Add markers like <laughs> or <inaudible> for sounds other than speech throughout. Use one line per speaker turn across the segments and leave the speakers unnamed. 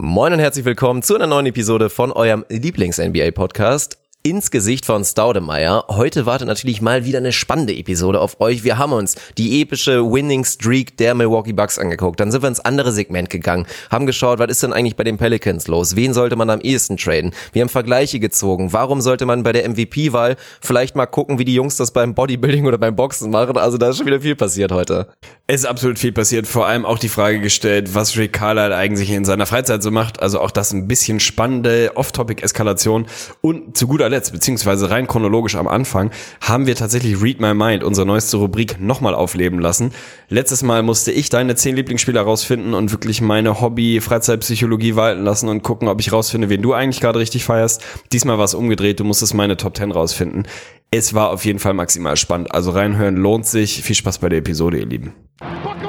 Moin und herzlich willkommen zu einer neuen Episode von eurem Lieblings-NBA-Podcast ins Gesicht von Staudemeyer. Heute wartet natürlich mal wieder eine spannende Episode auf euch. Wir haben uns die epische Winning Streak der Milwaukee Bucks angeguckt. Dann sind wir ins andere Segment gegangen, haben geschaut, was ist denn eigentlich bei den Pelicans los? Wen sollte man am ehesten traden? Wir haben Vergleiche gezogen. Warum sollte man bei der MVP-Wahl vielleicht mal gucken, wie die Jungs das beim Bodybuilding oder beim Boxen machen? Also da ist schon wieder viel passiert heute.
Es ist absolut viel passiert. Vor allem auch die Frage gestellt, was Rick Carlisle eigentlich in seiner Freizeit so macht. Also auch das ein bisschen spannende Off-Topic-Eskalation. Und zu guter Letzt, beziehungsweise rein chronologisch am Anfang, haben wir tatsächlich Read My Mind, unsere neueste Rubrik, nochmal aufleben lassen. Letztes Mal musste ich deine zehn Lieblingsspieler rausfinden und wirklich meine Hobby-Freizeitpsychologie walten lassen und gucken, ob ich rausfinde, wen du eigentlich gerade richtig feierst. Diesmal war es umgedreht, du musstest meine Top 10 rausfinden. Es war auf jeden Fall maximal spannend. Also reinhören lohnt sich. Viel Spaß bei der Episode, ihr Lieben.
Buckle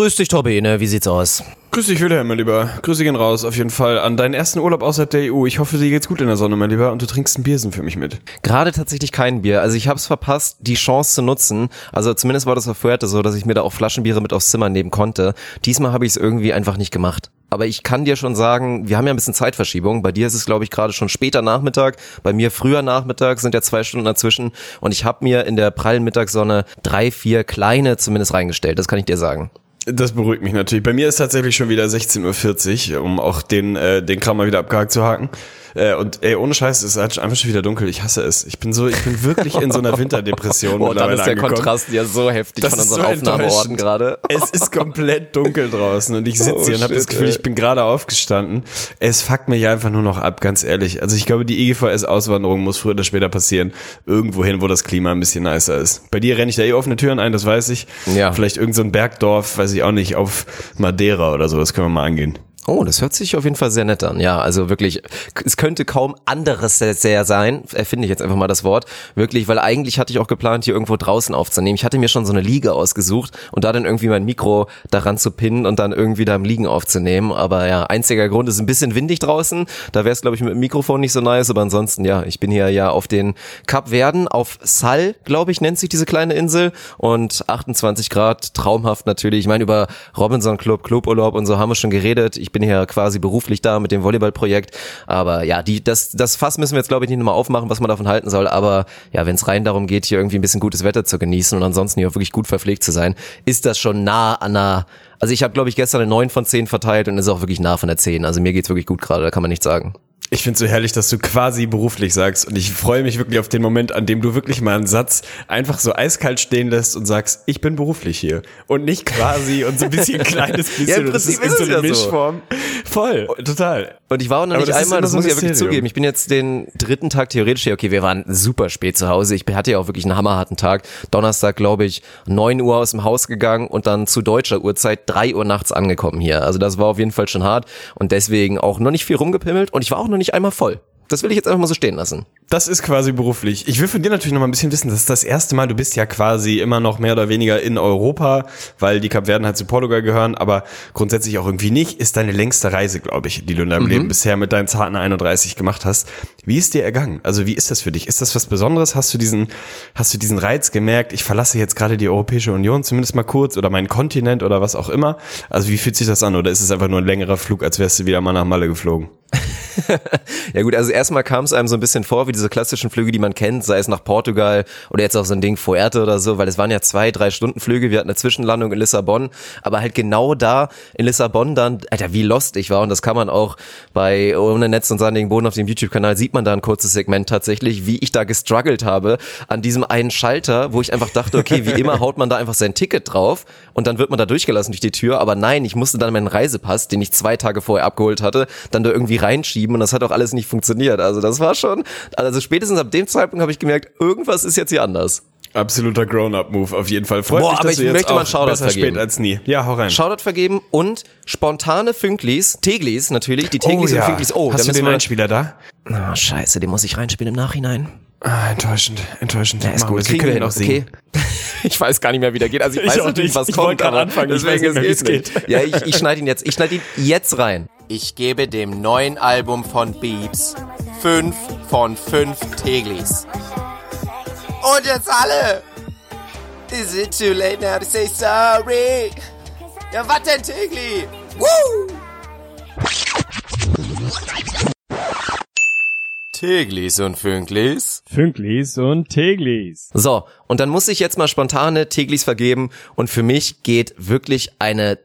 Grüß dich, Torbene. Wie sieht's aus?
Grüß dich, Wilhelm, mein Lieber. Grüße gehen raus, auf jeden Fall, an deinen ersten Urlaub außerhalb der EU. Ich hoffe, dir geht's gut in der Sonne, mein Lieber, und du trinkst ein Biersen für mich mit.
Gerade tatsächlich kein Bier. Also ich habe es verpasst, die Chance zu nutzen. Also zumindest war das auf Fuerte so, dass ich mir da auch Flaschenbiere mit aufs Zimmer nehmen konnte. Diesmal habe ich es irgendwie einfach nicht gemacht. Aber ich kann dir schon sagen, wir haben ja ein bisschen Zeitverschiebung. Bei dir ist es, glaube ich, gerade schon später Nachmittag. Bei mir früher Nachmittag sind ja zwei Stunden dazwischen. Und ich habe mir in der prallen Mittagssonne drei, vier kleine zumindest reingestellt. Das kann ich dir sagen.
Das beruhigt mich natürlich. Bei mir ist tatsächlich schon wieder 16.40 Uhr, um auch den, äh, den Kram mal wieder abgehakt zu haken. Äh, und ey, ohne Scheiß, es ist halt einfach schon wieder dunkel. Ich hasse es. Ich bin so, ich bin wirklich in so einer <laughs> Winterdepression
Boah, dann ist der
angekommen.
Kontrast ja so heftig
Das
von unseren
so
Aufnahmeorten gerade.
Es ist komplett dunkel draußen und ich <laughs> sitze
Oh,
hier und habe das Gefühl,
ey.
ich bin gerade aufgestanden. Es fuckt mich einfach nur noch ab, ganz ehrlich. Also ich glaube, die EGVS-Auswanderung muss früher oder später passieren. Irgendwo hin, wo das Klima ein bisschen nicer ist. Bei dir renne ich da eh offene Türen ein, das weiß ich.
Ja.
Vielleicht irgendein so ein Bergdorf, weiß ich auch nicht, auf Madeira oder so. Das können wir mal angehen.
Oh, das hört sich auf jeden Fall sehr nett an. Ja, also wirklich, es könnte kaum anderes sehr, sein, erfinde ich jetzt einfach mal das Wort. Wirklich, weil eigentlich hatte ich auch geplant, hier irgendwo draußen aufzunehmen. Ich hatte mir schon so eine Liege ausgesucht und da dann irgendwie mein Mikro daran zu pinnen und dann irgendwie da im Liegen aufzunehmen. Aber ja, einziger Grund ist ein bisschen windig draußen. Da wäre es, glaube ich, mit dem Mikrofon nicht so nice. Aber ansonsten, ja, ich bin hier ja auf den Kap Verden, auf Sal, glaube ich, nennt sich diese kleine Insel. Und 28 Grad, traumhaft natürlich. Ich meine, über Robinson Club, Cluburlaub und so haben wir schon geredet. Ich bin hier quasi beruflich da mit dem Volleyballprojekt. Aber ja, die, das, das Fass müssen wir jetzt, glaube ich, nicht nochmal aufmachen, was man davon halten soll. Aber ja, wenn es rein darum geht, hier irgendwie ein bisschen gutes Wetter zu genießen und ansonsten hier auch wirklich gut verpflegt zu sein, ist das schon nah an einer. Also ich habe, glaube ich, gestern eine 9 von 10 verteilt und ist auch wirklich nah von der 10. Also mir geht's wirklich gut gerade, da kann man nichts sagen.
Ich finde so herrlich, dass du quasi beruflich sagst und ich freue mich wirklich auf den Moment, an dem du wirklich mal einen Satz einfach so eiskalt stehen lässt und sagst, ich bin beruflich hier und nicht quasi und so ein bisschen <laughs> kleines bisschen.
Ja, im
und das
Prinzip
in
ist
so
es
eine
ja so.
Mischform. Voll, total.
Und ich war auch noch
Aber
nicht
das ist
einmal, das
so ein
muss ich ja wirklich zugeben. Ich bin jetzt den dritten Tag theoretisch hier. Okay, wir waren super spät zu Hause. Ich hatte ja auch wirklich einen hammerharten Tag. Donnerstag, glaube ich, 9 Uhr aus dem Haus gegangen und dann zu deutscher Uhrzeit 3 Uhr nachts angekommen hier. Also das war auf jeden Fall schon hart und deswegen auch noch nicht viel rumgepimmelt und ich war auch noch nicht einmal voll. Das will ich jetzt einfach mal so stehen lassen.
Das ist quasi beruflich. Ich will von dir natürlich noch mal ein bisschen wissen, das ist das erste Mal, du bist ja quasi immer noch mehr oder weniger in Europa, weil die Kapverden halt zu Portugal gehören, aber grundsätzlich auch irgendwie nicht, ist deine längste Reise, glaube ich, die du in deinem Leben bisher mit deinen zarten 31 gemacht hast. Wie ist dir ergangen? Also wie ist das für dich? Ist das was Besonderes? Hast du diesen, hast du diesen Reiz gemerkt, ich verlasse jetzt gerade die Europäische Union, zumindest mal kurz, oder meinen Kontinent oder was auch immer? Also wie fühlt sich das an? Oder ist es einfach nur ein längerer Flug, als wärst du wieder mal nach Malle geflogen? <laughs>
Ja gut, also erstmal kam es einem so ein bisschen vor wie diese klassischen Flüge, die man kennt, sei es nach Portugal oder jetzt auch so ein Ding Fuerte oder so, weil es waren ja zwei, drei Stunden Flüge. Wir hatten eine Zwischenlandung in Lissabon, aber halt genau da in Lissabon dann, Alter, wie lost ich war und das kann man auch bei ohne Netz und sandigen Boden auf dem YouTube-Kanal sieht man da ein kurzes Segment tatsächlich, wie ich da gestruggelt habe an diesem einen Schalter, wo ich einfach dachte, okay, wie immer haut man da einfach sein Ticket drauf und dann wird man da durchgelassen durch die Tür, aber nein, ich musste dann meinen Reisepass, den ich zwei Tage vorher abgeholt hatte, dann da irgendwie reinschieben und das hat auch alles nicht funktioniert. Also das war schon, also spätestens ab dem Zeitpunkt habe ich gemerkt, irgendwas ist jetzt hier anders.
Absoluter Grown-Up-Move auf jeden Fall. Freut
Boah,
mich,
aber
dass
ich
du jetzt
möchte mal Shoutout
besser
vergeben.
spät als nie. Ja, hau rein.
Shoutout vergeben und spontane Fünklis, Teglis natürlich, die Teglis und Fünklis. Oh,
Hast
da
du den
wir,
Einspieler da?
Ah, scheiße, den muss ich reinspielen im Nachhinein.
Ah, enttäuschend, enttäuschend.
Ja, ist
Machen
gut,
wir. Wir
wir
können
hin,
noch singen.
okay. <laughs> Ich weiß gar nicht mehr, wie der geht. Also ich, <laughs>
Ich
weiß
auch
natürlich,
nicht.
was
Ich
kommt.
wollte gerade
aber
anfangen, ich
deswegen,
weiß nicht mehr,
es
wie es
nicht. Ja, ich, ich schneide ihn jetzt. Ich schneide ihn jetzt rein.
Ich gebe dem neuen Album von Beeps 5 von 5 Teglis. Und jetzt alle! Is it too late now to say sorry? Ja, was denn, Tegli? Woo! Teglis und Fünklis?
Fünklis und Teglis.
So, und dann muss ich jetzt mal spontane Teglis vergeben und für mich geht wirklich eine,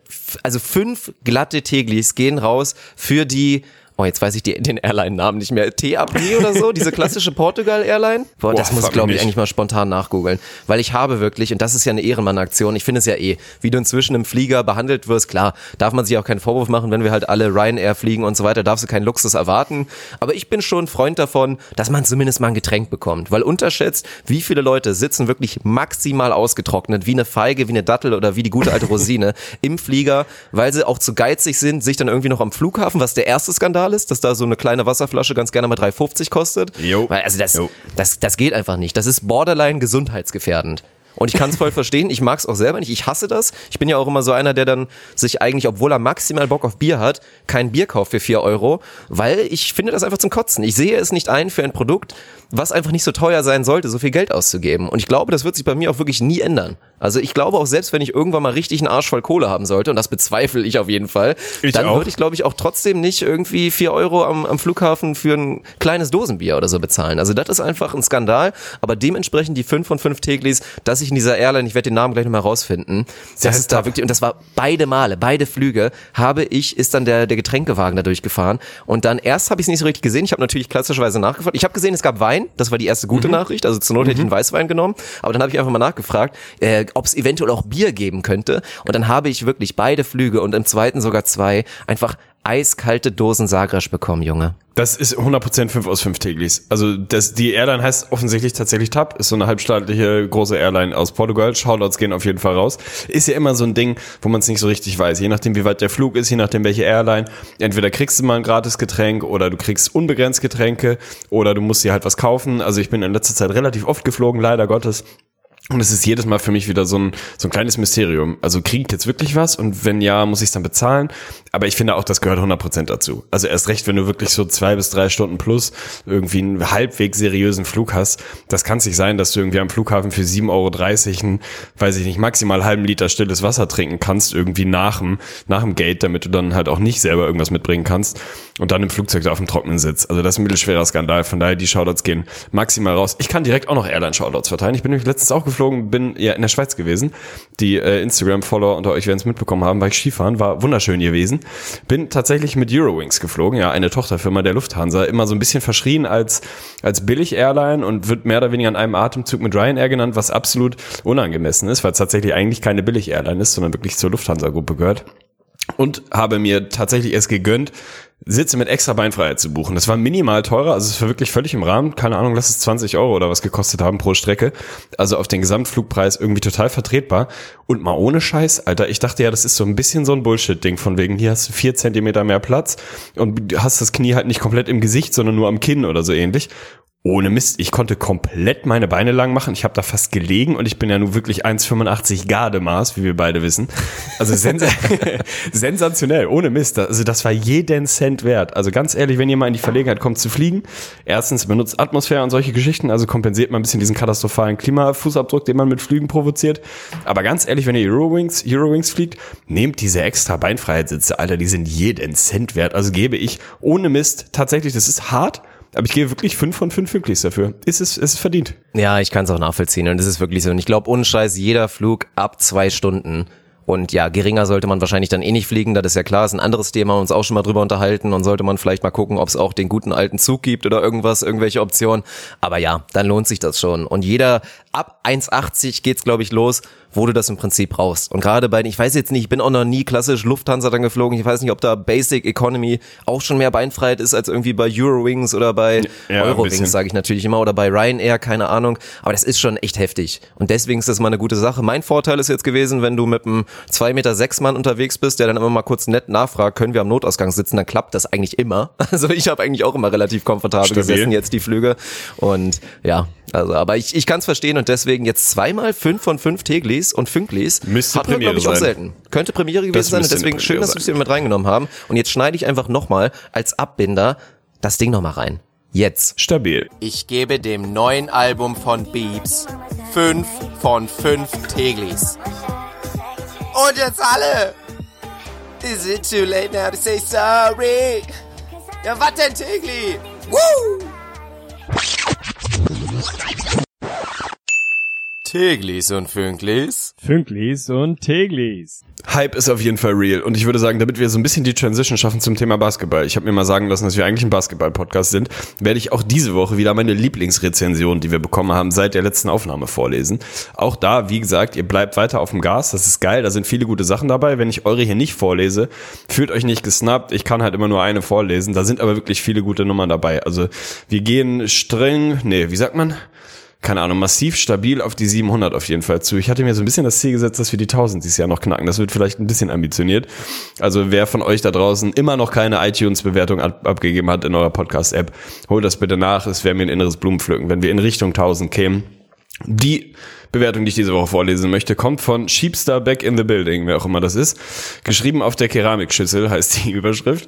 also fünf glatte Teglis gehen raus für die, oh jetzt weiß ich die, den Airline-Namen nicht mehr, TAP oder so, diese klassische Portugal-Airline. Boah, das
Boah,
muss ich glaube ich eigentlich mal spontan nachgoogeln, weil ich habe wirklich, und das ist ja eine Ehrenmann-Aktion, ich finde es ja eh, wie du inzwischen im Flieger behandelt wirst, klar, darf man sich auch keinen Vorwurf machen, wenn wir halt alle Ryanair fliegen und so weiter, darfst du keinen Luxus erwarten, aber ich bin schon Freund davon, dass man zumindest mal ein Getränk bekommt, weil unterschätzt, wie viele Leute sitzen wirklich maximal ausgetrocknet, wie eine Feige, wie eine Dattel oder wie die gute alte Rosine <laughs> im Flieger, weil sie auch zu geizig sind, sich dann irgendwie noch am Flughafen, was der erste Skandal ist, dass da so eine kleine Wasserflasche ganz gerne mal 3,50 kostet.
Jo.
Weil, also das,
Jo.
das, das geht einfach nicht. Das ist borderline gesundheitsgefährdend. Und ich kann es voll verstehen. Ich mag es auch selber nicht. Ich hasse das. Ich bin ja auch immer so einer, der dann sich eigentlich, obwohl er maximal Bock auf Bier hat, kein Bier kauft für 4 Euro, weil ich finde das einfach zum Kotzen. Ich sehe es nicht ein für ein Produkt, was einfach nicht so teuer sein sollte, so viel Geld auszugeben. Und ich glaube, das wird sich bei mir auch wirklich nie ändern. Also ich glaube auch selbst, wenn ich irgendwann mal richtig einen Arsch voll Kohle haben sollte, und das bezweifle ich auf jeden Fall,
Ich
dann würde ich, glaube ich, auch trotzdem nicht irgendwie 4 Euro am, am Flughafen für ein kleines Dosenbier oder so bezahlen. Also das ist einfach ein Skandal. Aber dementsprechend die 5 von 5 Teglis, dass ich in dieser Airline, ich werde den Namen gleich nochmal rausfinden, das ist da wirklich, und das war beide Male, beide Flüge, habe ich, ist dann der, der Getränkewagen da durchgefahren. Und dann erst habe ich es nicht so richtig gesehen. Ich habe natürlich klassischerweise nachgefragt. Ich habe gesehen, es gab Wein. Das war die erste gute Nachricht. Also zur Not hätte ich einen Weißwein genommen. Aber dann habe ich einfach mal nachgefragt, äh, ob es eventuell auch Bier geben könnte. Und dann habe ich wirklich beide Flüge und im zweiten sogar zwei einfach eiskalte Dosen Sagres bekommen, Junge.
Das ist 100% 5 aus 5 Teglis. Also das, die Airline heißt offensichtlich tatsächlich TAP, ist so eine halbstaatliche große Airline aus Portugal. Shoutouts gehen auf jeden Fall raus. Ist ja immer so ein Ding, wo man es nicht so richtig weiß. Je nachdem, wie weit der Flug ist, je nachdem, welche Airline. Entweder kriegst du mal ein gratis Getränk oder du kriegst unbegrenzt Getränke oder du musst dir halt was kaufen. Also ich bin in letzter Zeit relativ oft geflogen, leider Gottes. Und es ist jedes Mal für mich wieder so ein, so ein kleines Mysterium. Also kriege ich jetzt wirklich was? Und wenn ja, muss ich es dann bezahlen? Aber ich finde auch, das gehört 100% dazu. Also erst recht, wenn du wirklich so zwei bis drei Stunden plus irgendwie einen halbwegs seriösen Flug hast. Das kann es nicht sein, dass du irgendwie am Flughafen für 7,30 Euro einen, weiß ich nicht, maximal halben Liter stilles Wasser trinken kannst, irgendwie nach dem, nach dem Gate, damit du dann halt auch nicht selber irgendwas mitbringen kannst. Und dann im Flugzeug da auf dem Trockenen sitzt. Also das ist ein mittelschwerer Skandal. Von daher, die Shoutouts gehen maximal raus. Ich kann direkt auch noch Airline-Shoutouts verteilen. Ich bin nämlich letztens auch geflogen, bin ja in der Schweiz gewesen. Die äh, Instagram-Follower unter euch werden es mitbekommen haben, war ich Skifahren, war wunderschön gewesen. Bin tatsächlich mit Eurowings geflogen, ja, eine Tochterfirma der Lufthansa, immer so ein bisschen verschrien als, als Billig-Airline und wird mehr oder weniger an einem Atemzug mit Ryanair genannt, was absolut unangemessen ist, weil es tatsächlich eigentlich keine Billig-Airline ist, sondern wirklich zur Lufthansa-Gruppe gehört und habe mir tatsächlich es gegönnt, Sitze mit extra Beinfreiheit zu buchen. Das war minimal teurer, also es war wirklich völlig im Rahmen. Keine Ahnung, lass es 20 Euro oder was gekostet haben pro Strecke. Also auf den Gesamtflugpreis irgendwie total vertretbar. Und mal ohne Scheiß, Alter, ich dachte ja, das ist so ein bisschen so ein Bullshit-Ding von wegen, hier hast du vier Zentimeter mehr Platz und hast das Knie halt nicht komplett im Gesicht, sondern nur am Kinn oder so ähnlich. Ohne Mist, ich konnte komplett meine Beine lang machen. Ich habe da fast gelegen und ich bin ja nun wirklich 1,85 Gardemaß, wie wir beide wissen. Also sens <laughs> sensationell, ohne Mist. Also das war jeden Cent wert. Also ganz ehrlich, wenn ihr mal in die Verlegenheit kommt zu fliegen, erstens benutzt Atmosphäre und solche Geschichten, also kompensiert mal ein bisschen diesen katastrophalen Klimafußabdruck, den man mit Flügen provoziert. Aber ganz ehrlich, wenn ihr Eurowings, Eurowings fliegt, nehmt diese extra Beinfreiheitssitze, Alter, die sind jeden Cent wert. Also gebe ich ohne Mist, tatsächlich, das ist hart, aber ich gebe wirklich fünf von fünf Fünklis dafür. Ist es, ist es verdient.
Ja, ich kann es auch nachvollziehen und das ist wirklich so. Und ich glaube, ohne Scheiß, jeder Flug ab zwei Stunden. Und ja, geringer sollte man wahrscheinlich dann eh nicht fliegen, das ist ja klar, ist ein anderes Thema, uns auch schon mal drüber unterhalten und sollte man vielleicht mal gucken, ob es auch den guten alten Zug gibt oder irgendwas, irgendwelche Optionen. Aber ja, dann lohnt sich das schon. Und jeder ab 1,80 geht's, glaube ich, los wo du das im Prinzip brauchst. Und gerade bei, ich weiß jetzt nicht, ich bin auch noch nie klassisch Lufthansa dann geflogen. Ich weiß nicht, ob da Basic Economy auch schon mehr Beinfreiheit ist als irgendwie bei Eurowings oder bei
Ja,
Eurowings, sage ich natürlich immer, oder bei Ryanair, keine Ahnung. Aber das ist schon echt heftig. Und deswegen ist das mal eine gute Sache. Mein Vorteil ist jetzt gewesen, wenn du mit einem 2,6 Meter sechs Mann unterwegs bist, der dann immer mal kurz nett nachfragt, können wir am Notausgang sitzen, dann klappt das eigentlich immer. <laughs> Also ich habe eigentlich auch immer relativ komfortabel
Stabil.
gesessen jetzt die Flüge. Und ja, also, aber ich, ich kann es verstehen und deswegen jetzt zweimal fünf von fünf Teglis und Fünklis.
Müsste
wir,
Premiere
glaube ich, auch
sein.
selten. Könnte Premiere gewesen sein und deswegen schön, dass wir es hier mit reingenommen haben. Und jetzt schneide ich einfach nochmal als Abbinder das Ding nochmal rein. Jetzt.
Stabil.
Ich gebe dem neuen Album von Beeps 5 von 5 Teglis. Und jetzt alle! Is it too late now to say sorry? Ja, was denn, Tegli? Woo! Strike. Teglis und Fünklis?
Fünklis und Teglis.
Hype ist auf jeden Fall real. Und ich würde sagen, damit wir so ein bisschen die Transition schaffen zum Thema Basketball. Ich habe mir mal sagen lassen, dass wir eigentlich ein Basketball-Podcast sind. Werde ich auch diese Woche wieder meine Lieblingsrezension, die wir bekommen haben, seit der letzten Aufnahme vorlesen. Auch da, wie gesagt, ihr bleibt weiter auf dem Gas. Das ist geil. Da sind viele gute Sachen dabei. Wenn ich eure hier nicht vorlese, fühlt euch nicht gesnappt. Ich kann halt immer nur eine vorlesen. Da sind aber wirklich viele gute Nummern dabei. Also wir gehen streng, nee, wie sagt man? Keine Ahnung, massiv stabil auf die 700 auf jeden Fall zu. Ich hatte mir so ein bisschen das Ziel gesetzt, dass wir die 1000 dieses Jahr noch knacken. Das wird vielleicht ein bisschen ambitioniert. Also wer von euch da draußen immer noch keine iTunes-Bewertung ab abgegeben hat in eurer Podcast-App, holt das bitte nach. Es wäre mir ein inneres Blumenpflücken, wenn wir in Richtung 1000 kämen. Die Bewertung, die ich diese Woche vorlesen möchte, kommt von Sheepstar Back in the Building, wer auch immer das ist. Geschrieben auf der Keramikschüssel heißt die <laughs> Überschrift.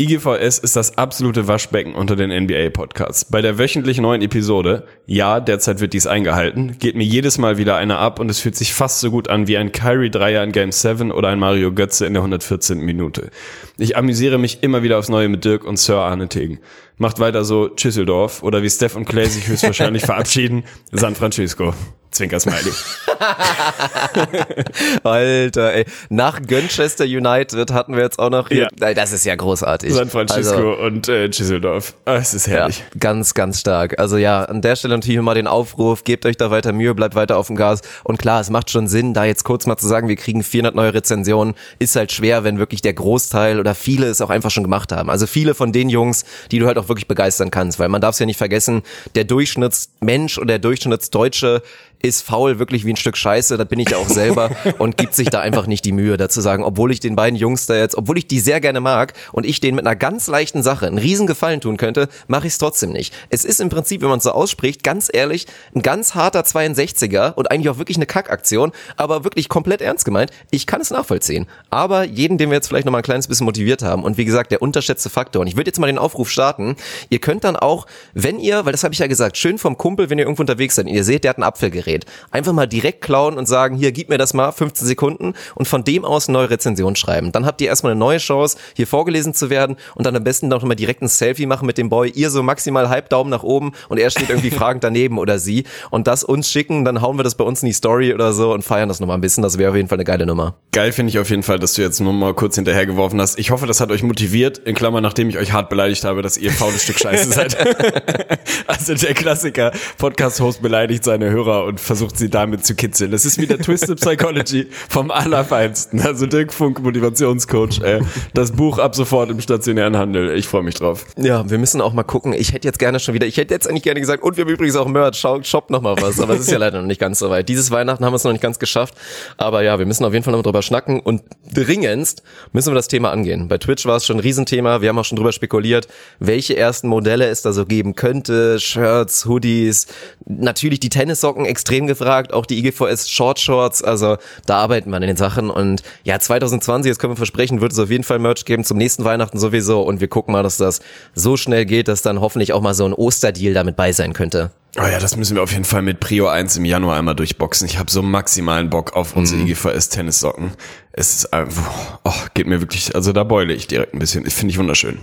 IGVS ist das absolute Waschbecken unter den NBA-Podcasts. Bei der wöchentlich neuen Episode, ja, derzeit wird dies eingehalten, geht mir jedes Mal wieder einer ab und es fühlt sich fast so gut an wie ein Kyrie-Dreier in Game 7 oder ein Mario Götze in der 114. Minute. Ich amüsiere mich immer wieder aufs Neue mit Dirk und Sir Arne Tegen. Macht weiter so Schüsseldorf oder wie Steph und Clay sich höchstwahrscheinlich <laughs> verabschieden, San Francisco. Zwinker Smiley. <laughs>
Alter, ey. Nach Gönchester United hatten wir jetzt auch noch hier.
Ja.
Das ist ja großartig.
San Francisco
Also,
und äh, Düsseldorf. Ah, es ist
ja,
herrlich.
ganz, ganz stark. Also ja, an der Stelle natürlich mal den Aufruf, gebt euch da weiter Mühe, bleibt weiter auf dem Gas. Und klar, es macht schon Sinn, da jetzt kurz mal zu sagen, wir kriegen 400 neue Rezensionen, ist halt schwer, wenn wirklich der Großteil oder viele es auch einfach schon gemacht haben. Also viele von den Jungs, die du halt auch wirklich begeistern kannst, weil man darf es ja nicht vergessen, der Durchschnittsmensch oder der Durchschnittsdeutsche ist faul wirklich wie ein Stück Scheiße, das bin ich ja auch selber <laughs> und gibt sich da einfach nicht die Mühe dazu sagen, obwohl ich den beiden Jungs da jetzt, obwohl ich die sehr gerne mag und ich denen mit einer ganz leichten Sache einen riesen Gefallen tun könnte, mache ich es trotzdem nicht. Es ist im Prinzip, wenn man es so ausspricht, ganz ehrlich, ein ganz harter 62er und eigentlich auch wirklich eine Kackaktion, aber wirklich komplett ernst gemeint. Ich kann es nachvollziehen. Aber jeden, den wir jetzt vielleicht noch mal ein kleines bisschen motiviert haben und wie gesagt, der unterschätzte Faktor. Und ich würde jetzt mal den Aufruf starten. Ihr könnt dann auch, wenn ihr, weil das habe ich ja gesagt, schön vom Kumpel, wenn ihr irgendwo unterwegs seid und ihr seht, der hat ein Apfelgerät, einfach mal direkt klauen und sagen, hier, gib mir das mal, 15 Sekunden und von dem aus eine neue Rezension schreiben. Dann habt ihr erstmal eine neue Chance, hier vorgelesen zu werden und dann am besten noch mal direkt ein Selfie machen mit dem Boy, ihr so maximal halb Daumen nach oben und er steht irgendwie <laughs> fragend daneben oder sie und das uns schicken, dann hauen wir das bei uns in die Story oder so und feiern das nochmal ein bisschen. Das wäre auf jeden Fall eine geile Nummer.
Geil finde ich auf jeden Fall, dass du jetzt nur mal kurz hinterhergeworfen hast. Ich hoffe, das hat euch motiviert, in Klammern, nachdem ich euch hart beleidigt habe, dass ihr faules Stück Scheiße <laughs> seid. <laughs> also der Klassiker, Podcast-Host beleidigt seine Hörer und versucht sie damit zu kitzeln. Das ist wie der Twisted Psychology vom Allerfeinsten. Also Dirk Funk, Motivationscoach. Äh, das Buch ab sofort im stationären Handel. Ich freue mich drauf.
Ja, wir müssen auch mal gucken. Ich hätte jetzt gerne schon wieder, ich hätte jetzt eigentlich gerne gesagt, und wir haben übrigens auch Merch, schau, shop noch mal was. Aber es ist ja leider noch nicht ganz so weit. Dieses Weihnachten haben wir es noch nicht ganz geschafft. Aber ja, wir müssen auf jeden Fall noch drüber schnacken und dringendst müssen wir das Thema angehen. Bei Twitch war es schon ein Riesenthema. Wir haben auch schon drüber spekuliert, welche ersten Modelle es da so geben könnte. Shirts, Hoodies, natürlich die Tennissocken extrem gefragt, auch die IGVS Short Shorts. Also da arbeiten wir an den Sachen. Und ja, 2020, das können wir versprechen, wird es auf jeden Fall Merch geben, zum nächsten Weihnachten sowieso. Und wir gucken mal, dass das so schnell geht, dass dann hoffentlich auch mal so ein Osterdeal damit bei sein könnte.
Oh ja, das müssen wir auf jeden Fall mit Prio 1 im Januar einmal durchboxen. Ich habe so maximalen Bock auf unsere IGVS Tennissocken. Es ist einfach, oh, geht mir wirklich, also da beule ich direkt ein bisschen. Finde ich wunderschön.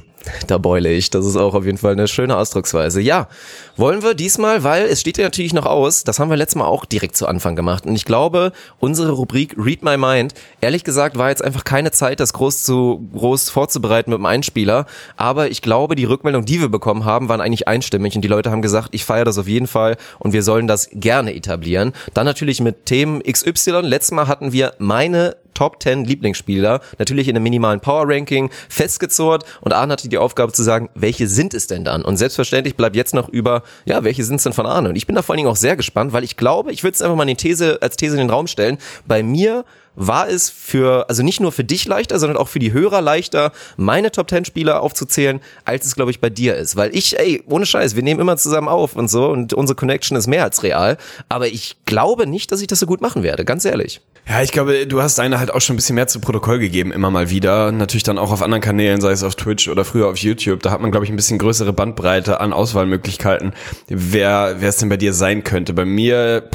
Da beule ich. Das ist auch auf jeden Fall eine schöne Ausdrucksweise. Ja, wollen wir diesmal, weil es steht ja natürlich noch aus, das haben wir letztes Mal auch direkt zu Anfang gemacht. Und ich glaube, unsere Rubrik Read My Mind, ehrlich gesagt, war jetzt einfach keine Zeit, das groß zu groß vorzubereiten mit dem Einspieler. Aber ich glaube, die Rückmeldung, die wir bekommen haben, waren eigentlich einstimmig und die Leute haben gesagt, ich feiere das auf jeden Fall und wir sollen das gerne etablieren. Dann natürlich mit Themen XY. Letztes Mal hatten wir meine Top 10 Lieblingsspieler, natürlich in einem minimalen Power Ranking festgezurrt und Arne hatte die Aufgabe zu sagen, welche sind es denn dann? Und selbstverständlich bleibt jetzt noch über, ja, welche sind es denn von Arne? Und ich bin da vor allen Dingen auch sehr gespannt, weil ich glaube, ich würde es einfach mal eine These, als These in den Raum stellen. Bei mir war es für, also nicht nur für dich leichter, sondern auch für die Hörer leichter, meine Top 10 Spieler aufzuzählen, als es, glaube ich, bei dir ist. Weil ich, ey, ohne Scheiß, wir nehmen immer zusammen auf und so und unsere Connection ist mehr als real. Aber ich glaube nicht, dass ich das so gut machen werde, ganz ehrlich.
Ja, ich glaube, du hast deine halt auch schon ein bisschen mehr zu Protokoll gegeben, immer mal wieder. Natürlich dann auch auf anderen Kanälen, sei es auf Twitch oder früher auf YouTube. Da hat man, glaube ich, ein bisschen größere Bandbreite an Auswahlmöglichkeiten, wer, wer es denn bei dir sein könnte. Bei mir,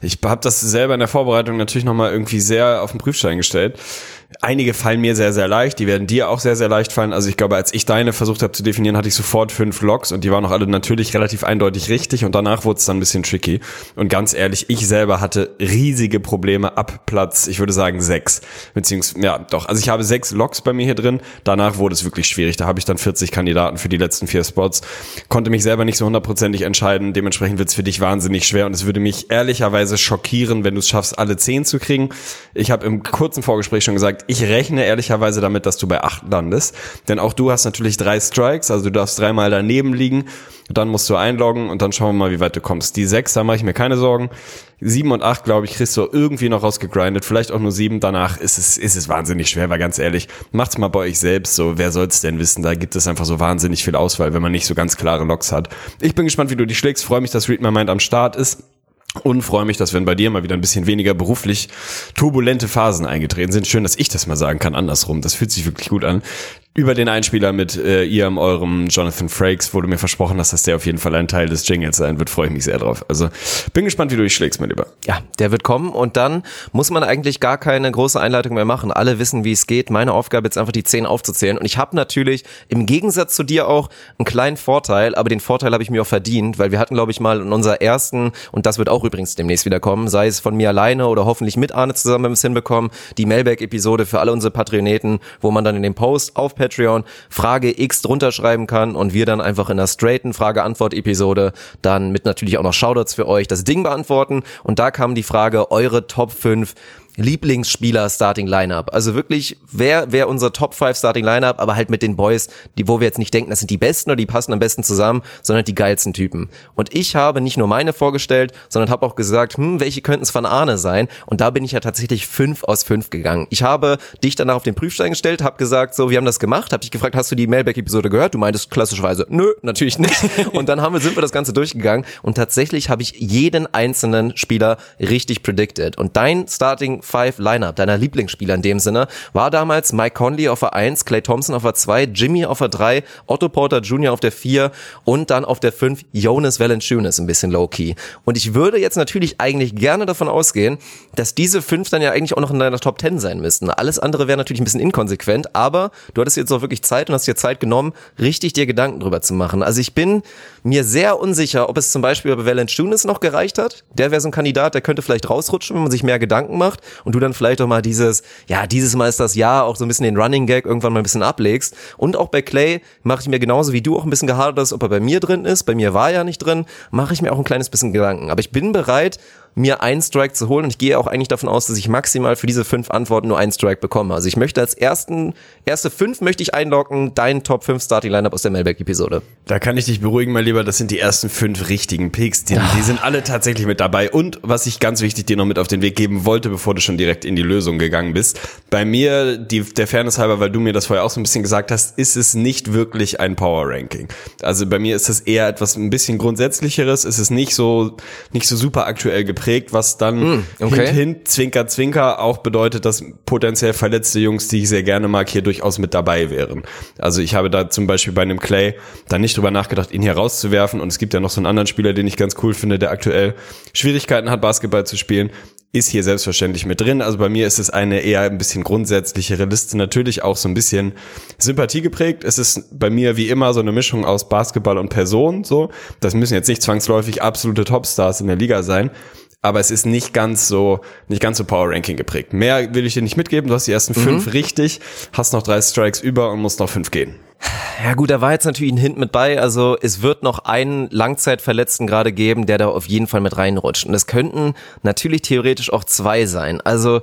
ich habe das selber in der Vorbereitung natürlich nochmal irgendwie sehr auf den Prüfstein gestellt. Einige fallen mir sehr, sehr leicht, die werden dir auch sehr, sehr leicht fallen. Also ich glaube, als ich deine versucht habe zu definieren, hatte ich sofort fünf Logs und die waren auch alle natürlich relativ eindeutig richtig und danach wurde es dann ein bisschen tricky. Und ganz ehrlich, ich selber hatte riesige Probleme ab Platz, ich würde sagen sechs. Beziehungsweise, ja, doch. Also ich habe sechs Logs bei mir hier drin. Danach wurde es wirklich schwierig. Da habe ich dann 40 Kandidaten für die letzten vier Spots. Konnte mich selber nicht so hundertprozentig entscheiden. Dementsprechend wird es für dich wahnsinnig schwer und es würde mich ehrlicherweise schockieren, wenn du es schaffst, alle zehn zu kriegen. Ich habe im kurzen Vorgespräch schon gesagt, ich rechne ehrlicherweise damit, dass du bei acht landest. Denn auch du hast natürlich drei Strikes, also du darfst dreimal daneben liegen. Dann musst du einloggen und dann schauen wir mal, wie weit du kommst. Die sechs, da mache ich mir keine Sorgen. Sieben und acht, glaube ich, kriegst du irgendwie noch rausgegrindet. Vielleicht auch nur sieben. Danach ist es, ist es wahnsinnig schwer, weil ganz ehrlich, macht's mal bei euch selbst. So, wer soll's denn wissen? Da gibt es einfach so wahnsinnig viel Auswahl, wenn man nicht so ganz klare Logs hat. Ich bin gespannt, wie du die schlägst. Freue mich, dass Read My Mind am Start ist. Und freue mich, dass wenn bei dir mal wieder ein bisschen weniger beruflich turbulente Phasen eingetreten sind. Schön, dass ich das mal sagen kann, andersrum. Das fühlt sich wirklich gut an. Über den Einspieler mit äh, ihr, eurem Jonathan Frakes, wurde mir versprochen, dass das der auf jeden Fall ein Teil des Jingles sein wird. Freue ich mich sehr drauf. Also bin gespannt, wie du dich schlägst, mein Lieber.
Ja, der wird kommen und dann muss man eigentlich gar keine große Einleitung mehr machen. Alle wissen, wie es geht. Meine Aufgabe jetzt einfach die zehn aufzuzählen. Und ich habe natürlich im Gegensatz zu dir auch einen kleinen Vorteil, aber den Vorteil habe ich mir auch verdient, weil wir hatten, glaube ich, mal in unserer ersten, und das wird auch übrigens demnächst wieder kommen, sei es von mir alleine oder hoffentlich mit Arne zusammen, wenn wir es hinbekommen, die Mailback-Episode für alle unsere Patreoneten, wo man dann in dem Post auf Patreon Frage X drunter schreiben kann und wir dann einfach in einer straighten Frage-Antwort-Episode dann mit natürlich auch noch Shoutouts für euch das Ding beantworten. Und da kam die Frage, eure Top 5 Lieblingsspieler Starting Lineup. Also wirklich, wer wer unser Top 5 Starting Lineup, aber halt mit den Boys, die wo wir jetzt nicht denken, das sind die besten oder die passen am besten zusammen, sondern die geilsten Typen. Und ich habe nicht nur meine vorgestellt, sondern habe auch gesagt, hm, welche könnten es von Arne sein? Und da bin ich ja tatsächlich fünf aus fünf gegangen. Ich habe dich danach auf den Prüfstein gestellt, habe gesagt, so, wir haben das gemacht, habe dich gefragt, hast du die Mailback-Episode gehört? Du meintest klassischerweise, nö, natürlich nicht. <laughs> Und dann haben wir, sind wir das Ganze durchgegangen und tatsächlich habe ich jeden einzelnen Spieler richtig predicted. Und dein Starting Five Lineup, deiner Lieblingsspieler in dem Sinne, war damals Mike Conley auf der 1, Clay Thompson auf der 2, Jimmy auf der 3, Otto Porter Jr. auf der 4 und dann auf der 5 Jonas Valanciunas, ein bisschen low-key. Und ich würde jetzt natürlich eigentlich gerne davon ausgehen, dass diese fünf dann ja eigentlich auch noch in deiner Top 10 sein müssten. Alles andere wäre natürlich ein bisschen inkonsequent, aber du hattest jetzt auch wirklich Zeit und hast dir Zeit genommen, richtig dir Gedanken drüber zu machen. Also ich bin mir sehr unsicher, ob es zum Beispiel bei Valanciunas noch gereicht hat. Der wäre so ein Kandidat, der könnte vielleicht rausrutschen, wenn man sich mehr Gedanken macht und du dann vielleicht auch mal dieses, ja, dieses Mal ist das Jahr auch so ein bisschen den Running Gag irgendwann mal ein bisschen ablegst. Und auch bei Clay mache ich mir genauso wie du auch ein bisschen gehadert ob er bei mir drin ist. Bei mir war er ja nicht drin, mache ich mir auch ein kleines bisschen Gedanken. Aber ich bin bereit, mir einen Strike zu holen und ich gehe auch eigentlich davon aus, dass ich maximal für diese fünf Antworten nur einen Strike bekomme. Also ich möchte als ersten, erste fünf möchte ich einloggen, deinen Top 5 Starting Lineup aus der Mailback-Episode.
Da kann ich dich beruhigen, mein Lieber, das sind die ersten fünf richtigen Picks. Die, die sind alle tatsächlich mit dabei. Und was ich ganz wichtig dir noch mit auf den Weg geben wollte, bevor du schon direkt in die Lösung gegangen bist. Bei mir, die, der Fairness halber, weil du mir das vorher auch so ein bisschen gesagt hast, ist es nicht wirklich ein Power Ranking. Also bei mir ist es eher etwas ein bisschen grundsätzlicheres. Es ist nicht so, nicht so super aktuell geprägt, was dann
Mm, okay.
hin, hin, Zwinker, Zwinker auch bedeutet, dass potenziell verletzte Jungs, die ich sehr gerne mag, hier durchaus mit dabei wären. Also ich habe da zum Beispiel bei einem Clay dann nicht drüber nachgedacht, ihn hier rauszuwerfen. Und es gibt ja noch so einen anderen Spieler, den ich ganz cool finde, der aktuell Schwierigkeiten hat, Basketball zu spielen. ist hier selbstverständlich mit drin. Also bei mir ist es eine eher ein bisschen grundsätzlichere Liste, natürlich auch so ein bisschen Sympathie geprägt. Es ist bei mir wie immer so eine Mischung aus Basketball und Person, so. Das müssen jetzt nicht zwangsläufig absolute Topstars in der Liga sein. Aber es ist nicht ganz so, nicht ganz so Power Ranking geprägt. Mehr will ich dir nicht mitgeben. Du hast die ersten fünf richtig, hast noch drei Strikes über und musst noch fünf gehen.
Ja gut, da war jetzt natürlich ein Hint mit bei. Also es wird noch einen Langzeitverletzten gerade geben, der da auf jeden Fall mit reinrutscht. Und es könnten natürlich theoretisch auch zwei sein. Also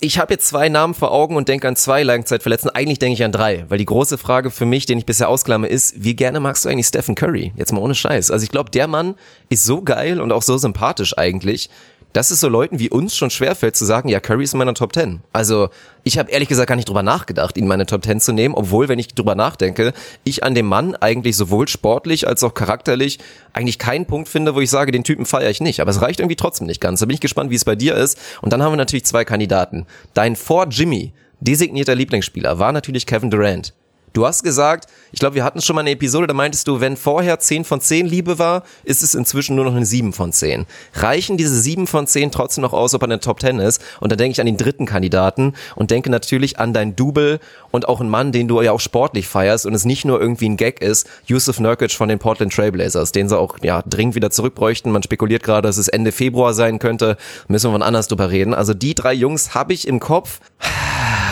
ich habe jetzt zwei Namen vor Augen und denke an zwei Langzeitverletzten. Eigentlich denke ich an drei, weil die große Frage für mich, den ich bisher ausklamme, ist, wie gerne magst du eigentlich Stephen Curry? Jetzt mal ohne Scheiß. Also ich glaube, der Mann ist so geil und auch so sympathisch eigentlich, dass es so Leuten wie uns schon schwerfällt zu sagen, ja, Curry ist in meiner Top 10. Also ich habe ehrlich gesagt gar nicht drüber nachgedacht, ihn in meine Top 10 zu nehmen, obwohl, wenn ich drüber nachdenke, ich an dem Mann eigentlich sowohl sportlich als auch charakterlich eigentlich keinen Punkt finde, wo ich sage, den Typen feiere ich nicht. Aber es reicht irgendwie trotzdem nicht ganz. Da bin ich gespannt, wie es bei dir ist. Und dann haben wir natürlich zwei Kandidaten. Dein vor Jimmy designierter Lieblingsspieler war natürlich Kevin Durant. Du hast gesagt, ich glaube, wir hatten schon mal eine Episode, da meintest du, wenn vorher 10 von 10 Liebe war, ist es inzwischen nur noch eine 7 von 10. Reichen diese 7 von 10 trotzdem noch aus, ob er in der Top 10 ist? Und dann denke ich an den dritten Kandidaten und denke natürlich an dein Double und auch einen Mann, den du ja auch sportlich feierst und es nicht nur irgendwie ein Gag ist, Yusuf Nurkic von den Portland Trailblazers, den sie auch ja dringend wieder zurückbräuchten. Man spekuliert gerade, dass es Ende Februar sein könnte. Müssen wir wann anders drüber reden. Also die drei Jungs habe ich im Kopf.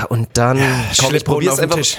Und dann komm, ich probier's einfach
Tisch.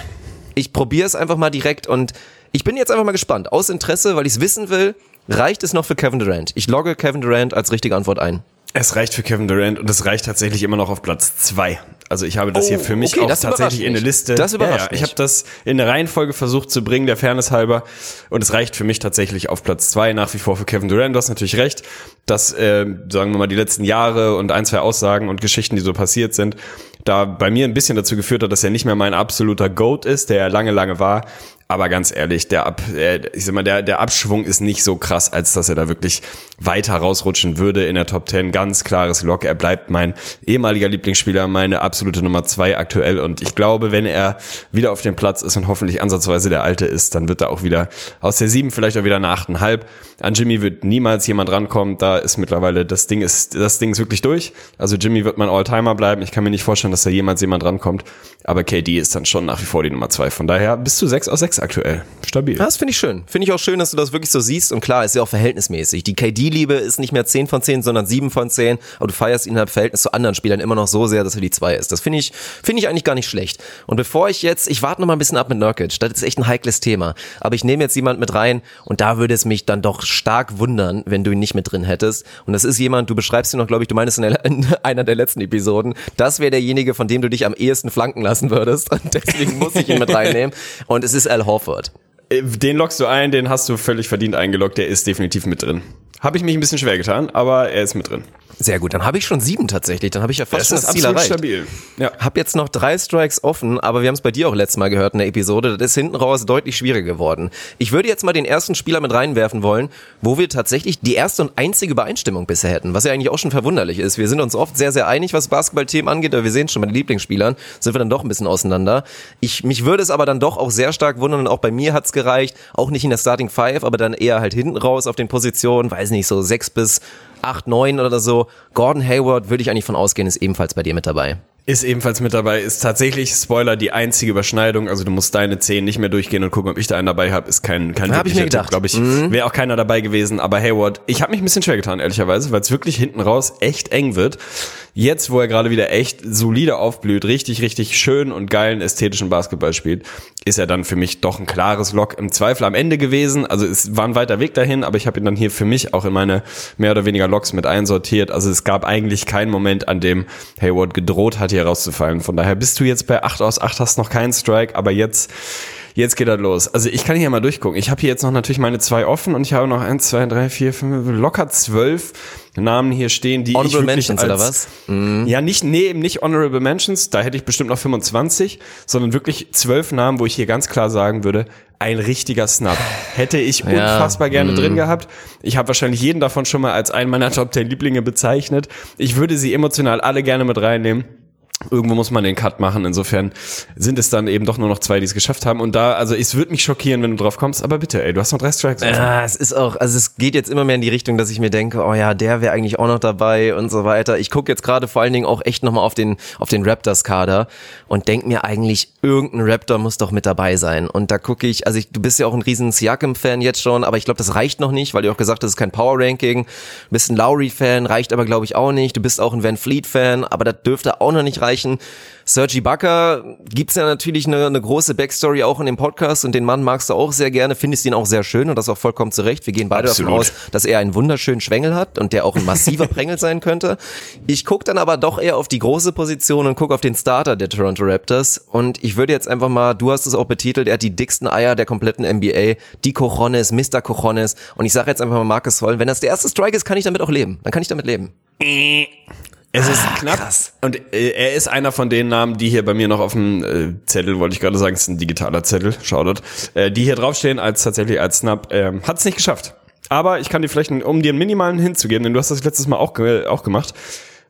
Ich probiere es einfach mal direkt und ich bin jetzt einfach mal gespannt. Aus Interesse, weil ich es wissen will, reicht es noch für Kevin Durant. Ich logge Kevin Durant als richtige Antwort ein.
Es reicht für Kevin Durant und es reicht tatsächlich immer noch auf Platz zwei. Also ich habe das
Oh,
hier für mich
okay,
auch tatsächlich in eine Liste.
Das überrascht
ja, ja. Ich habe das in eine Reihenfolge versucht zu bringen, der Fairness halber. Und es reicht für mich tatsächlich auf Platz zwei nach wie vor für Kevin Durant. Du hast natürlich recht, dass, äh, sagen wir mal, die letzten Jahre und ein, zwei Aussagen und Geschichten, die so passiert sind, da bei mir ein bisschen dazu geführt hat, dass er nicht mehr mein absoluter Goat ist, der er lange, lange war. Aber ganz ehrlich, der, Ab, äh, ich sag mal, der, der Abschwung ist nicht so krass, als dass er da wirklich weiter rausrutschen würde in der Top 10. Ganz klares Lock. Er bleibt mein ehemaliger Lieblingsspieler, meine absolute Nummer zwei aktuell. Und ich glaube, wenn er wieder auf dem Platz ist und hoffentlich ansatzweise der Alte ist, dann wird er auch wieder aus der sieben vielleicht auch wieder eine achteinhalb. An Jimmy wird niemals jemand rankommen. Da ist mittlerweile das Ding ist, das Ding ist wirklich durch. Also Jimmy wird mein Alltimer bleiben. Ich kann mir nicht vorstellen, dass da jemals jemand rankommt. Aber KD ist dann schon nach wie vor die Nummer zwei. Von daher bist du sechs aus sechs aktuell. Stabil.
Das finde ich schön. Finde ich auch schön, dass du das wirklich so siehst. Und klar, ist ja auch verhältnismäßig. Die KD-Liebe ist nicht mehr 10 von 10, sondern 7 von 10. Aber du feierst ihn im Verhältnis zu anderen Spielern immer noch so sehr, dass er die 2 ist. Das finde ich, finde ich eigentlich gar nicht schlecht. Und bevor ich jetzt, ich warte noch mal ein bisschen ab mit Nurkic. Das ist echt ein heikles Thema. Aber ich nehme jetzt jemand mit rein und da würde es mich dann doch stark wundern, wenn du ihn nicht mit drin hättest. Und das ist jemand, du beschreibst ihn noch, glaube ich, du meinst in, der, in <laughs> einer der letzten Episoden. Das wäre derjenige, von dem du dich am ehesten flanken lassen würdest. <laughs> Und deswegen muss ich ihn mit reinnehmen. Und es ist Al Horford.
Äh, Den lockst du ein, den hast du völlig verdient eingeloggt. Der ist definitiv mit drin. Habe ich mich ein bisschen schwer getan, aber er ist mit drin.
Sehr gut, dann habe ich schon sieben tatsächlich. Dann habe ich ja fast
Das
schon das Ziel erreicht.
stabil. Ja.
Hab jetzt noch drei Strikes offen, aber wir haben es bei dir auch letztes Mal gehört in der Episode. Das ist hinten raus deutlich schwieriger geworden. Ich würde jetzt mal den ersten Spieler mit reinwerfen wollen, wo wir tatsächlich die erste und einzige Übereinstimmung bisher hätten, was ja eigentlich auch schon verwunderlich ist. Wir sind uns oft sehr, sehr einig, was Basketballthemen angeht, aber wir sehen schon bei den Lieblingsspielern, sind wir dann doch ein bisschen auseinander. Ich, mich würde es aber dann doch auch sehr stark wundern und auch bei mir hat's gereicht, auch nicht in der Starting Five, aber dann eher halt hinten raus auf den Positionen, weiß nicht, so sechs bis acht, neun oder so. Gordon Hayward würde ich eigentlich von ausgehen, ist ebenfalls bei dir mit dabei.
Ist ebenfalls mit dabei, ist tatsächlich, Spoiler, die einzige Überschneidung. Also du musst deine 10 nicht mehr durchgehen und gucken, ob ich da einen dabei habe. Ist kein, kein
Hab ich mir gedacht.
glaube ich. Wäre auch keiner dabei gewesen. Aber Hayward, ich habe mich ein bisschen schwer getan, ehrlicherweise, weil es wirklich hinten raus echt eng wird. Jetzt, wo er gerade wieder echt solide aufblüht, richtig, richtig schön und geilen ästhetischen Basketball spielt, ist er dann für mich doch ein klares Lock im Zweifel am Ende gewesen. Also es war ein weiter Weg dahin, aber ich habe ihn dann hier für mich auch in meine mehr oder weniger Locks mit einsortiert. Also es gab eigentlich keinen Moment, an dem Hayward gedroht hat, hier rauszufallen. Von daher bist du jetzt bei 8 aus 8, hast noch keinen Strike, aber jetzt Jetzt geht das los. Also ich kann hier mal durchgucken. Ich habe hier jetzt noch natürlich meine zwei offen und ich habe noch eins, zwei, drei, vier, fünf, locker zwölf Namen hier stehen, die ich
Honorable
wirklich
Mentions,
als,
oder was?
Ja, nicht, nee, eben nicht Honorable Mentions, da hätte ich bestimmt noch 25, sondern wirklich zwölf Namen, wo ich hier ganz klar sagen würde, ein richtiger Snap. Hätte ich
Ja,
unfassbar gerne drin gehabt. Ich habe wahrscheinlich jeden davon schon mal als einen meiner Top 10 Lieblinge bezeichnet. Ich würde sie emotional alle gerne mit reinnehmen. Irgendwo muss man den Cut machen. Insofern sind es dann eben doch nur noch zwei, die es geschafft haben. Und da, also es würde mich schockieren, wenn du drauf kommst. Aber bitte, ey, du hast noch drei Strikes.
Ja, es ist auch, also es geht jetzt immer mehr in die Richtung, dass ich mir denke, oh ja, der wäre eigentlich auch noch dabei und so weiter. Ich gucke jetzt gerade vor allen Dingen auch echt nochmal auf den, auf den Raptors-Kader und denk mir eigentlich, irgendein Raptor muss doch mit dabei sein. Und da gucke ich, also ich, du bist ja auch ein riesen Siakam-Fan jetzt schon, aber ich glaube, das reicht noch nicht, weil du auch gesagt hast, es ist kein Power-Ranking. Du bist ein Lowry-Fan, reicht aber glaube ich auch nicht. Du bist auch ein Van Fleet-Fan, aber das dürfte auch noch nicht reichen. Sergi Bakker gibt's ja natürlich eine, eine große Backstory auch in dem Podcast und den Mann magst du auch sehr gerne, findest ihn auch sehr schön und das auch vollkommen zurecht. Wir gehen beide
Absolut.
davon aus, dass er einen wunderschönen Schwengel hat und der auch ein massiver <laughs> Prängel sein könnte. Ich guck dann aber doch eher auf die große Position und guck auf den Starter der Toronto Raptors und ich würde jetzt einfach mal, du hast es auch betitelt, er hat die dicksten Eier der kompletten NBA, die Cojones, Mr. Cojones und ich sage jetzt einfach mal Marcus Holl, wenn das der erste Strike ist, kann ich damit auch leben. Dann kann ich damit leben.
Es ist knapp. Und äh, er ist einer von den Namen, die hier bei mir noch auf dem äh, Zettel, wollte ich gerade sagen, es ist ein digitaler Zettel, Shoutout, äh, die hier draufstehen als tatsächlich als Snap, ähm, hat es nicht geschafft. Aber ich kann dir vielleicht, um dir einen minimalen hinzugeben, denn du hast das letztes Mal auch, ge auch gemacht,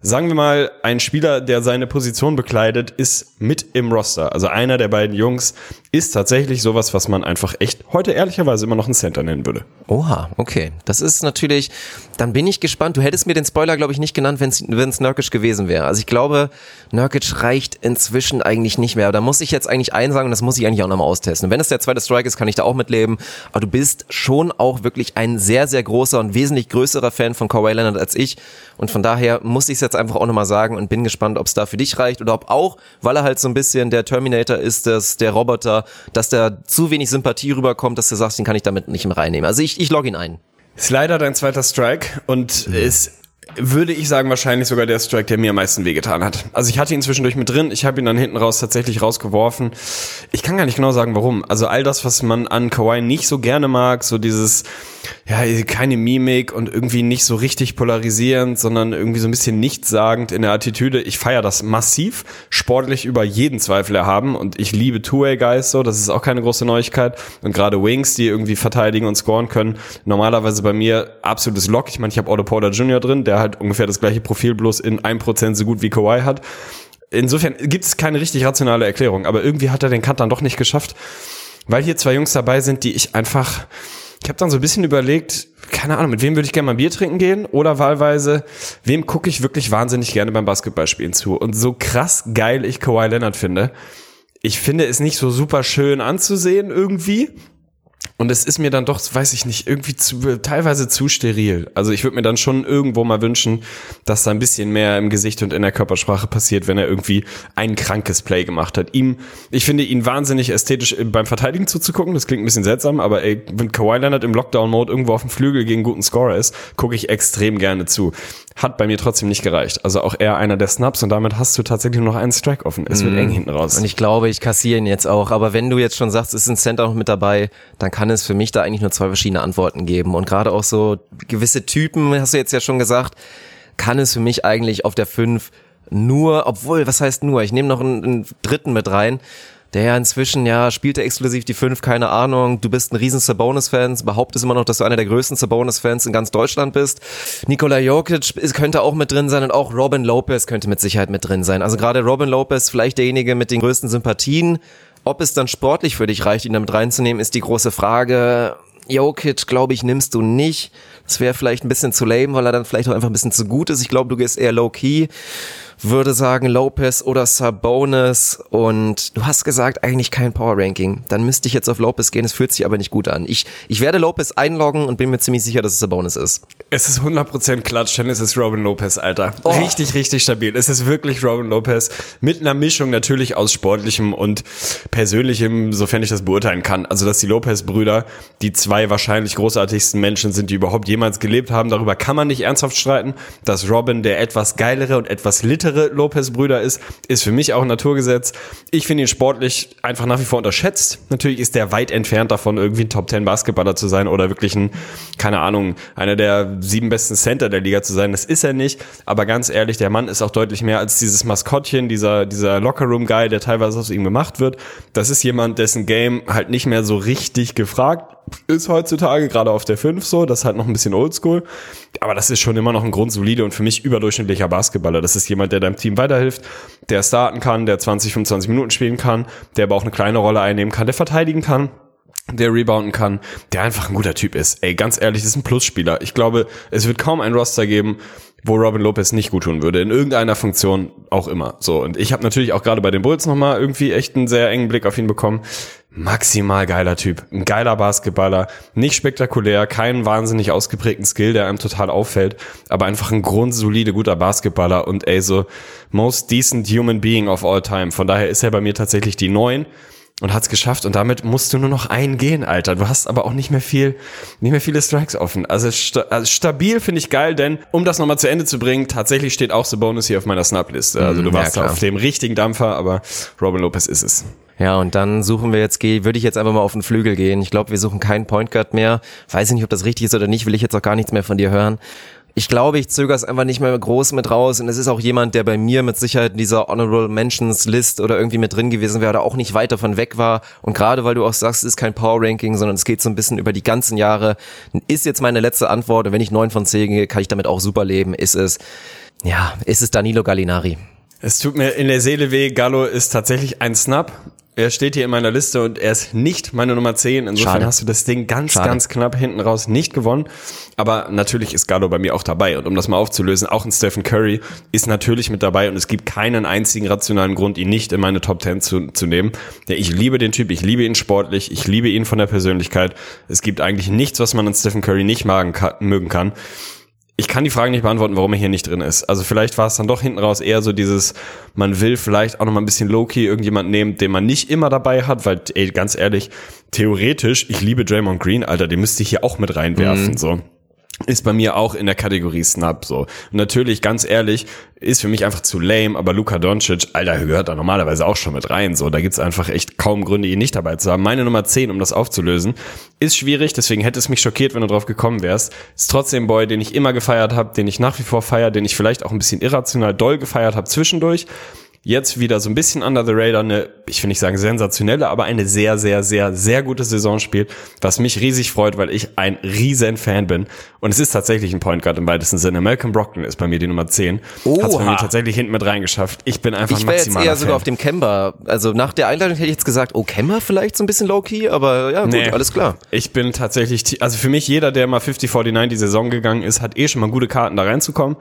sagen wir mal, ein Spieler, der seine Position bekleidet, ist mit im Roster. Also einer der beiden Jungs ist tatsächlich sowas, was man einfach echt heute ehrlicherweise immer noch einen Center nennen würde.
Oha, okay. Das ist natürlich, dann bin ich gespannt. Du hättest mir den Spoiler, glaube ich, nicht genannt, wenn es Nurkic gewesen wäre. Also ich glaube, Nurkic reicht inzwischen eigentlich nicht mehr. Da muss ich jetzt eigentlich einsagen und das muss ich eigentlich auch nochmal austesten. Und wenn es der zweite Strike ist, kann ich da auch mitleben. Aber du bist schon auch wirklich ein sehr, sehr großer und wesentlich größerer Fan von Kawhi Leonard als ich. Und von daher muss ich es jetzt einfach auch nochmal sagen und bin gespannt, ob es da für dich reicht oder ob auch, weil er halt so ein bisschen der Terminator ist, das, der Roboter, dass da zu wenig Sympathie rüberkommt, dass du sagst, den kann ich damit nicht mehr reinnehmen. Also ich, ich log ihn ein.
Ist leider dein zweiter Strike und ist würde ich sagen, wahrscheinlich sogar der Strike, der mir am meisten wehgetan hat. Also ich hatte ihn zwischendurch mit drin, ich habe ihn dann hinten raus tatsächlich rausgeworfen. Ich kann gar nicht genau sagen, warum. Also all das, was man an Kawhi nicht so gerne mag, so dieses, ja, keine Mimik und irgendwie nicht so richtig polarisierend, sondern irgendwie so ein bisschen nichtssagend in der Attitüde. Ich feiere das massiv, sportlich über jeden Zweifel erhaben und ich liebe Two-Way-Guys so, das ist auch keine große Neuigkeit. Und gerade Wings, die irgendwie verteidigen und scoren können, normalerweise bei mir absolutes Lock. Ich meine, ich habe Otto Porter Jr. drin, der halt ungefähr das gleiche Profil bloß in 1% so gut wie Kawhi hat. Insofern gibt es keine richtig rationale Erklärung, aber irgendwie hat er den Cut dann doch nicht geschafft, weil hier zwei Jungs dabei sind, die ich einfach, ich habe dann so ein bisschen überlegt, keine Ahnung, mit wem würde ich gerne mal Bier trinken gehen oder wahlweise, wem gucke ich wirklich wahnsinnig gerne beim Basketballspielen zu und so krass geil ich Kawhi Leonard finde. Ich finde es nicht so super schön anzusehen irgendwie, und es ist mir dann doch, weiß ich nicht, irgendwie zu, teilweise zu steril. Also ich würde mir dann schon irgendwo mal wünschen, dass da ein bisschen mehr im Gesicht und in der Körpersprache passiert, wenn er irgendwie ein krankes Play gemacht hat. Ihm, ich finde ihn wahnsinnig ästhetisch beim Verteidigen zuzugucken. Das klingt ein bisschen seltsam, aber ey, wenn Kawhi Leonard im Lockdown-Mode irgendwo auf dem Flügel gegen guten Scorer ist, gucke ich extrem gerne zu. Hat bei mir trotzdem nicht gereicht. Also auch eher einer der Snaps und damit hast du tatsächlich nur noch einen Strike offen. Es wird eng hinten raus.
Und ich glaube, ich kassiere ihn jetzt auch. Aber wenn du jetzt schon sagst, es ist ein Center noch mit dabei, dann kann es für mich da eigentlich nur zwei verschiedene Antworten geben. Und gerade auch so gewisse Typen, hast du jetzt ja schon gesagt, kann es für mich eigentlich auf der 5 nur, obwohl, was heißt nur? Ich nehme noch einen, einen dritten mit rein. Der ja inzwischen, ja, spielt er exklusiv die 5, keine Ahnung. Du bist ein riesen Sabonis-Fan, behauptest immer noch, dass du einer der größten Sabonis-Fans in ganz Deutschland bist. Nikola Jokic könnte auch mit drin sein und auch Robin Lopez könnte mit Sicherheit mit drin sein. Also gerade Robin Lopez, vielleicht derjenige mit den größten Sympathien. Ob es dann sportlich für dich reicht, ihn damit reinzunehmen, ist die große Frage. Jokic, glaube ich, nimmst du nicht. Das wäre vielleicht ein bisschen zu lame, weil er dann vielleicht auch einfach ein bisschen zu gut ist. Ich glaube, du gehst eher low-key. Würde sagen Lopez oder Sabonis und du hast gesagt, eigentlich kein Power Ranking. Dann müsste ich jetzt auf Lopez gehen, es fühlt sich aber nicht gut an. Ich, ich werde Lopez einloggen und bin mir ziemlich sicher, dass es Sabonis ist.
Es ist 100% Klatsch, denn es ist Robin Lopez, Alter. Richtig, richtig stabil. Es ist wirklich Robin Lopez mit einer Mischung natürlich aus sportlichem und persönlichem, sofern ich das beurteilen kann. Also, dass die Lopez-Brüder die zwei wahrscheinlich großartigsten Menschen sind, die überhaupt jemals gelebt haben. Darüber kann man nicht ernsthaft streiten. Dass Robin der etwas geilere und etwas littere Lopez-Brüder ist, ist für mich auch ein Naturgesetz. Ich finde ihn sportlich einfach nach wie vor unterschätzt. Natürlich ist der weit entfernt davon, irgendwie ein Top 10 Basketballer zu sein oder wirklich ein, keine Ahnung, einer der sieben besten Center der Liga zu sein. Das ist er nicht. Aber ganz ehrlich, der Mann ist auch deutlich mehr als dieses Maskottchen, dieser, dieser Lockerroom-Guy, der teilweise aus ihm gemacht wird. Das ist jemand, dessen Game halt nicht mehr so richtig gefragt ist heutzutage, gerade auf der 5 so. Das ist halt noch ein bisschen oldschool. Aber das ist schon immer noch ein grundsolide und für mich überdurchschnittlicher Basketballer. Das ist jemand, der deinem Team weiterhilft, der starten kann, der 20, 25 Minuten spielen kann, der aber auch eine kleine Rolle einnehmen kann, der verteidigen kann der rebounden kann, der einfach ein guter Typ ist. Ey, ganz ehrlich, ist ein Plusspieler. Ich glaube, es wird kaum ein Roster geben, wo Robin Lopez nicht gut tun würde, in irgendeiner Funktion auch immer. So, und ich habe natürlich auch gerade bei den Bulls nochmal irgendwie echt einen sehr engen Blick auf ihn bekommen. Maximal geiler Typ, ein geiler Basketballer, nicht spektakulär, keinen wahnsinnig ausgeprägten Skill, der einem total auffällt, aber einfach ein grundsolide, guter Basketballer und ey, so most decent human being of all time. Von daher ist er bei mir tatsächlich die neun und hat's geschafft und damit musst du nur noch einen gehen, Alter. Du hast aber auch nicht mehr viel, nicht mehr viele Strikes offen. Also, sta also stabil finde ich geil, denn um das nochmal zu Ende zu bringen, tatsächlich steht auch The Bonus hier auf meiner Snap-Liste. Also du
ja,
warst
klar.
auf dem richtigen Dampfer, aber Robin Lopez ist es.
Ja, und dann suchen wir jetzt, würde ich jetzt einfach mal auf den Flügel gehen. Ich glaube, wir suchen keinen Point Guard mehr. Weiß ich nicht, ob das richtig ist oder nicht, will ich jetzt auch gar nichts mehr von dir hören. Ich glaube, ich zögere es einfach nicht mehr groß mit raus und es ist auch jemand, der bei mir mit Sicherheit in dieser Honorable Mentions List oder irgendwie mit drin gewesen wäre oder auch nicht weit davon weg war. Und gerade weil du auch sagst, es ist kein Power Ranking, sondern es geht so ein bisschen über die ganzen Jahre, ist jetzt meine letzte Antwort und wenn ich neun von zehn gehe, kann ich damit auch super leben, ist es, ja, ist es Danilo Gallinari.
Es tut mir in der Seele weh. Gallo ist tatsächlich ein Snap. Er steht hier in meiner Liste und er ist nicht meine Nummer 10. Insofern
Schade.
hast du das Ding ganz,
Schade.
ganz knapp hinten raus nicht gewonnen. Aber natürlich ist Gallo bei mir auch dabei. Und um das mal aufzulösen, auch ein Stephen Curry ist natürlich mit dabei und es gibt keinen einzigen rationalen Grund, ihn nicht in meine Top 10 zu, zu nehmen. Ja, ich liebe den Typ, ich liebe ihn sportlich, ich liebe ihn von der Persönlichkeit. Es gibt eigentlich nichts, was man an Stephen Curry nicht magen mögen kann ich kann die Frage nicht beantworten, warum er hier nicht drin ist. Also vielleicht war es dann doch hinten raus eher so dieses, man will vielleicht auch noch mal ein bisschen low-key irgendjemand nehmen, den man nicht immer dabei hat, weil, ey, ganz ehrlich, theoretisch, ich liebe Draymond Green, Alter, den müsste ich hier auch mit reinwerfen, so. Ist bei mir auch in der Kategorie Snap so. Und natürlich, ganz ehrlich, ist für mich einfach zu lame, aber Luka Doncic, Alter, gehört da normalerweise auch schon mit rein. So, da gibt's einfach echt kaum Gründe, ihn nicht dabei zu haben. Meine Nummer 10, um das aufzulösen, ist schwierig, deswegen hätte es mich schockiert, wenn du drauf gekommen wärst. Ist trotzdem Boy, den ich immer gefeiert habe, den ich nach wie vor feiere, den ich vielleicht auch ein bisschen irrational doll gefeiert habe zwischendurch. Jetzt wieder so ein bisschen under the radar, eine, ich will nicht sagen sensationelle, aber eine sehr, sehr, sehr, sehr gute Saison spielt, was mich riesig freut, weil ich ein riesen Fan bin. Und es ist tatsächlich ein Point Guard im weitesten Sinne. Malcolm Brogdon ist bei mir die Nummer 10. Hat's bei
Oha.
mir tatsächlich hinten mit reingeschafft. Ich bin einfach
Ich
ein
wäre jetzt eher sogar auf dem Kemba. Also nach der Einladung hätte ich jetzt gesagt, oh, Kemba vielleicht so ein bisschen low-key, aber ja, gut,
Nee.
alles klar.
Ich bin tatsächlich, also für mich jeder, der mal 50-49 die Saison gegangen ist, hat eh schon mal gute Karten da reinzukommen.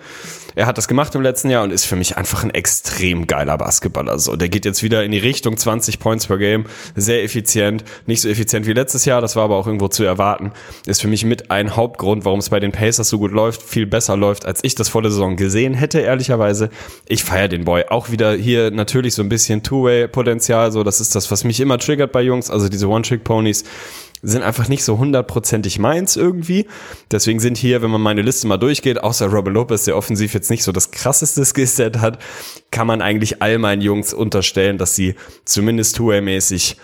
Er hat das gemacht im letzten Jahr und ist für mich einfach ein extrem geiler Basketballer. So, der geht jetzt wieder in die Richtung 20 Points per Game, sehr effizient, nicht so effizient wie letztes Jahr, das war aber auch irgendwo zu erwarten. Ist für mich mit ein Hauptgrund, warum es bei den Pacers so gut läuft, viel besser läuft, als ich das vor der Saison gesehen hätte, ehrlicherweise. Ich feiere den Boy. Auch wieder hier natürlich so ein bisschen Two-Way-Potenzial, so, das ist das, was mich immer triggert bei Jungs, also diese One-Trick-Ponys sind einfach nicht so hundertprozentig meins irgendwie. Deswegen sind hier, wenn man meine Liste mal durchgeht, außer Robert Lopez, der offensiv jetzt nicht so das krasseste Skillset hat, kann man eigentlich all meinen Jungs unterstellen, dass sie zumindest Two-Way-mäßig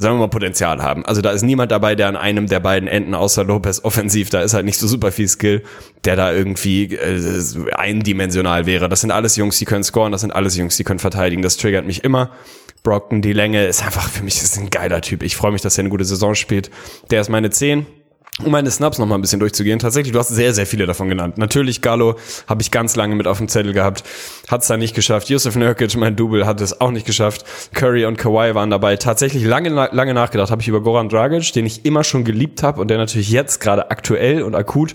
sagen wir mal, Potenzial haben. Also da ist niemand dabei, der an einem der beiden Enden außer Lopez offensiv, da ist halt nicht so super viel Skill, der da irgendwie äh, eindimensional wäre. Das sind alles Jungs, die können scoren, das sind alles Jungs, die können verteidigen. Das triggert mich immer. Brockton, die Länge ist einfach für mich ist ein geiler Typ. Ich freue mich, dass er eine gute Saison spielt. Der ist meine 10. Um meine Snaps noch mal ein bisschen durchzugehen. Tatsächlich, du hast sehr, sehr viele davon genannt. Natürlich, Gallo habe ich ganz lange mit auf dem Zettel gehabt. Hat es da nicht geschafft. Yusuf Nurkic, mein Double, hat es auch nicht geschafft. Curry und Kawhi waren dabei. Tatsächlich lange, lange nachgedacht habe ich über Goran Dragic, den ich immer schon geliebt habe und der natürlich jetzt gerade aktuell und akut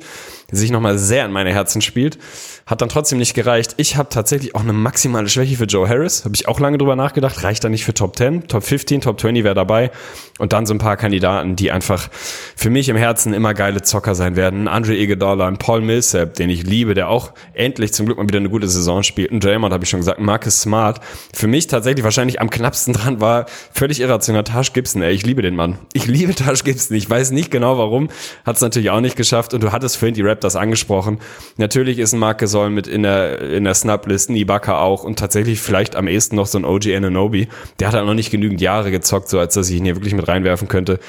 sich nochmal sehr in meine Herzen spielt. Hat dann trotzdem nicht gereicht. Ich habe tatsächlich auch eine maximale Schwäche für Joe Harris. Habe ich auch lange drüber nachgedacht. Reicht da nicht für Top 10, Top 15, Top 20 wäre dabei. Und dann so ein paar Kandidaten, die einfach für mich im Herzen immer geile Zocker sein werden. Andre Iguodala, ein Paul Millsap, den ich liebe, der auch endlich zum Glück mal wieder eine gute Saison spielt. Ein Draymond habe ich schon gesagt. Marcus Smart. Für mich tatsächlich wahrscheinlich am knappsten dran war völlig irrational Tash Gibson. Ey, ich liebe den Mann. Ich liebe Tash Gibson. Ich weiß nicht genau warum. Hat es natürlich auch nicht geschafft. Und du hattest vorhin die Raptors angesprochen. Natürlich ist ein Marc Gasol mit in der, in der Snap-Liste, ein Ibaka auch und tatsächlich vielleicht am ehesten noch so ein OG Ananobi. Der hat halt noch nicht genügend Jahre gezockt, so als dass ich ihn hier wirklich mit reinwerfen könnte.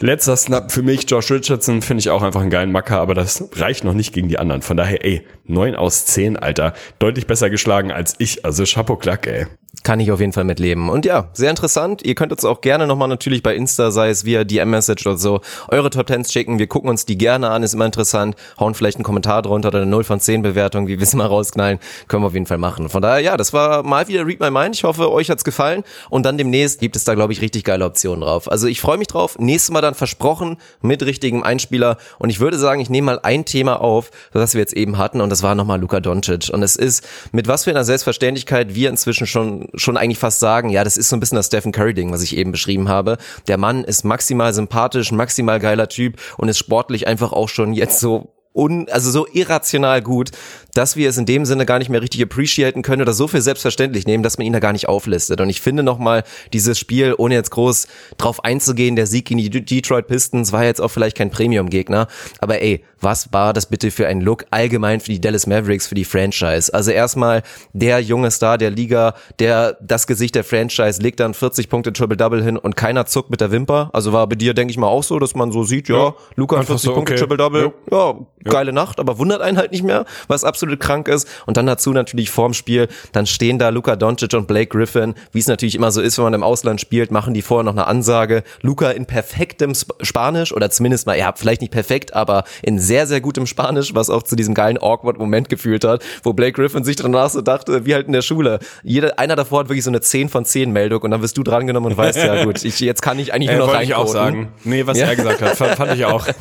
Letzter Snap für mich, Josh Richardson 14 finde ich auch einfach einen geilen Macker, aber das reicht noch nicht gegen die anderen. Von daher, ey, 9 aus 10, Alter. Deutlich besser geschlagen als ich. Also Chapeau Klack, ey.
Kann ich auf jeden Fall mitleben. Und ja, sehr interessant. Ihr könnt uns auch gerne nochmal natürlich bei Insta, sei es via DM-Message oder so, eure Top 10s schicken. Wir gucken uns die gerne an, ist immer interessant. Hauen vielleicht einen Kommentar drunter oder eine 0 von 10 Bewertung, wie wir es mal rausknallen. Können wir auf jeden Fall machen. Von daher, ja, das war mal wieder Read My Mind. Ich hoffe, euch hat's gefallen. Und dann demnächst gibt es da, glaube ich, richtig geile Optionen drauf. Also ich freue mich drauf. Nächstes Mal dann versprochen mit richtigem Einspieler. Und ich würde sagen, ich nehme mal ein Thema auf, das wir jetzt eben hatten. Und das war nochmal Luka Doncic. Und es ist, mit was für einer Selbstverständlichkeit wir inzwischen schon schon eigentlich fast sagen, ja, das ist so ein bisschen das Stephen Curry-Ding, was ich eben beschrieben habe. Der Mann ist maximal sympathisch, maximal geiler Typ und ist sportlich einfach auch schon jetzt so un, also so irrational gut, dass wir es in dem Sinne gar nicht mehr richtig appreciaten können oder so viel selbstverständlich nehmen, dass man ihn da gar nicht auflistet. Und ich finde nochmal dieses Spiel, ohne jetzt groß drauf einzugehen, der Sieg gegen die Detroit Pistons war jetzt auch vielleicht kein Premium-Gegner, aber ey, was war das bitte für ein Look allgemein für die Dallas Mavericks, für die Franchise? Also erstmal der junge Star der Liga, der das Gesicht der Franchise legt dann 40 Punkte Triple-Double hin und keiner zuckt mit der Wimper. Also war bei dir, denke ich mal, auch so, dass man so sieht, ja,
Ja,
Luca hat
einfach
40
so,
Punkte
okay.
Triple-Double, ja, geile Nacht, aber wundert einen halt nicht mehr, was absolut krank ist. Und dann dazu natürlich vorm Spiel, dann stehen da Luca Doncic und Blake Griffin, wie es natürlich immer so ist, wenn man im Ausland spielt, machen die vorher noch eine Ansage. Luca in perfektem Sp Spanisch oder zumindest mal, ja, vielleicht nicht perfekt, aber in sehr, sehr gutem Spanisch, was auch zu diesem geilen awkward Moment gefühlt hat, wo Blake Griffin sich danach so dachte, wie halt in der Schule. Jeder, einer davor hat wirklich so eine 10 von 10 Meldung und dann wirst du drangenommen und weißt, ja gut, ich, jetzt kann ich eigentlich
Äh,
nur noch
ich auch sagen. Nee, was
Ja.
er gesagt hat, fand, fand ich auch. <laughs>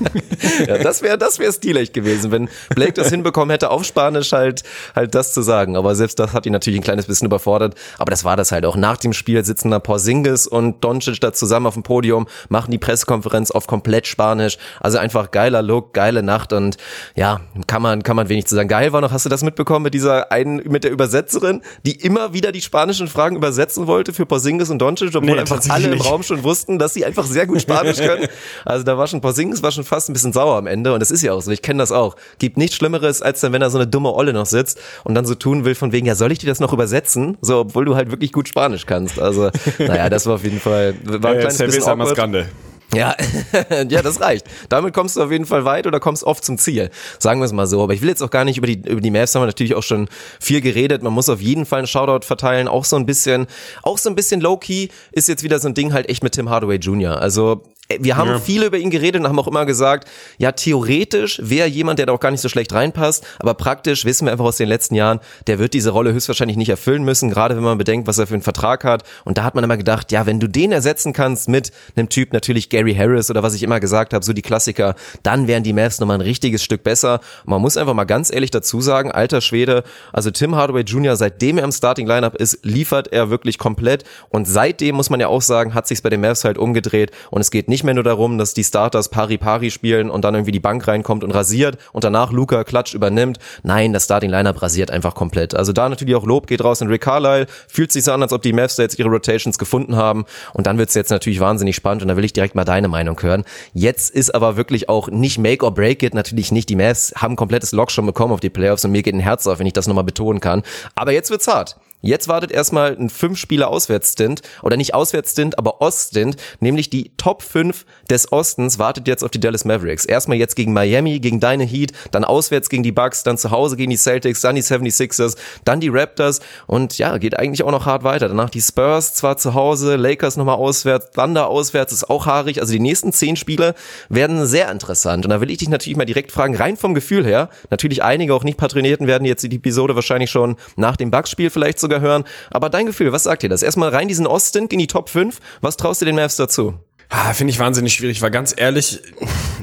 Ja, das wäre das wäre stilecht gewesen, wenn Blake das hinbekommen hätte, auf Spanisch halt halt das zu sagen. Aber selbst das hat ihn natürlich ein kleines bisschen überfordert. Aber das war das halt auch. Nach dem Spiel sitzen da Porzingis und Doncic da zusammen auf dem Podium, machen die Pressekonferenz auf komplett Spanisch. Also einfach geiler Look, geile Nacht und ja, kann man kann man wenig zu sagen. Geil war noch, hast du das mitbekommen mit dieser einen mit der Übersetzerin, die immer wieder die spanischen Fragen übersetzen wollte für Porzingis und Doncic, obwohl
Nee,
einfach alle im
nicht.
Raum schon wussten, dass sie einfach sehr gut Spanisch können. Also da war schon Porzingis war schon fast ein bisschen sauer am Ende und das ist ja auch so. Ich kenne das auch. Gibt nichts Schlimmeres, als dann, wenn da so eine dumme Olle noch sitzt und dann so tun will von wegen, ja, soll ich dir das noch übersetzen? So, obwohl du halt wirklich gut Spanisch kannst. Also, <laughs> naja, das war auf jeden Fall, war ein kleines bisschen
Cerveza
awkward. Ja, <laughs> ja, das reicht. Damit kommst du auf jeden Fall weit oder kommst oft zum Ziel. Sagen wir es mal so. Aber ich will jetzt auch gar nicht über die, über die Mavs haben wir natürlich auch schon viel geredet. Man muss auf jeden Fall einen Shoutout verteilen. Auch so ein bisschen, auch so ein bisschen low-key ist jetzt wieder so ein Ding halt echt mit Tim Hardaway Jr. Also, wir haben
Ja.
viel über ihn geredet und haben auch immer gesagt, ja, theoretisch wäre jemand, der da auch gar nicht so schlecht reinpasst, aber praktisch wissen wir einfach aus den letzten Jahren, der wird diese Rolle höchstwahrscheinlich nicht erfüllen müssen, gerade wenn man bedenkt, was er für einen Vertrag hat. Und da hat man immer gedacht, ja, wenn du den ersetzen kannst mit einem Typ natürlich Gary Harris oder was ich immer gesagt habe, so die Klassiker, dann wären die Mavs nochmal ein richtiges Stück besser. Man muss einfach mal ganz ehrlich dazu sagen, alter Schwede, also Tim Hardaway Jr., seitdem er im Starting Lineup ist, liefert er wirklich komplett und seitdem muss man ja auch sagen, hat sich's bei den Mavs halt umgedreht und es geht nicht mehr nur darum, dass die Starters pari pari spielen und dann irgendwie die Bank reinkommt und rasiert und danach Luca Klatsch übernimmt. Nein, das Starting Lineup rasiert einfach komplett. Also da natürlich auch Lob geht raus in Rick Carlisle, fühlt sich so an, als ob die Mavs da jetzt ihre Rotations gefunden haben und dann wird's jetzt natürlich wahnsinnig spannend und da will ich direkt mal deine Meinung hören. Jetzt ist aber wirklich auch nicht make or break it, natürlich nicht. Die Mavs haben komplettes Lock schon bekommen auf die Playoffs und mir geht ein Herz auf, wenn ich das nochmal betonen kann. Aber jetzt wird's hart. Jetzt wartet erstmal ein fünf Spieler Auswärtsstint oder nicht Auswärtsstint, aber Oststint, nämlich die Top 5 des Ostens wartet jetzt auf die Dallas Mavericks. Erstmal jetzt gegen Miami, gegen deine Heat, dann auswärts gegen die Bucks, dann zu Hause gegen die Celtics, dann die 76ers, dann die Raptors und ja, geht eigentlich auch noch hart weiter. Danach die Spurs zwar zu Hause, Lakers nochmal auswärts, Thunder auswärts, ist auch haarig. Also die nächsten zehn Spiele werden sehr interessant und da will ich dich natürlich mal direkt fragen, rein vom Gefühl her, natürlich einige auch nicht Patronierten werden jetzt die Episode wahrscheinlich schon nach dem Bucks-Spiel vielleicht sogar hören, aber dein Gefühl, was sagt dir das? Erstmal rein diesen Oststint in die Top 5, was traust du den Mavs dazu?
Ah, Finde ich wahnsinnig schwierig, weil ganz ehrlich,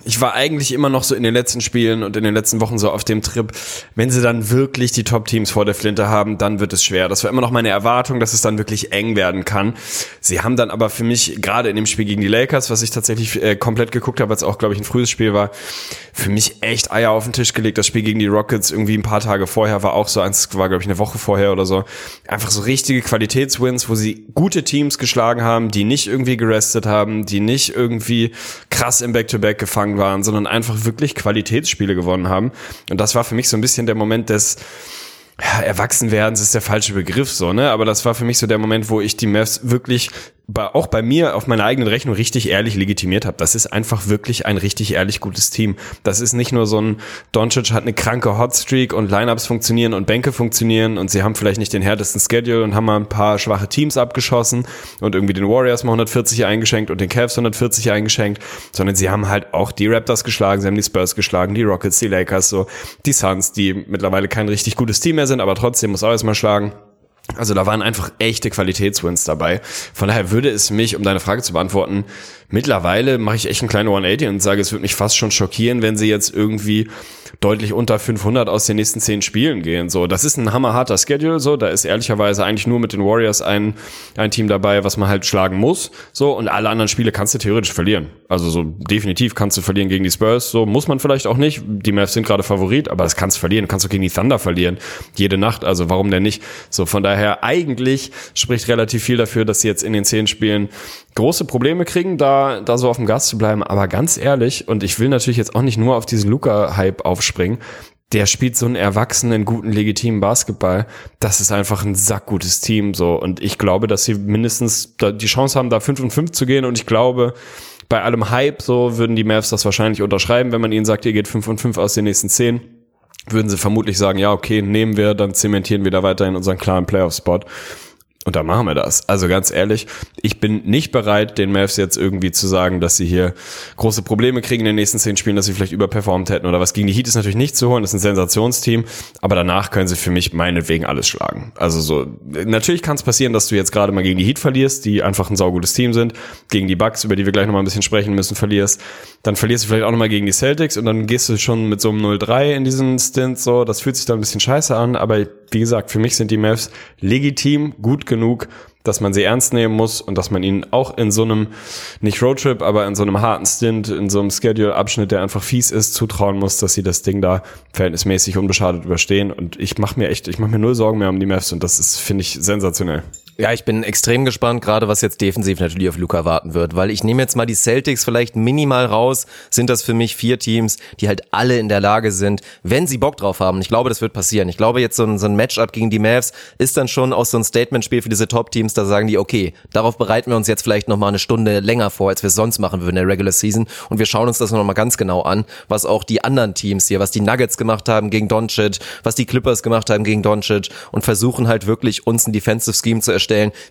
ich war eigentlich immer noch so in den letzten Spielen und in den letzten Wochen so auf dem Trip, wenn sie dann wirklich die Top-Teams vor der Flinte haben, dann wird es schwer. Das war immer noch meine Erwartung, dass es dann wirklich eng werden kann. Sie haben dann aber für mich, gerade in dem Spiel gegen die Lakers, was ich tatsächlich äh, komplett geguckt habe, als auch, glaube ich, ein frühes Spiel war, für mich echt Eier auf den Tisch gelegt. Das Spiel gegen die Rockets irgendwie ein paar Tage vorher war auch so eins, war, glaube ich, eine Woche vorher oder so. Einfach so richtige Qualitätswins, wo sie gute Teams geschlagen haben, die nicht irgendwie gerestet haben, die nicht irgendwie krass im Back-to-Back gefangen waren, sondern einfach wirklich Qualitätsspiele gewonnen haben. Und das war für mich so ein bisschen der Moment des ja, Erwachsenwerdens ist der falsche Begriff so, ne? Aber das war für mich so der Moment, wo ich die Mavs wirklich bei, auch bei mir auf meiner eigenen Rechnung richtig ehrlich legitimiert habe. Das ist einfach wirklich ein richtig ehrlich gutes Team. Das ist nicht nur so ein Doncic hat eine kranke Hotstreak und Lineups funktionieren und Bänke funktionieren und sie haben vielleicht nicht den härtesten Schedule und haben mal ein paar schwache Teams abgeschossen und irgendwie den Warriors mal 140 eingeschenkt und den Cavs 140 eingeschenkt, sondern sie haben halt auch die Raptors geschlagen, sie haben die Spurs geschlagen, die Rockets, die Lakers, so die Suns, die mittlerweile kein richtig gutes Team mehr sind, aber trotzdem muss auch erstmal schlagen. Also da waren einfach echte Qualitätswins dabei. Von daher würde es mich, um deine Frage zu beantworten, mittlerweile mache ich echt einen kleinen 180 und sage, es würde mich fast schon schockieren, wenn sie jetzt irgendwie deutlich unter 500 aus den nächsten zehn Spielen gehen. So, das ist ein hammerharter Schedule. So, da ist ehrlicherweise eigentlich nur mit den Warriors ein ein Team dabei, was man halt schlagen muss. So und alle anderen Spiele kannst du theoretisch verlieren. Also so definitiv kannst du verlieren gegen die Spurs. So muss man vielleicht auch nicht. Die Mavs sind gerade Favorit, aber das kannst du verlieren. Du kannst auch gegen die Thunder verlieren jede Nacht. Also warum denn nicht? So von daher eigentlich spricht relativ viel dafür, dass sie jetzt in den zehn Spielen große Probleme kriegen, da, da so auf dem Gas zu bleiben. Aber ganz ehrlich, und ich will natürlich jetzt auch nicht nur auf diesen Luca-Hype aufspringen, der spielt so einen erwachsenen, guten, legitimen Basketball. Das ist einfach ein sackgutes Team, so. Und ich glaube, dass sie mindestens die Chance haben, da 5 und 5 zu gehen. Und ich glaube, bei allem Hype, so würden die Mavs das wahrscheinlich unterschreiben, wenn man ihnen sagt, ihr geht 5 und 5 aus den nächsten 10 würden sie vermutlich sagen, ja, okay, nehmen wir, dann zementieren wir da weiterhin unseren klaren Playoff-Spot. Und dann machen wir das. Also ganz ehrlich, ich bin nicht bereit, den Mavs jetzt irgendwie zu sagen, dass sie hier große Probleme kriegen in den nächsten zehn Spielen, dass sie vielleicht überperformt hätten oder was. Gegen die Heat ist natürlich nicht zu holen, das ist ein Sensationsteam, aber danach können sie für mich meinetwegen alles schlagen. Also so, natürlich kann es passieren, dass du jetzt gerade mal gegen die Heat verlierst, die einfach ein saugutes Team sind, gegen die Bucks, über die wir gleich nochmal ein bisschen sprechen müssen, verlierst. Dann verlierst du vielleicht auch nochmal gegen die Celtics und dann gehst du schon mit so einem 0-3 in diesen Stint, so, das fühlt sich dann ein bisschen scheiße an, aber wie gesagt, für mich sind die Mavs legitim, gut genug, dass man sie ernst nehmen muss und dass man ihnen auch in so einem, nicht Roadtrip, aber in so einem harten Stint, in so einem Schedule-Abschnitt, der einfach fies ist, zutrauen muss, dass sie das Ding da verhältnismäßig unbeschadet überstehen. Und ich mache mir echt, ich mache mir null Sorgen mehr um die Mavs und das ist, finde ich, sensationell.
Ja, ich bin extrem gespannt, gerade was jetzt defensiv natürlich auf Luca warten wird, weil ich nehme jetzt mal die Celtics vielleicht minimal raus, sind das für mich vier Teams, die halt alle in der Lage sind, wenn sie Bock drauf haben. Ich glaube, das wird passieren. Ich glaube, jetzt so ein, so ein Matchup gegen die Mavs ist dann schon auch so ein Statement-Spiel für diese Top-Teams, da sagen die, okay, darauf bereiten wir uns jetzt vielleicht nochmal eine Stunde länger vor, als wir es sonst machen würden in der Regular Season und wir schauen uns das nochmal ganz genau an, was auch die anderen Teams hier, was die Nuggets gemacht haben gegen Doncic, was die Clippers gemacht haben gegen Doncic und versuchen halt wirklich uns ein Defensive Scheme zu erstellen,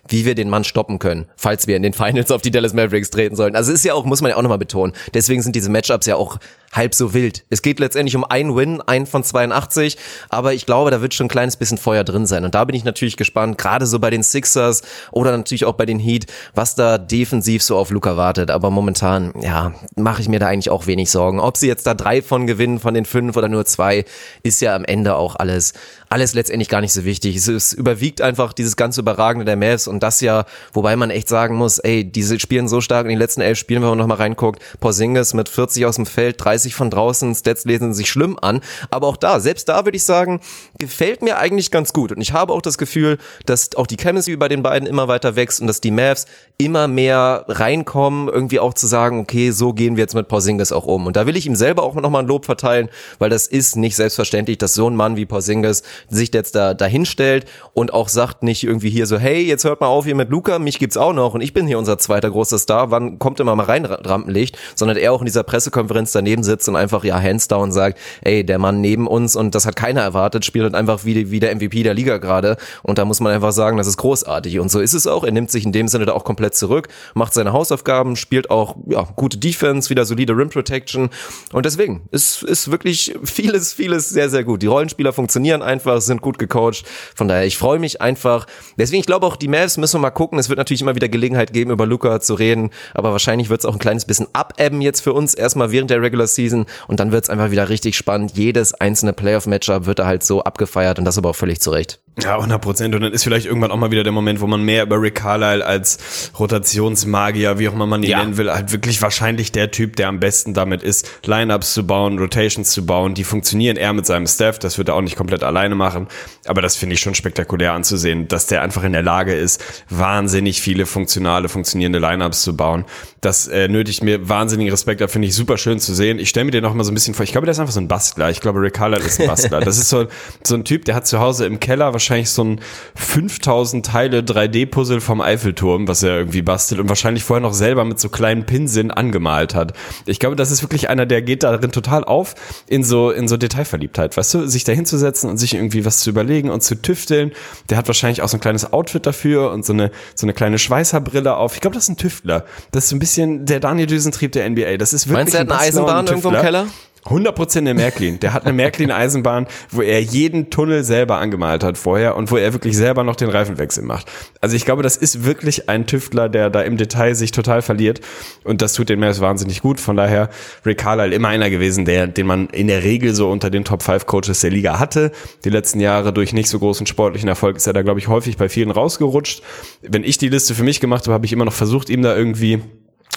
wie wir den Mann stoppen können, falls wir in den Finals auf die Dallas Mavericks treten sollen. Also ist ja auch, muss man ja auch nochmal betonen. Deswegen sind diese Matchups ja auch halb so wild. Es geht letztendlich um einen Win, einen von 82, aber ich glaube, da wird schon ein kleines bisschen Feuer drin sein. Und da bin ich natürlich gespannt, gerade so bei den Sixers oder natürlich auch bei den Heat, was da defensiv so auf Luca wartet. Aber momentan, ja, mache ich mir da eigentlich auch wenig Sorgen. Ob sie jetzt da drei von gewinnen, von den fünf oder nur zwei, ist ja am Ende auch alles, alles letztendlich gar nicht so wichtig. Es, es überwiegt einfach dieses ganze Überragende der Mavs und das ja, wobei man echt sagen muss, ey, diese spielen so stark in den letzten elf Spielen, wenn man nochmal reinguckt, Porzingis mit 40 aus dem Feld, 30 von draußen, Stats lesen sich schlimm an, aber auch da, selbst da würde ich sagen, gefällt mir eigentlich ganz gut. Und ich habe auch das Gefühl, dass auch die Chemistry bei den beiden immer weiter wächst und dass die Mavs immer mehr reinkommen, irgendwie auch zu sagen, okay, so gehen wir jetzt mit Porzingis auch um. Und da will ich ihm selber auch nochmal ein Lob verteilen, weil das ist nicht selbstverständlich, dass so ein Mann wie Porzingis sich jetzt da dahin stellt und auch sagt nicht irgendwie hier so, hey, jetzt hört mal auf hier mit Luca, mich gibt's auch noch und ich bin hier unser zweiter großer Star, wann kommt immer mal rein Rampenlicht, sondern er auch in dieser Pressekonferenz daneben sitzt und einfach ja hands down sagt, ey, der Mann neben uns und das hat keiner erwartet, spielt halt einfach wie, wie der MVP der Liga gerade und da muss man einfach sagen, das ist großartig und so ist es auch. Er nimmt sich in dem Sinne da auch komplett zurück, macht seine Hausaufgaben, spielt auch ja, gute Defense, wieder solide Rim Protection und deswegen ist ist wirklich vieles vieles sehr sehr gut. Die Rollenspieler funktionieren einfach, sind gut gecoacht. Von daher, ich freue mich einfach. Deswegen, ich glaube auch, die Mavs müssen wir mal gucken. Es wird natürlich immer wieder Gelegenheit geben, über Luca zu reden, aber wahrscheinlich wird es auch ein kleines bisschen abebben jetzt für uns erstmal während der Regular Season und dann wird es einfach wieder richtig spannend. Jedes einzelne Playoff-Matchup wird da halt so abgefeiert und das aber auch völlig zu Recht.
Ja, 100 Prozent. Und dann ist vielleicht irgendwann auch mal wieder der Moment, wo man mehr über Rick Carlisle als Rotationsmagier, wie auch immer man ihn
Ja.
nennen will, halt wirklich wahrscheinlich der Typ, der am besten damit ist, Lineups zu bauen, Rotations zu bauen. Die funktionieren er mit seinem Staff. Das wird er auch nicht komplett alleine machen. Aber das finde ich schon spektakulär anzusehen, dass der einfach in der Lage ist, wahnsinnig viele funktionale, funktionierende Lineups zu bauen. Das äh, nötigt mir wahnsinnigen Respekt. Da finde ich super schön zu sehen. Ich stelle mir den noch mal so ein bisschen vor. Ich glaube, der ist einfach so ein Bastler. Ich glaube, Rick Carlisle ist ein Bastler. Das ist so, so ein Typ, der hat zu Hause im Keller wahrscheinlich so ein 5000 Teile 3D-Puzzle vom Eiffelturm, was er irgendwie bastelt und wahrscheinlich vorher noch selber mit so kleinen Pinseln angemalt hat. Ich glaube, das ist wirklich einer, der geht darin total auf in so, in so Detailverliebtheit, weißt du, sich da hinzusetzen und sich irgendwie was zu überlegen und zu tüfteln. Der hat wahrscheinlich auch so ein kleines Outfit dafür und so eine, so eine kleine Schweißerbrille auf. Ich glaube, das ist ein Tüftler. Das ist so ein bisschen der Daniel Düsentrieb der NBA. Das ist wirklich
Meinst du, er hat eine Eisenbahn irgendwo im Keller?
100% eine Märklin. Der hat eine Märklin-Eisenbahn, wo er jeden Tunnel selber angemalt hat vorher und wo er wirklich selber noch den Reifenwechsel macht. Also ich glaube, das ist wirklich ein Tüftler, der da im Detail sich total verliert und das tut den Mavs wahnsinnig gut. Von daher Rick Carlisle immer einer gewesen, der, den man in der Regel so unter den Top 5 Coaches der Liga hatte. Die letzten Jahre durch nicht so großen sportlichen Erfolg ist er da, glaube ich, häufig bei vielen rausgerutscht. Wenn ich die Liste für mich gemacht habe, habe ich immer noch versucht, ihm da irgendwie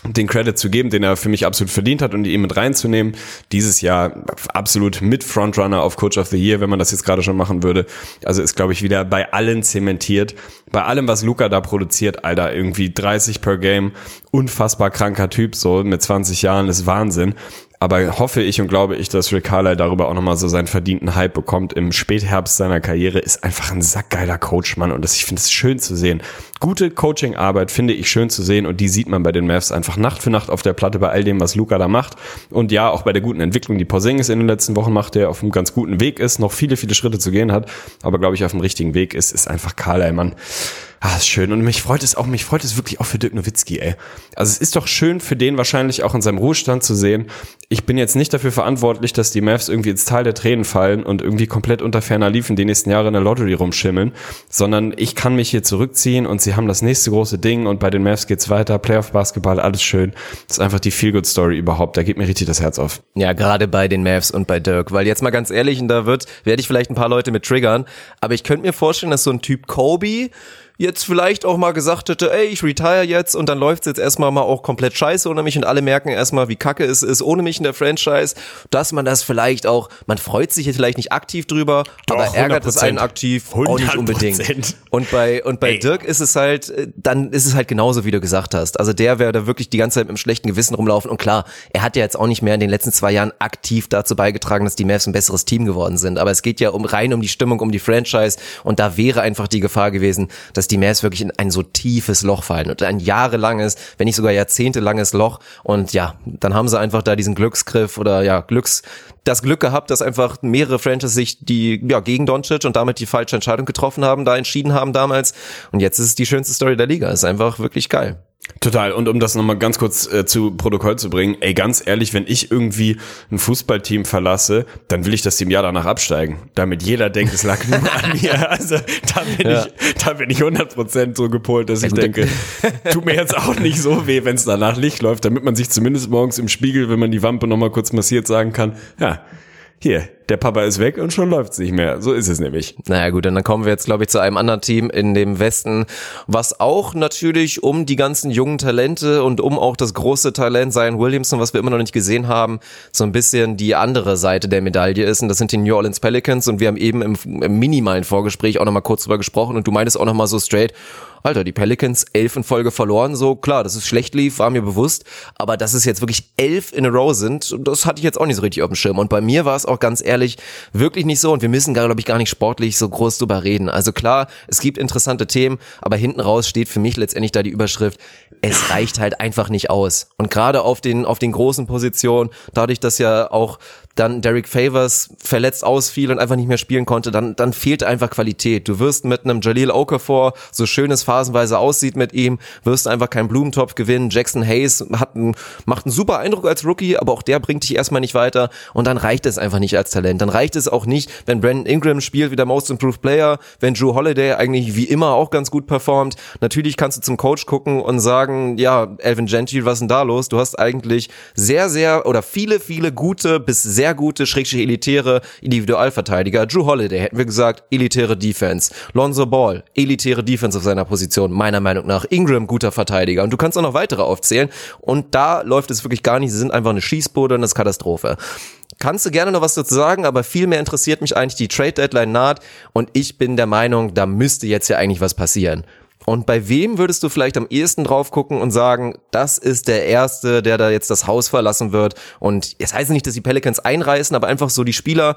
den Credit zu geben, den er für mich absolut verdient hat und ihn mit reinzunehmen. Dieses Jahr absolut mit Frontrunner auf Coach of the Year, wenn man das jetzt gerade schon machen würde. Also ist, glaube ich, wieder bei allen zementiert. Bei allem, was Luca da produziert, Alter, irgendwie 30 per Game, unfassbar kranker Typ, so mit 20 Jahren ist Wahnsinn. Aber hoffe ich und glaube ich, dass Rick Carlisle darüber auch nochmal so seinen verdienten Hype bekommt. Im Spätherbst seiner Karriere ist einfach ein sackgeiler Coach, Mann. Und das, ich finde es schön zu sehen. Gute Coaching-Arbeit finde ich schön zu sehen und die sieht man bei den Mavs einfach Nacht für Nacht auf der Platte bei all dem, was Luca da macht. Und ja, auch bei der guten Entwicklung, die Porzingis in den letzten Wochen macht, der auf einem ganz guten Weg ist, noch viele, viele Schritte zu gehen hat, aber glaube ich auf dem richtigen Weg ist, ist einfach Carlisle, Mann. Ah, ist schön. Und mich freut es auch, mich freut es wirklich auch für Dirk Nowitzki, ey. Also es ist doch schön für den wahrscheinlich auch in seinem Ruhestand zu sehen. Ich bin jetzt nicht dafür verantwortlich, dass die Mavs irgendwie ins Tal der Tränen fallen und irgendwie komplett unter ferner Liefen die nächsten Jahre in der Lottery rumschimmeln, sondern ich kann mich hier zurückziehen und sie haben das nächste große Ding und bei den Mavs geht's weiter, Playoff Basketball, alles schön. Das ist einfach die Feel-Good Story überhaupt. Da geht mir richtig das Herz auf.
Ja, gerade bei den Mavs und bei Dirk, weil jetzt mal ganz ehrlich, und da wird, werde ich vielleicht ein paar Leute mit triggern, aber ich könnte mir vorstellen, dass so ein Typ Kobe jetzt vielleicht auch mal gesagt hätte, ey, ich retire jetzt und dann läuft's jetzt erstmal mal auch komplett scheiße ohne mich und alle merken erstmal, wie kacke es ist ohne mich in der Franchise, dass man das vielleicht auch, man freut sich jetzt vielleicht nicht aktiv drüber,
Doch,
aber ärgert es
100%.
einen aktiv auch nicht
100%.
unbedingt. Und bei, und bei Dirk ist es halt, dann ist es halt genauso, wie du gesagt hast. Also der wäre da wirklich die ganze Zeit mit einem schlechten Gewissen rumlaufen und klar, er hat ja jetzt auch nicht mehr in den letzten zwei Jahren aktiv dazu beigetragen, dass die Mavs ein besseres Team geworden sind. Aber es geht ja um rein um die Stimmung, um die Franchise und da wäre einfach die Gefahr gewesen, dass die Mavs wirklich in ein so tiefes Loch fallen. Und ein jahrelanges, wenn nicht sogar jahrzehntelanges Loch. Und ja, dann haben sie einfach da diesen Glücksgriff oder ja, Glücks, das Glück gehabt, dass einfach mehrere Franchises sich die ja gegen Doncic und damit die falsche Entscheidung getroffen haben, da entschieden haben damals. Und jetzt ist es die schönste Story der Liga, ist einfach wirklich geil.
Total. Und um das nochmal ganz kurz äh, zu Protokoll zu bringen, ey, ganz ehrlich, wenn ich irgendwie ein Fußballteam verlasse, dann will ich, dass die im Jahr danach absteigen. Damit jeder denkt, es lag nur an mir. <laughs> Also da bin
Ja.
ich, da bin ich 100% so gepolt, dass ich
gut,
denke, tut mir jetzt auch nicht so weh, wenn es danach Licht läuft, damit man sich zumindest morgens im Spiegel, wenn man die Wampe nochmal kurz massiert, sagen kann, ja, hier, der Papa ist weg und schon läuft's nicht mehr. So ist es nämlich.
Naja gut, dann kommen wir jetzt, glaube ich, zu einem anderen Team in dem Westen, was auch natürlich um die ganzen jungen Talente und um auch das große Talent Zion Williamson, was wir immer noch nicht gesehen haben, so ein bisschen die andere Seite der Medaille ist. Und das sind die New Orleans Pelicans. Und wir haben eben im, im minimalen Vorgespräch auch nochmal kurz drüber gesprochen. Und du meintest auch nochmal so straight, Alter, die Pelicans elf in Folge verloren, so klar, dass es schlecht lief, war mir bewusst, aber dass es jetzt wirklich elf in a row sind, das hatte ich jetzt auch nicht so richtig auf dem Schirm. Und bei mir war es auch ganz ehrlich wirklich nicht so und wir müssen, glaube ich, gar nicht sportlich so groß drüber reden. Also klar, es gibt interessante Themen, aber hinten raus steht für mich letztendlich da die Überschrift, es reicht halt einfach nicht aus. Und gerade auf den, auf den großen Positionen, dadurch, dass ja auch dann Derek Favors verletzt ausfiel und einfach nicht mehr spielen konnte, dann, dann fehlt einfach Qualität. Du wirst mit einem Jalil Okafor, so schön es phasenweise aussieht mit ihm, wirst einfach keinen Blumentopf gewinnen. Jackson Hayes hat einen, macht einen super Eindruck als Rookie, aber auch der bringt dich erstmal nicht weiter und dann reicht es einfach nicht als Talent. Dann reicht es auch nicht, wenn Brandon Ingram spielt wie der Most Improved Player, wenn Drew Holiday eigentlich wie immer auch ganz gut performt. Natürlich kannst du zum Coach gucken und sagen, ja, Elvin Gentile, was ist denn da los? Du hast eigentlich sehr, sehr oder viele, viele gute bis sehr gute, schrägstrich elitäre Individualverteidiger. Drew Holiday, hätten wir gesagt, elitäre Defense. Lonzo Ball, elitäre Defense auf seiner Position, meiner Meinung nach. Ingram, guter Verteidiger. Und du kannst auch noch weitere aufzählen. Und da läuft es wirklich gar nicht. Sie sind einfach eine Schießbude und das ist Katastrophe. Kannst du gerne noch was dazu sagen, aber viel interessiert mich eigentlich die Trade Deadline naht und ich bin der Meinung, da müsste jetzt ja eigentlich was passieren. Und bei wem würdest du vielleicht am ehesten drauf gucken und sagen, das ist der Erste, der da jetzt das Haus verlassen wird? Und es heißt nicht, dass die Pelicans einreißen, aber einfach so die Spieler,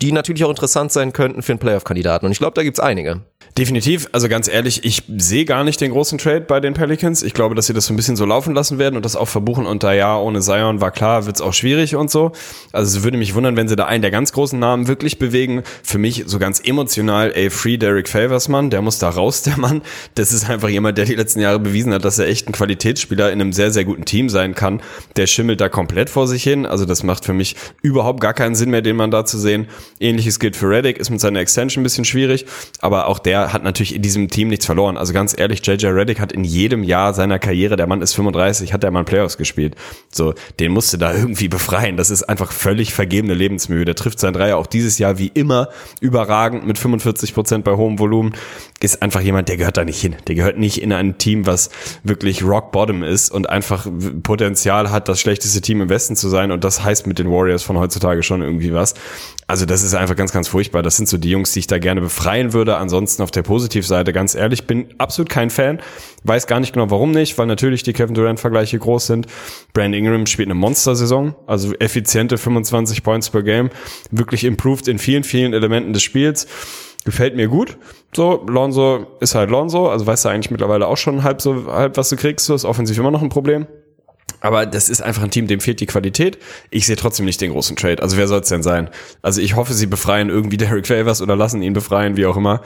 die natürlich auch interessant sein könnten für einen Playoff-Kandidaten. Und ich glaube, da gibt's einige.
Definitiv, also ganz ehrlich, ich sehe gar nicht den großen Trade bei den Pelicans. Ich glaube, dass sie das so ein bisschen so laufen lassen werden und das auch verbuchen unter ja, ohne Zion war klar, wird's auch schwierig und so. Also es würde mich wundern, wenn sie da einen der ganz großen Namen wirklich bewegen. Für mich so ganz emotional, ey, Free Derek Favors, Mann, der muss da raus, der Mann. Das ist einfach jemand, der die letzten Jahre bewiesen hat, dass er echt ein Qualitätsspieler in einem sehr, sehr guten Team sein kann. Der schimmelt da komplett vor sich hin. Also das macht für mich überhaupt gar keinen Sinn mehr, den man da zu sehen. Ähnliches gilt für Reddick, ist mit seiner Extension ein bisschen schwierig, aber auch der hat natürlich in diesem Team nichts verloren. Also ganz ehrlich, JJ Reddick hat in jedem Jahr seiner Karriere, der Mann ist 35, hat der Mann Playoffs gespielt. So, den musste da irgendwie befreien. Das ist einfach völlig vergebene Lebensmühe. Der trifft sein Dreier auch dieses Jahr wie immer überragend mit 45 Prozent bei hohem Volumen. Ist einfach jemand, der gehört da nicht hin. Der gehört nicht in ein Team, was wirklich Rock Bottom ist und einfach Potenzial hat, das schlechteste Team im Westen zu sein. Und das heißt mit den Warriors von heutzutage schon irgendwie was. Also das ist einfach ganz, ganz furchtbar. Das sind so die Jungs, die ich da gerne befreien würde. Ansonsten auf der Positivseite, ganz ehrlich, bin absolut kein Fan. Weiß gar nicht genau, warum nicht, weil natürlich die Kevin Durant-Vergleiche groß sind. Brand Ingram spielt eine Monster-Saison, also effiziente 25 Points per Game, wirklich improved in vielen, vielen Elementen des Spiels. Gefällt mir gut. So, Lonzo ist halt Lonzo, also weißt du eigentlich mittlerweile auch schon halb so, halb was du kriegst, so ist offensiv immer noch ein Problem. Aber das ist einfach ein Team, dem fehlt die Qualität. Ich sehe trotzdem nicht den großen Trade. Also wer soll es denn sein? Also ich hoffe, sie befreien irgendwie <laughs> Derek Favors oder lassen ihn befreien, wie auch immer.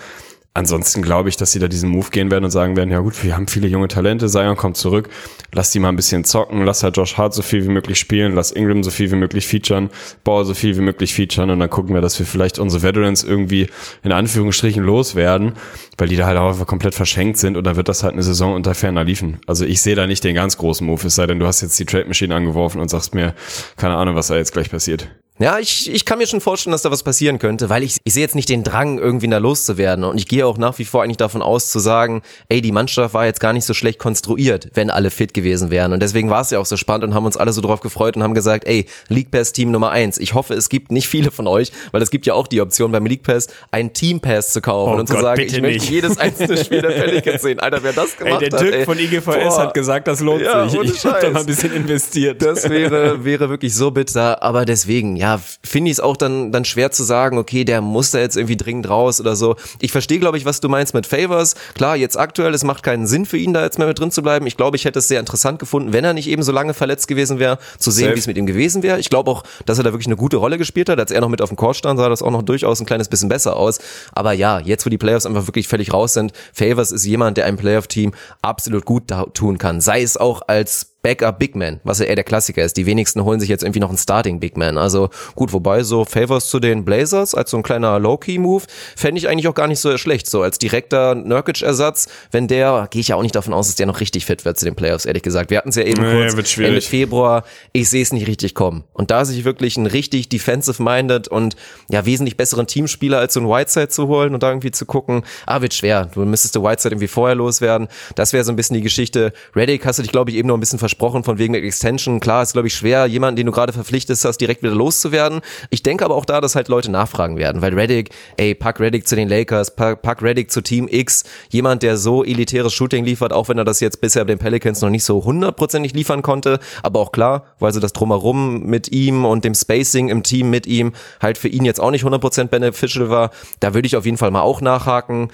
Ansonsten glaube ich, dass sie da diesen Move gehen werden und sagen werden, ja gut, wir haben viele junge Talente, Zion kommt zurück, lass die mal ein bisschen zocken, lass halt Josh Hart so viel wie möglich spielen, lass Ingram so viel wie möglich featuren, Ball so viel wie möglich featuren und dann gucken wir, dass wir vielleicht unsere Veterans irgendwie in Anführungsstrichen loswerden, weil die da halt auch einfach komplett verschenkt sind und dann wird das halt eine Saison unter ferner liefen. Also ich sehe da nicht den ganz großen Move, es sei denn, du hast jetzt die Trade Machine angeworfen und sagst mir, keine Ahnung, was da jetzt gleich passiert.
Ja, ich, ich kann mir schon vorstellen, dass da was passieren könnte, weil ich, ich sehe jetzt nicht den Drang, irgendwie da loszuwerden. Und ich gehe auch nach wie vor eigentlich davon aus zu sagen, ey, die Mannschaft war jetzt gar nicht so schlecht konstruiert, wenn alle fit gewesen wären. Und deswegen war es ja auch so spannend und haben uns alle so drauf gefreut und haben gesagt, ey, League Pass Team Nummer eins. Ich hoffe, es gibt nicht viele von euch, weil es gibt ja auch die Option beim League Pass, einen Team Pass zu kaufen
Oh
und zu
Gott,
sagen,
bitte
ich möchte
nicht.
jedes einzelne Spiel der Pelicans sehen. Alter, wer das gemacht
Ey, der
hat,
Dirk
ey.
von IGVS
Boah.
hat gesagt, das lohnt
Ja,
sich. Ich habe da mal ein bisschen investiert.
Das wäre, wäre wirklich so bitter, aber deswegen, ja, finde ich es auch dann, dann schwer zu sagen, okay, der muss da jetzt irgendwie dringend raus oder so. Ich verstehe, glaube ich, was du meinst mit Favors. Klar, jetzt aktuell, es macht keinen Sinn für ihn, da jetzt mehr mit drin zu bleiben. Ich glaube, ich hätte es sehr interessant gefunden, wenn er nicht eben so lange verletzt gewesen wäre, zu sehen, wie es mit ihm gewesen wäre. Ich glaube auch, dass er da wirklich eine gute Rolle gespielt hat. Als er noch mit auf dem Court stand, sah das auch noch durchaus ein kleines bisschen besser aus. Aber ja, jetzt, wo die Playoffs einfach wirklich völlig raus sind, Favors ist jemand, der einem Playoff-Team absolut gut da tun kann. Sei es auch als Backup Big Man, was ja eher der Klassiker ist. Die wenigsten holen sich jetzt irgendwie noch einen Starting Big Man. Also gut, wobei so Favors zu den Blazers als so ein kleiner Low-Key-Move fände ich eigentlich auch gar nicht so schlecht. So als direkter Nurkic-Ersatz, wenn der, gehe ich ja auch nicht davon aus, dass der noch richtig fit wird zu den Playoffs, ehrlich gesagt. Wir hatten es ja eben
Nee,
kurz. Ende Februar. Ich sehe es nicht richtig kommen. Und da sich wirklich einen richtig defensive-minded und ja wesentlich besseren Teamspieler als so ein Whiteside zu holen und da irgendwie zu gucken, ah, wird schwer. Du müsstest der Whiteside irgendwie vorher loswerden. Das wäre so ein bisschen die Geschichte. Reddick hast du dich, glaube ich, eben noch ein bisschen versprochen von wegen der Extension. Klar, ist, glaube ich, schwer, jemanden, den du gerade verpflichtest hast, direkt wieder loszuwerden. Ich denke aber auch da, dass halt Leute nachfragen werden, weil Reddick, ey, pack Reddick zu den Lakers, pack, pack Reddick zu Team X, jemand, der so elitäres Shooting liefert, auch wenn er das jetzt bisher bei den Pelicans noch nicht so hundertprozentig liefern konnte, aber auch klar, weil so das Drumherum mit ihm und dem Spacing im Team mit ihm halt für ihn jetzt auch nicht 100% beneficial war, da würde ich auf jeden Fall mal auch nachhaken,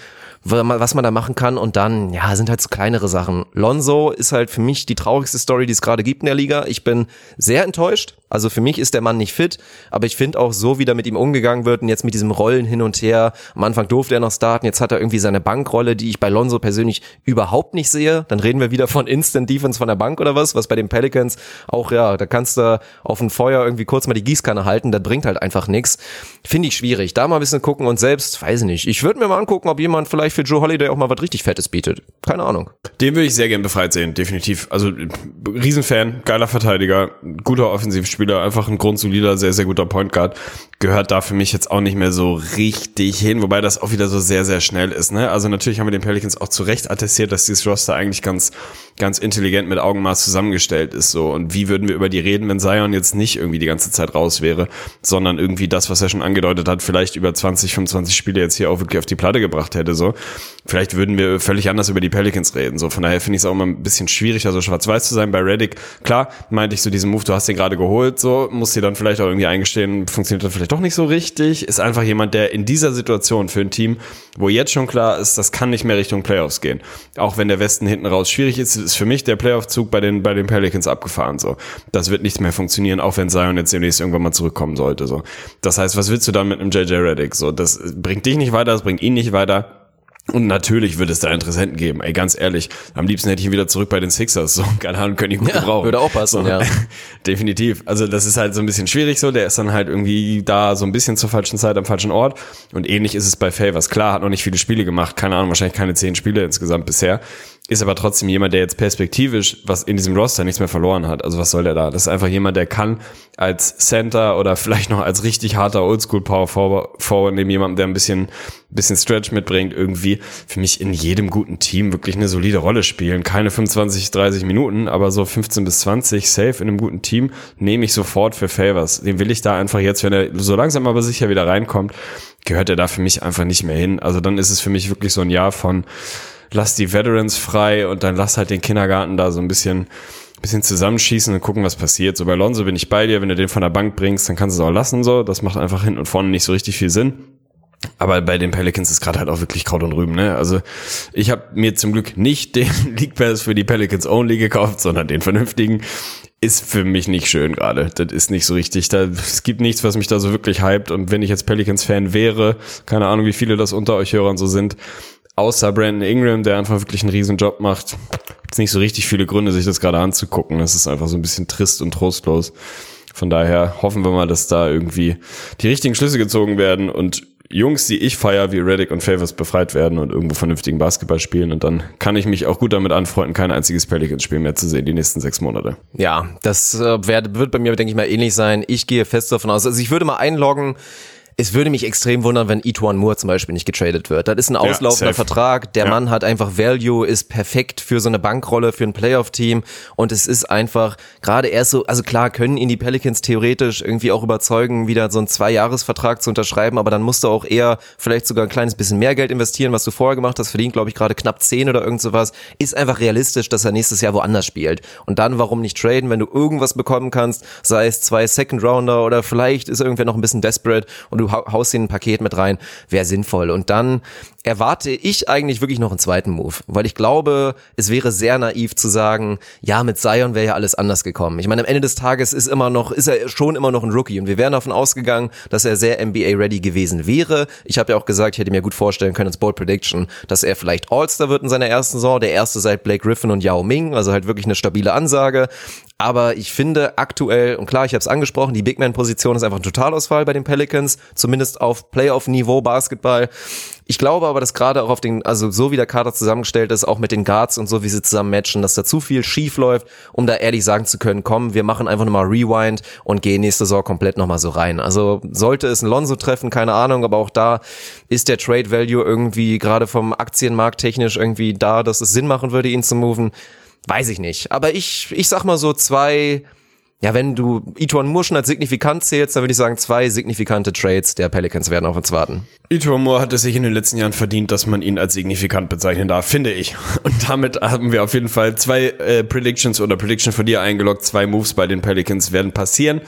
was man da machen kann und dann, ja, sind halt so kleinere Sachen. Lonzo ist halt für mich die traurigste Story, die es gerade gibt in der Liga. Ich bin sehr enttäuscht. Also für mich ist der Mann nicht fit, aber ich finde auch so, wie da mit ihm umgegangen wird und jetzt mit diesem Rollen hin und her. Am Anfang durfte er noch starten, jetzt hat er irgendwie seine Bankrolle, die ich bei Lonzo persönlich überhaupt nicht sehe. Dann reden wir wieder von Instant Defense von der Bank oder was, was bei den Pelicans auch, ja, da kannst du auf ein Feuer irgendwie kurz mal die Gießkanne halten, das bringt halt einfach nichts. Finde ich schwierig. Da mal ein bisschen gucken und selbst, weiß ich nicht. Ich würde mir mal angucken, ob jemand vielleicht für Joe Holiday auch mal was richtig Fettes bietet. Keine Ahnung.
Den würde ich sehr gern befreit sehen, definitiv. Also Riesenfan, geiler Verteidiger, guter Offensivspieler, einfach ein grundsolider, sehr, sehr guter Point Guard. Gehört da für mich jetzt auch nicht mehr so richtig hin, wobei das auch wieder so sehr, sehr schnell ist. Ne? Also natürlich haben wir den Pelicans auch zu Recht attestiert, dass dieses Roster eigentlich ganz ganz intelligent mit Augenmaß zusammengestellt ist so. Und wie würden wir über die reden, wenn Zion jetzt nicht irgendwie die ganze Zeit raus wäre, sondern irgendwie das, was er schon angedeutet hat, vielleicht über 20, 25 Spiele jetzt hier auch wirklich auf die Platte gebracht hätte, so. Vielleicht würden wir völlig anders über die Pelicans reden, so. Von daher finde ich es auch immer ein bisschen schwierig, also schwarz-weiß zu sein bei Reddick. Klar, meinte ich so diesen Move, du hast den gerade geholt, so, musst dir dann vielleicht auch irgendwie eingestehen, funktioniert dann vielleicht doch nicht so richtig. Ist einfach jemand, der in dieser Situation für ein Team, wo jetzt schon klar ist, das kann nicht mehr Richtung Playoffs gehen. Auch wenn der Westen hinten raus schwierig ist, ist für mich der Playoff-Zug bei den, bei den Pelicans abgefahren, so. Das wird nicht mehr funktionieren, auch wenn Zion jetzt demnächst irgendwann mal zurückkommen sollte, so. Das heißt, was willst du dann mit einem JJ Reddick? So, das bringt dich nicht weiter, das bringt ihn nicht weiter. Und natürlich wird es da Interessenten geben. Ey, ganz ehrlich, am liebsten hätte ich ihn wieder zurück bei den Sixers. So, <laughs> keine Ahnung, könnte ich gut
Ja,
gebrauchen.
würde auch passen,
so,
ja. <laughs>
Definitiv. Also das ist halt so ein bisschen schwierig so. Der ist dann halt irgendwie da so ein bisschen zur falschen Zeit am falschen Ort. Und ähnlich ist es bei Favors. Klar, hat noch nicht viele Spiele gemacht. Keine Ahnung, wahrscheinlich keine zehn Spiele insgesamt bisher. Ist aber trotzdem jemand, der jetzt perspektivisch was in diesem Roster nichts mehr verloren hat. Also was soll der da? Das ist einfach jemand, der kann als Center oder vielleicht noch als richtig harter Oldschool Power Forward, neben jemandem, der ein bisschen, bisschen Stretch mitbringt, irgendwie für mich in jedem guten Team wirklich eine solide Rolle spielen. Keine 25, 30 Minuten, aber so 15 bis 20 safe in einem guten Team nehme ich sofort für Favors. Den will ich da einfach jetzt, wenn er so langsam aber sicher wieder reinkommt, gehört er da für mich einfach nicht mehr hin. Also dann ist es für mich wirklich so ein Jahr von lass die Veterans frei und dann lass halt den Kindergarten da so ein bisschen bisschen zusammenschießen und gucken, was passiert. So bei Lonzo bin ich bei dir, wenn du den von der Bank bringst, dann kannst du es auch lassen so. Das macht einfach hinten und vorne nicht so richtig viel Sinn. Aber bei den Pelicans ist gerade halt auch wirklich Kraut und Rüben, ne? Also ich habe mir zum Glück nicht <laughs> den League Pass für die Pelicans Only gekauft, sondern den vernünftigen. Ist für mich nicht schön gerade. Das ist nicht so richtig. Da, es gibt nichts, was mich da so wirklich hypt. Und wenn ich jetzt Pelicans-Fan wäre, keine Ahnung, wie viele das unter euch Hörern so sind, außer Brandon Ingram, der einfach wirklich einen riesen Job macht, gibt's nicht so richtig viele Gründe, sich das gerade anzugucken. Das ist einfach so ein bisschen trist und trostlos. Von daher hoffen wir mal, dass da irgendwie die richtigen Schlüsse gezogen werden und Jungs, die ich feier, wie Reddick und Favors befreit werden und irgendwo vernünftigen Basketball spielen. Und dann kann ich mich auch gut damit anfreunden, kein einziges Pelicans-Spiel mehr zu sehen, die nächsten sechs Monate.
Ja, das äh, wird bei mir, denke ich mal, ähnlich sein. Ich gehe fest davon aus. Also ich würde mal einloggen, es würde mich extrem wundern, wenn Etwan Moore zum Beispiel nicht getradet wird. Das ist ein auslaufender
safe.
Vertrag. Der
Ja.
Mann hat einfach Value, ist perfekt für so eine Bankrolle, für ein Playoff-Team. Und es ist einfach, gerade erst so, also klar können ihn die Pelicans theoretisch irgendwie auch überzeugen, wieder so einen Zwei-Jahres-Vertrag zu unterschreiben. Aber dann musst du auch eher vielleicht sogar ein kleines bisschen mehr Geld investieren, was du vorher gemacht hast. Verdient, glaube ich, gerade knapp 10 oder irgend sowas. Ist einfach realistisch, dass er nächstes Jahr woanders spielt. Und dann, warum nicht traden, wenn du irgendwas bekommen kannst, sei es zwei Second-Rounder oder vielleicht ist irgendwer noch ein bisschen desperate und du hau- haust ihn ein Paket mit rein, wäre sinnvoll. Und dann erwarte ich eigentlich wirklich noch einen zweiten Move, weil ich glaube, es wäre sehr naiv zu sagen, ja, mit Zion wäre ja alles anders gekommen. Ich meine, am Ende des Tages ist immer noch, ist er schon immer noch ein Rookie und wir wären davon ausgegangen, dass er sehr NBA-ready gewesen wäre. Ich habe ja auch gesagt, ich hätte mir gut vorstellen können als Bold Prediction, dass er vielleicht All-Star wird in seiner ersten Saison, der erste seit Blake Griffin und Yao Ming, also halt wirklich eine stabile Ansage. Aber ich finde aktuell, und klar, ich habe es angesprochen, die Big Man-Position ist einfach ein Totalausfall bei den Pelicans, zumindest auf Playoff-Niveau Basketball. Ich glaube aber, dass gerade auch auf den, also so wie der Kader zusammengestellt ist, auch mit den Guards und so wie sie zusammen matchen, dass da zu viel schief läuft, um da ehrlich sagen zu können, komm, wir machen einfach nochmal Rewind und gehen nächste Saison komplett nochmal so rein. Also sollte es ein Lonzo treffen, keine Ahnung, aber auch da ist der Trade Value irgendwie gerade vom Aktienmarkt technisch irgendwie da, dass es Sinn machen würde, ihn zu moven. Weiß ich nicht. Aber ich, ich sag mal so zwei, ja, wenn du Ituan Moore schon als signifikant zählst, dann würde ich sagen, zwei signifikante Trades der Pelicans werden auf uns warten.
Ito Moore hat es sich in den letzten Jahren verdient, dass man ihn als signifikant bezeichnen darf, finde ich. <laughs> Und damit haben wir auf jeden Fall zwei äh, Predictions oder Prediction von dir eingeloggt. Zwei Moves bei den Pelicans werden passieren.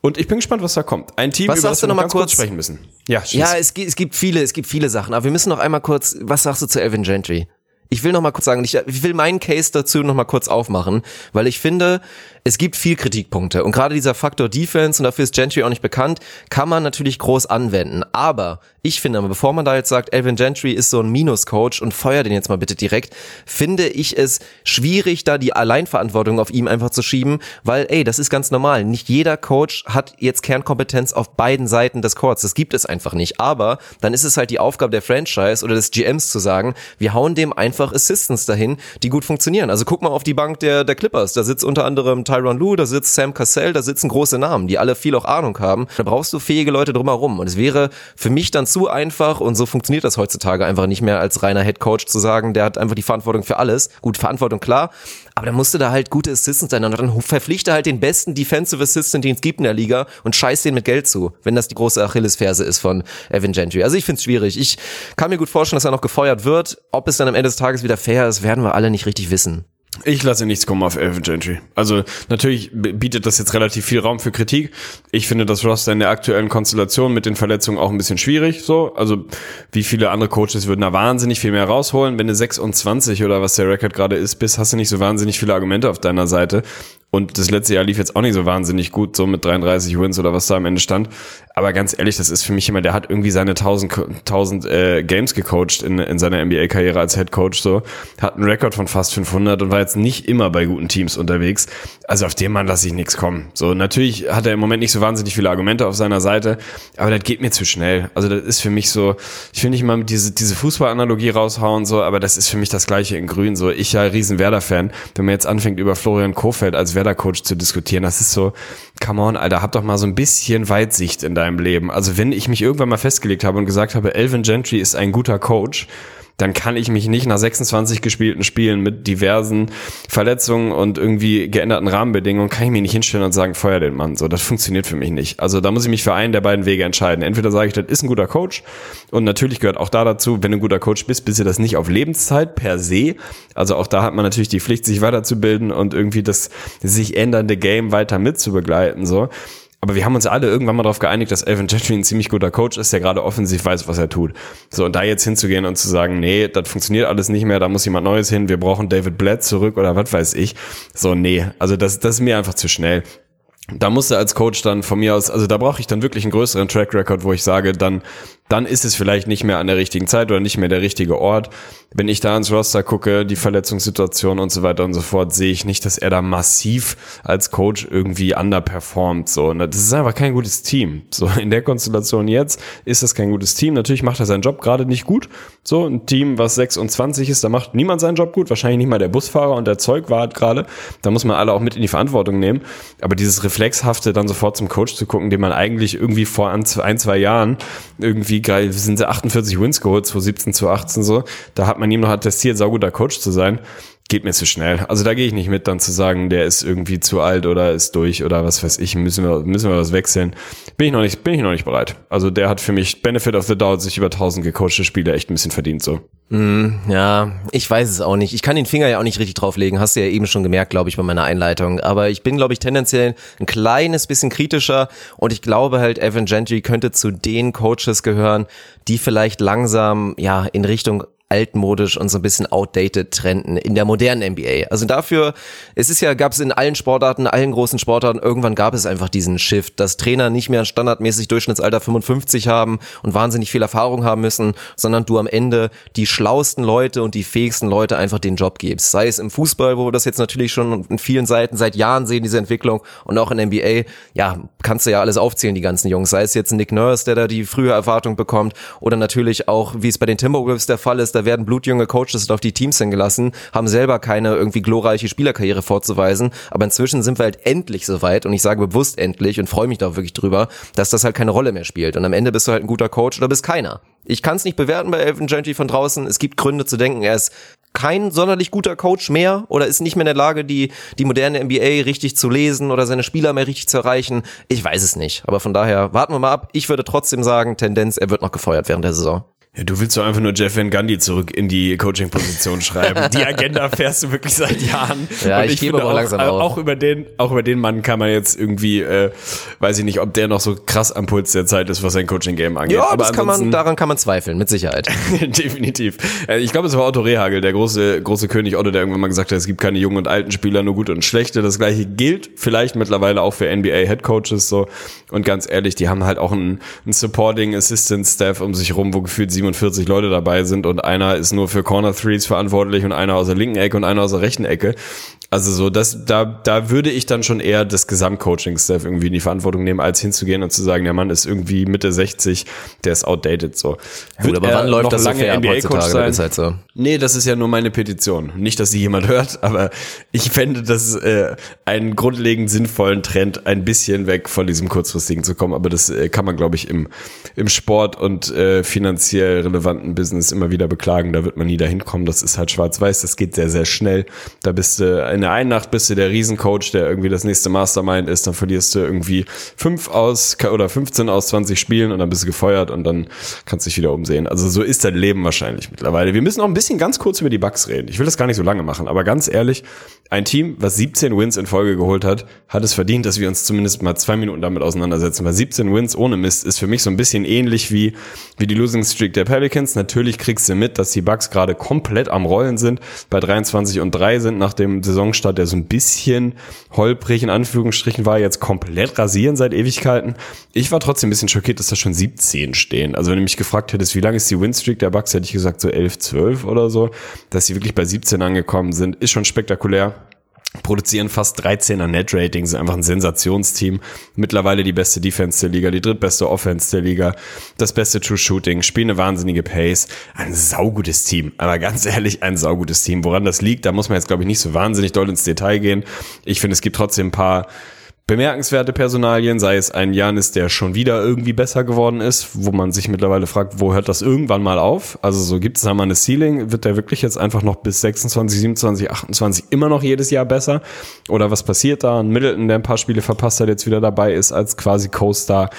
Und ich bin gespannt, was da kommt. Ein Team,
Was
über das wir
noch mal
ganz kurz
kurz?
sprechen müssen. Ja, schieß.
Ja, es, gibt- es gibt viele, es gibt viele Sachen, aber wir müssen noch einmal kurz, was sagst du zu Elvin Gentry? Ich will noch mal kurz sagen, ich, will meinen Case dazu noch mal kurz aufmachen, weil ich finde, es gibt viel Kritikpunkte und gerade dieser Faktor Defense und dafür ist Gentry auch nicht bekannt, kann man natürlich groß anwenden. Aber ich finde, bevor man da jetzt sagt, Elvin Gentry ist so ein Minus-Coach und feuer den jetzt mal bitte direkt, finde ich es schwierig, da die Alleinverantwortung auf ihm einfach zu schieben, weil, ey, das ist ganz normal. Nicht jeder Coach hat jetzt Kernkompetenz auf beiden Seiten des Courts. Das gibt es einfach nicht. Aber dann ist es halt die Aufgabe der Franchise oder des GMs zu sagen, wir hauen dem einfach Assistants dahin, die gut funktionieren. Also guck mal auf die Bank der, der Clippers. Da sitzt unter anderem Tyron Lue, da sitzt Sam Cassell, da sitzen große Namen, die alle viel auch Ahnung haben. Da brauchst du fähige Leute drumherum. Und es wäre für mich dann zu einfach und so funktioniert das heutzutage einfach nicht mehr als reiner Head Coach zu sagen, der hat einfach die Verantwortung für alles. Gut, Verantwortung klar, aber dann musste da halt gute Assistants sein und dann verpflichte halt den besten Defensive Assistant, den es gibt in der Liga und scheiß den mit Geld zu, wenn das die große Achillesferse ist von Evan Gentry. Also ich find's schwierig. Ich kann mir gut vorstellen, dass er noch gefeuert wird. Ob es dann am Ende des Tages wieder fair ist, werden wir alle nicht richtig wissen.
Ich lasse nichts kommen auf Elvin Gentry. Also natürlich bietet das jetzt relativ viel Raum für Kritik. Ich finde das Roster in der aktuellen Konstellation mit den Verletzungen auch ein bisschen schwierig. So, also wie viele andere Coaches würden da wahnsinnig viel mehr rausholen. Wenn du 26 oder was der Rekord gerade ist, bist, hast du nicht so wahnsinnig viele Argumente auf deiner Seite. Und das letzte Jahr lief jetzt auch nicht so wahnsinnig gut, so mit 33 Wins oder was da am Ende stand. Aber ganz ehrlich, das ist für mich immer, der hat irgendwie seine 1000, 1000 äh, Games gecoacht in, in seiner NBA-Karriere als Head Coach so, hat einen Rekord von fast 500 und war jetzt nicht immer bei guten Teams unterwegs. Also auf den Mann lasse ich nichts kommen. So, natürlich hat er im Moment nicht so wahnsinnig viele Argumente auf seiner Seite, aber das geht mir zu schnell. Also das ist für mich so, ich will nicht mal diese, diese Fußballanalogie raushauen so, aber das ist für mich das Gleiche in Grün. So, ich ja riesen Werder-Fan, wenn man jetzt anfängt über Florian Kofeld als Werder-Coach zu diskutieren, das ist so, come on, Alter, hab doch mal so ein bisschen Weitsicht in deinem Leben. Also wenn ich mich irgendwann mal festgelegt habe und gesagt habe, Elvin Gentry ist ein guter Coach, dann kann ich mich nicht nach 26 gespielten Spielen mit diversen Verletzungen und irgendwie geänderten Rahmenbedingungen, kann ich mich nicht hinstellen und sagen, feuer den Mann. So, das funktioniert für mich nicht. Also da muss ich mich für einen der beiden Wege entscheiden. Entweder sage ich, das ist ein guter Coach und natürlich gehört auch da dazu, wenn du ein guter Coach bist, bist du das nicht auf Lebenszeit per se. Also auch da hat man natürlich die Pflicht, sich weiterzubilden und irgendwie das sich ändernde Game weiter mitzubegleiten. So. Aber wir haben uns alle irgendwann mal darauf geeinigt, dass Evan Gentry ein ziemlich guter Coach ist, der gerade offensiv weiß, was er tut. So, und da jetzt hinzugehen und zu sagen, nee, das funktioniert alles nicht mehr, da muss jemand Neues hin, wir brauchen David Blatt zurück oder was weiß ich. So, nee, also das, das ist mir einfach zu schnell da musste als Coach dann von mir aus, also da brauche ich dann wirklich einen größeren Track Record, wo ich sage, dann dann ist es vielleicht nicht mehr an der richtigen Zeit oder nicht mehr der richtige Ort. Wenn ich da ins Roster gucke, die Verletzungssituation und so weiter und so fort, sehe ich nicht, dass er da massiv als Coach irgendwie underperformt. So, und das ist einfach kein gutes Team. So, <laughs> in der Konstellation jetzt ist das kein gutes Team. Natürlich macht er seinen Job gerade nicht gut. So, ein Team, was 26 ist, da macht niemand seinen Job gut. Wahrscheinlich nicht mal der Busfahrer und der Zeugwart gerade. Da muss man alle auch mit in die Verantwortung nehmen. Aber dieses Reflexhafte, dann sofort zum Coach zu gucken, den man eigentlich irgendwie vor ein, zwei Jahren irgendwie wie geil, sind sie 48 Wins geholt, 2017, 2018 so. Da hat man ihm noch attestiert, sauguter Coach zu sein. Geht mir zu schnell. Also da gehe ich nicht mit, dann zu sagen, der ist irgendwie zu alt oder ist durch oder was weiß ich, müssen wir, müssen wir was wechseln. Bin ich noch nicht, bin ich noch nicht bereit. Also der hat für mich Benefit of the Doubt sich über 1000 gecoachte Spiele echt ein bisschen verdient so.
Mm, ja, ich weiß es auch nicht. Ich kann den Finger ja auch nicht richtig drauflegen. Hast du ja eben schon gemerkt, glaube ich, bei meiner Einleitung. Aber ich bin, glaube ich, tendenziell ein kleines bisschen kritischer und ich glaube halt, Evan Gentry könnte zu den Coaches gehören, die vielleicht langsam ja in Richtung altmodisch und so ein bisschen outdated trenden in der modernen NBA. Also dafür, es ist ja, gab es in allen Sportarten, allen großen Sportarten, irgendwann gab es einfach diesen Shift, dass Trainer nicht mehr standardmäßig Durchschnittsalter 55 haben und wahnsinnig viel Erfahrung haben müssen, sondern du am Ende die schlausten Leute und die fähigsten Leute einfach den Job gibst. Sei es im Fußball, wo wir das jetzt natürlich schon in vielen Seiten seit Jahren sehen, diese Entwicklung und auch in NBA, ja, kannst du ja alles aufzählen, die ganzen Jungs. Sei es jetzt Nick Nurse, der da die frühe Erwartung bekommt oder natürlich auch, wie es bei den Timberwolves der Fall ist, da werden blutjunge Coaches auf die Teams hingelassen, haben selber keine irgendwie glorreiche Spielerkarriere vorzuweisen, aber inzwischen sind wir halt endlich so und ich sage bewusst endlich und freue mich da wirklich drüber, dass das halt keine Rolle mehr spielt und am Ende bist du halt ein guter Coach oder bist keiner. Ich kann es nicht bewerten bei Elvin Gentry von draußen. Es gibt Gründe zu denken, er ist kein sonderlich guter Coach mehr oder ist nicht mehr in der Lage, die, die moderne NBA richtig zu lesen oder seine Spieler mehr richtig zu erreichen. Ich weiß es nicht. Aber von daher warten wir mal ab. Ich würde trotzdem sagen, Tendenz, er wird noch gefeuert während der Saison.
Ja, du willst doch einfach nur Jeff Van Gundy zurück in die Coaching-Position schreiben. Die Agenda fährst du wirklich seit Jahren.
Ja,
Und
ich gebe
finde
aber
auch,
langsam
äh,
auf.
auch über den, auch über den Mann kann man jetzt irgendwie, äh, weiß ich nicht, ob der noch so krass am Puls der Zeit ist, was sein Coaching-Game angeht.
Ja,
Aber
das kann man, daran kann man zweifeln, mit Sicherheit. <laughs>
Definitiv. Äh, Ich glaube, es war Otto Rehagel, der große, große König Otto, der irgendwann mal gesagt hat, es gibt keine jungen und alten Spieler, nur gute und schlechte. Das gleiche gilt vielleicht mittlerweile auch für NBA Head Coaches so. Und ganz ehrlich, die haben halt auch einen, einen Supporting Assistant Staff um sich rum, wo gefühlt 47 Leute dabei sind und einer ist nur für Corner Threes verantwortlich und einer aus der linken Ecke und einer aus der rechten Ecke. Also so, das, da, da würde ich dann schon eher das Gesamtcoaching-Staff irgendwie in die Verantwortung nehmen, als hinzugehen und zu sagen, der Mann ist irgendwie Mitte 60, der ist outdated so.
Gut, aber wann läuft das so fair ab
NBA-Coach sein?
Halt so.
Nee, das ist ja nur meine Petition. Nicht, dass sie jemand hört, <laughs> aber ich fände das äh, einen grundlegend sinnvollen Trend, ein bisschen weg von diesem kurzfristigen zu kommen. Aber das äh, kann man, glaube ich, im, im Sport und äh, finanziell relevanten Business immer wieder beklagen. Da wird man nie dahin kommen. Das ist halt schwarz-weiß. Das geht sehr, sehr schnell. Da bist du in der einen Nacht bist du der Riesencoach, der irgendwie das nächste Mastermind ist. Dann verlierst du irgendwie fünf aus oder 15 aus 20 Spielen und dann bist du gefeuert und dann kannst du dich wieder umsehen. Also so ist dein Leben wahrscheinlich mittlerweile. Wir müssen auch ein bisschen ganz kurz über die Bugs reden. Ich will das gar nicht so lange machen, aber ganz ehrlich, ein Team, was 17 Wins in Folge geholt hat, hat es verdient, dass wir uns zumindest mal zwei Minuten damit auseinandersetzen. Weil 17 Wins ohne Mist ist für mich so ein bisschen ähnlich wie, wie die Losing Streak der Pelicans. Natürlich kriegst du mit, dass die Bugs gerade komplett am Rollen sind, bei 23 und 3 sind nach dem Saisonstart, der so ein bisschen holprig in Anführungsstrichen war, jetzt komplett rasieren seit Ewigkeiten. Ich war trotzdem ein bisschen schockiert, dass da schon 17 stehen. Also wenn du mich gefragt hättest, wie lang ist die Winstreak der Bucks, hätte ich gesagt so 11, 12 oder so. Dass sie wirklich bei 17 angekommen sind, ist schon spektakulär produzieren fast 13er Net-Rating, sind einfach ein Sensationsteam. Mittlerweile die beste Defense der Liga, die drittbeste Offense der Liga, das beste True Shooting, spielen eine wahnsinnige Pace. Ein saugutes Team, aber ganz ehrlich, ein saugutes Team. Woran das liegt, da muss man jetzt, glaube ich, nicht so wahnsinnig doll ins Detail gehen. Ich finde, es gibt trotzdem ein paar bemerkenswerte Personalien, sei es ein Janis, der schon wieder irgendwie besser geworden ist, wo man sich mittlerweile fragt, wo hört das irgendwann mal auf? Also so gibt es da mal eine Ceiling, wird der wirklich jetzt einfach noch bis 26, 27, 28 immer noch jedes Jahr besser? Oder was passiert da? Ein Middleton, der ein paar Spiele verpasst hat, jetzt wieder dabei ist als quasi Co-Star.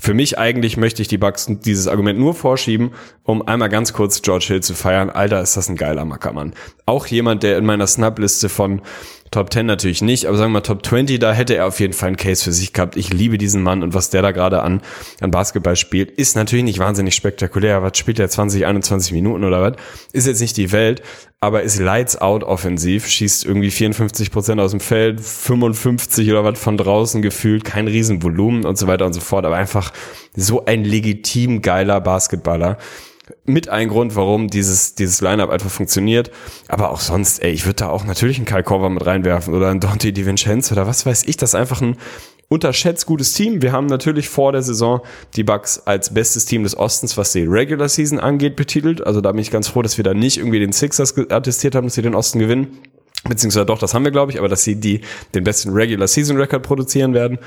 Für mich eigentlich möchte ich die Bucks dieses Argument nur vorschieben, um einmal ganz kurz George Hill zu feiern. Alter, ist das ein geiler Mackermann. Auch jemand, der in meiner Snap-Liste von Top 10 natürlich nicht, aber sagen wir mal Top 20, da hätte er auf jeden Fall einen Case für sich gehabt. Ich liebe diesen Mann und was der da gerade an, an Basketball spielt, ist natürlich nicht wahnsinnig spektakulär. Was spielt er 20, 21 Minuten oder was? Ist jetzt nicht die Welt, aber ist lights out offensiv, schießt irgendwie 54 Prozent aus dem Feld, 55 oder was von draußen gefühlt, kein Riesenvolumen und so weiter und so fort, aber einfach so ein legitim geiler Basketballer mit ein Grund, warum dieses, dieses Lineup einfach funktioniert. Aber auch sonst, ey, ich würde da auch natürlich einen Kyle Korver mit reinwerfen oder einen Dante DiVincenzo oder was weiß ich. Das ist einfach ein unterschätzt gutes Team. Wir haben natürlich vor der Saison die Bucks als bestes Team des Ostens, was die Regular Season angeht, betitelt. Also da bin ich ganz froh, dass wir da nicht irgendwie den Sixers attestiert haben, dass sie den Osten gewinnen. Beziehungsweise doch, das haben wir, glaube ich, aber dass sie die den besten Regular Season Record produzieren werden.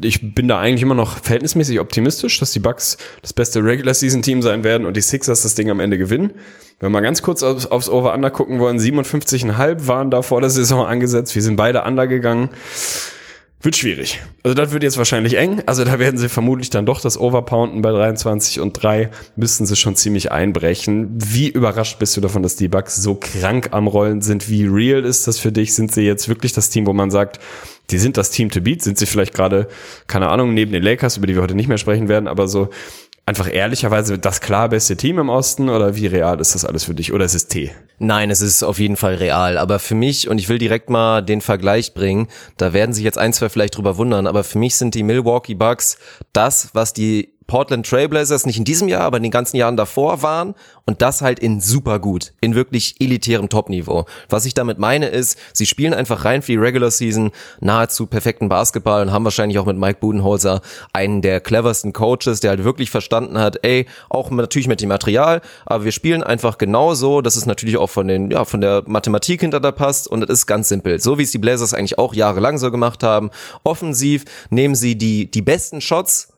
Ich bin da eigentlich immer noch verhältnismäßig optimistisch, dass die Bucks das beste Regular Season Team sein werden und die Sixers das Ding am Ende gewinnen. Wenn wir mal ganz kurz aufs, aufs Over-Under gucken wollen, 57,5 waren da vor der Saison angesetzt. Wir sind beide under gegangen. Wird schwierig. Also das wird jetzt wahrscheinlich eng. Also da werden sie vermutlich dann doch das Overpounden bei 23 und 3 müssten sie schon ziemlich einbrechen. Wie überrascht bist du davon, dass die Bucks so krank am Rollen sind? Wie real ist das für dich? Sind sie jetzt wirklich das Team, wo man sagt, die sind das Team to beat? Sind sie vielleicht gerade, keine Ahnung, neben den Lakers, über die wir heute nicht mehr sprechen werden, aber so einfach ehrlicherweise das klar beste Team im Osten oder wie real ist das alles für dich? Oder ist es T?
Nein, es ist auf jeden Fall real. Aber für mich, und ich will direkt mal den Vergleich bringen, da werden sich jetzt ein, zwei vielleicht drüber wundern, aber für mich sind die Milwaukee Bucks das, was die Portland Trailblazers nicht in diesem Jahr, aber in den ganzen Jahren davor waren und das halt in super gut, in wirklich elitärem Topniveau. Was ich damit meine ist, sie spielen einfach rein für die Regular Season nahezu perfekten Basketball und haben wahrscheinlich auch mit Mike Budenholzer einen der cleversten Coaches, der halt wirklich verstanden hat, ey, auch natürlich mit dem Material, aber wir spielen einfach genauso, dass es natürlich auch von den, ja, von der Mathematik hinter da passt und es ist ganz simpel. So wie es die Blazers eigentlich auch jahrelang so gemacht haben. Offensiv nehmen sie die, die besten Shots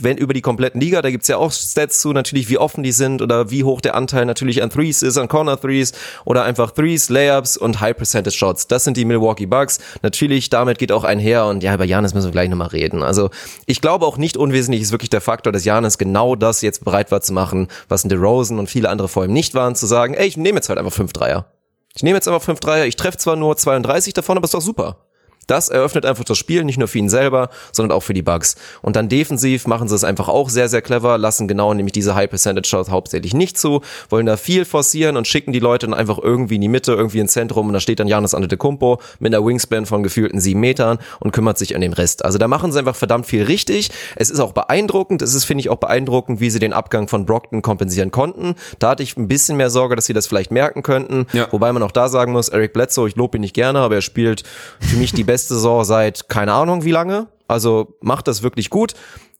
wenn über die kompletten Liga, da gibt's ja auch Stats zu, natürlich wie offen die sind oder wie hoch der Anteil natürlich an Threes ist, an Corner Threes oder einfach Threes, Layups und High Percentage Shots. Das sind die Milwaukee Bucks. Natürlich, damit geht auch einher und ja, über Janis müssen wir gleich nochmal reden. Also ich glaube auch nicht unwesentlich ist wirklich der Faktor, dass Janis genau das jetzt bereit war zu machen, was in DeRozan und viele andere vor ihm nicht waren, zu sagen, ey, ich nehme jetzt halt einfach fünf Dreier. Ich nehme jetzt einfach fünf Dreier, ich treffe zwar nur 32 davon, aber ist doch super. Das eröffnet einfach das Spiel, nicht nur für ihn selber, sondern auch für die Bugs. Und dann defensiv machen sie es einfach auch sehr, sehr clever, lassen genau nämlich diese High Percentage Shots hauptsächlich nicht zu, wollen da viel forcieren und schicken die Leute dann einfach irgendwie in die Mitte, irgendwie ins Zentrum und da steht dann Janis Antetokounmpo mit einer Wingspan von gefühlten sieben Metern und kümmert sich an den Rest. Also da machen sie einfach verdammt viel richtig. Es ist auch beeindruckend. Es ist, finde ich, auch beeindruckend, wie sie den Abgang von Brockton kompensieren konnten. Da hatte ich ein bisschen mehr Sorge, dass sie das vielleicht merken könnten.
Ja.
Wobei man auch da sagen muss, Eric Bledsoe, ich lobe ihn nicht gerne, aber er spielt für mich die beste <laughs> Saison seit keine Ahnung wie lange. Also macht das wirklich gut.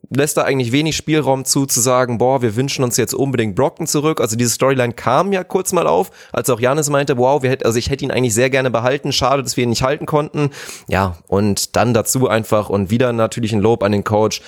Lässt da eigentlich wenig Spielraum zu, zu sagen, boah, wir wünschen uns jetzt unbedingt Brockton zurück. Also diese Storyline kam ja kurz mal auf, als auch Janis meinte, wow, wir hätten, also ich hätte ihn eigentlich sehr gerne behalten. Schade, dass wir ihn nicht halten konnten. Ja, und dann dazu einfach und wieder natürlich ein Lob an den Coach.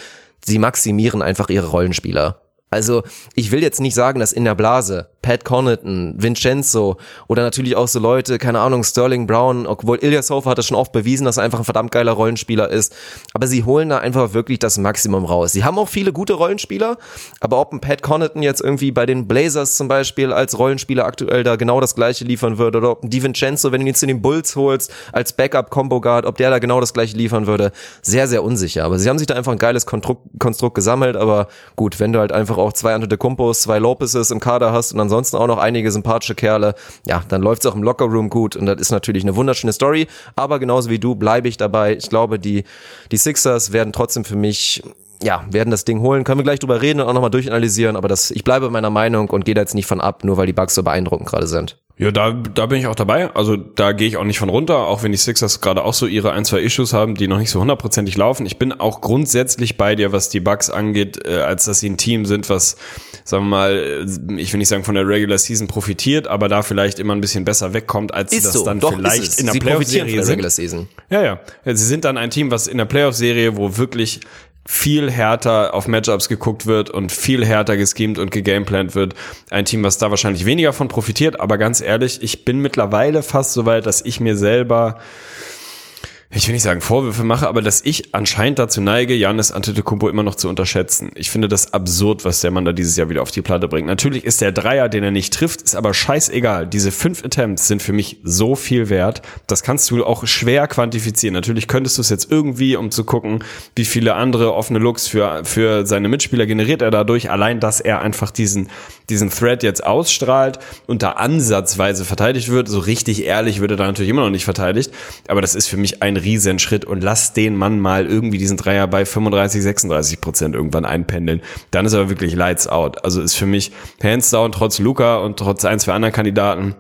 Sie maximieren einfach ihre Rollenspieler. Also ich will jetzt nicht sagen, dass in der Blase Pat Connaughton, Vincenzo oder natürlich auch so Leute, keine Ahnung, Sterling Brown, obwohl Ilyasova hat das schon oft bewiesen, dass er einfach ein verdammt geiler Rollenspieler ist. Aber sie holen da einfach wirklich das Maximum raus. Sie haben auch viele gute Rollenspieler, aber ob ein Pat Connaughton jetzt irgendwie bei den Blazers zum Beispiel als Rollenspieler aktuell da genau das gleiche liefern würde oder ob ein DiVincenzo, wenn du ihn zu den Bulls holst, als Backup-Combo-Guard, ob der da genau das gleiche liefern würde, sehr, sehr unsicher. Aber sie haben sich da einfach ein geiles Konstrukt, Konstrukt gesammelt, aber gut, wenn du halt einfach auch zwei Antetokounmpos, zwei Lopezes im Kader hast und ansonsten auch noch einige sympathische Kerle, ja, dann läuft's auch im Lockerroom gut und das ist natürlich eine wunderschöne Story, aber genauso wie du bleibe ich dabei. Ich glaube, die, die Sixers werden trotzdem für mich ja, werden das Ding holen. Können wir gleich drüber reden und auch nochmal durchanalysieren, aber das, ich bleibe meiner Meinung und gehe da jetzt nicht von ab, nur weil die Bugs so beeindruckend gerade sind.
Ja, da, da bin ich auch dabei. Also da gehe ich auch nicht von runter, auch wenn die Sixers gerade auch so ihre ein, zwei Issues haben, die noch nicht so hundertprozentig laufen. Ich bin auch grundsätzlich bei dir, was die Bugs angeht, äh, als dass sie ein Team sind, was, sagen wir mal, äh, ich will nicht sagen von der Regular Season profitiert, aber da vielleicht immer ein bisschen besser wegkommt, als sie das dann
Doch,
vielleicht
ist
in der Playoff-Serie sind.
Regular Season.
Ja, ja. Sie sind dann ein Team, was in der Playoff-Serie, wo wirklich viel härter auf Matchups geguckt wird und viel härter geschemt und gegameplant wird. Ein Team, was da wahrscheinlich weniger von profitiert, aber ganz ehrlich, ich bin mittlerweile fast so weit, dass ich mir selber ich will nicht sagen Vorwürfe mache, aber dass ich anscheinend dazu neige, Janis Antetokounmpo immer noch zu unterschätzen. Ich finde das absurd, was der Mann da dieses Jahr wieder auf die Platte bringt. Natürlich ist der Dreier, den er nicht trifft, ist aber scheißegal. Diese fünf Attempts sind für mich so viel wert. Das kannst du auch schwer quantifizieren. Natürlich könntest du es jetzt irgendwie, um zu gucken, wie viele andere offene Looks für, für seine Mitspieler generiert er dadurch. Allein, dass er einfach diesen, diesen Thread jetzt ausstrahlt und da ansatzweise verteidigt wird. So richtig ehrlich wird er da natürlich immer noch nicht verteidigt. Aber das ist für mich ein Riesenschritt und lass den Mann mal irgendwie diesen Dreier bei 35, 36 Prozent irgendwann einpendeln. Dann ist er wirklich lights out. Also ist für mich hands down trotz Luca und trotz ein, zwei anderen Kandidaten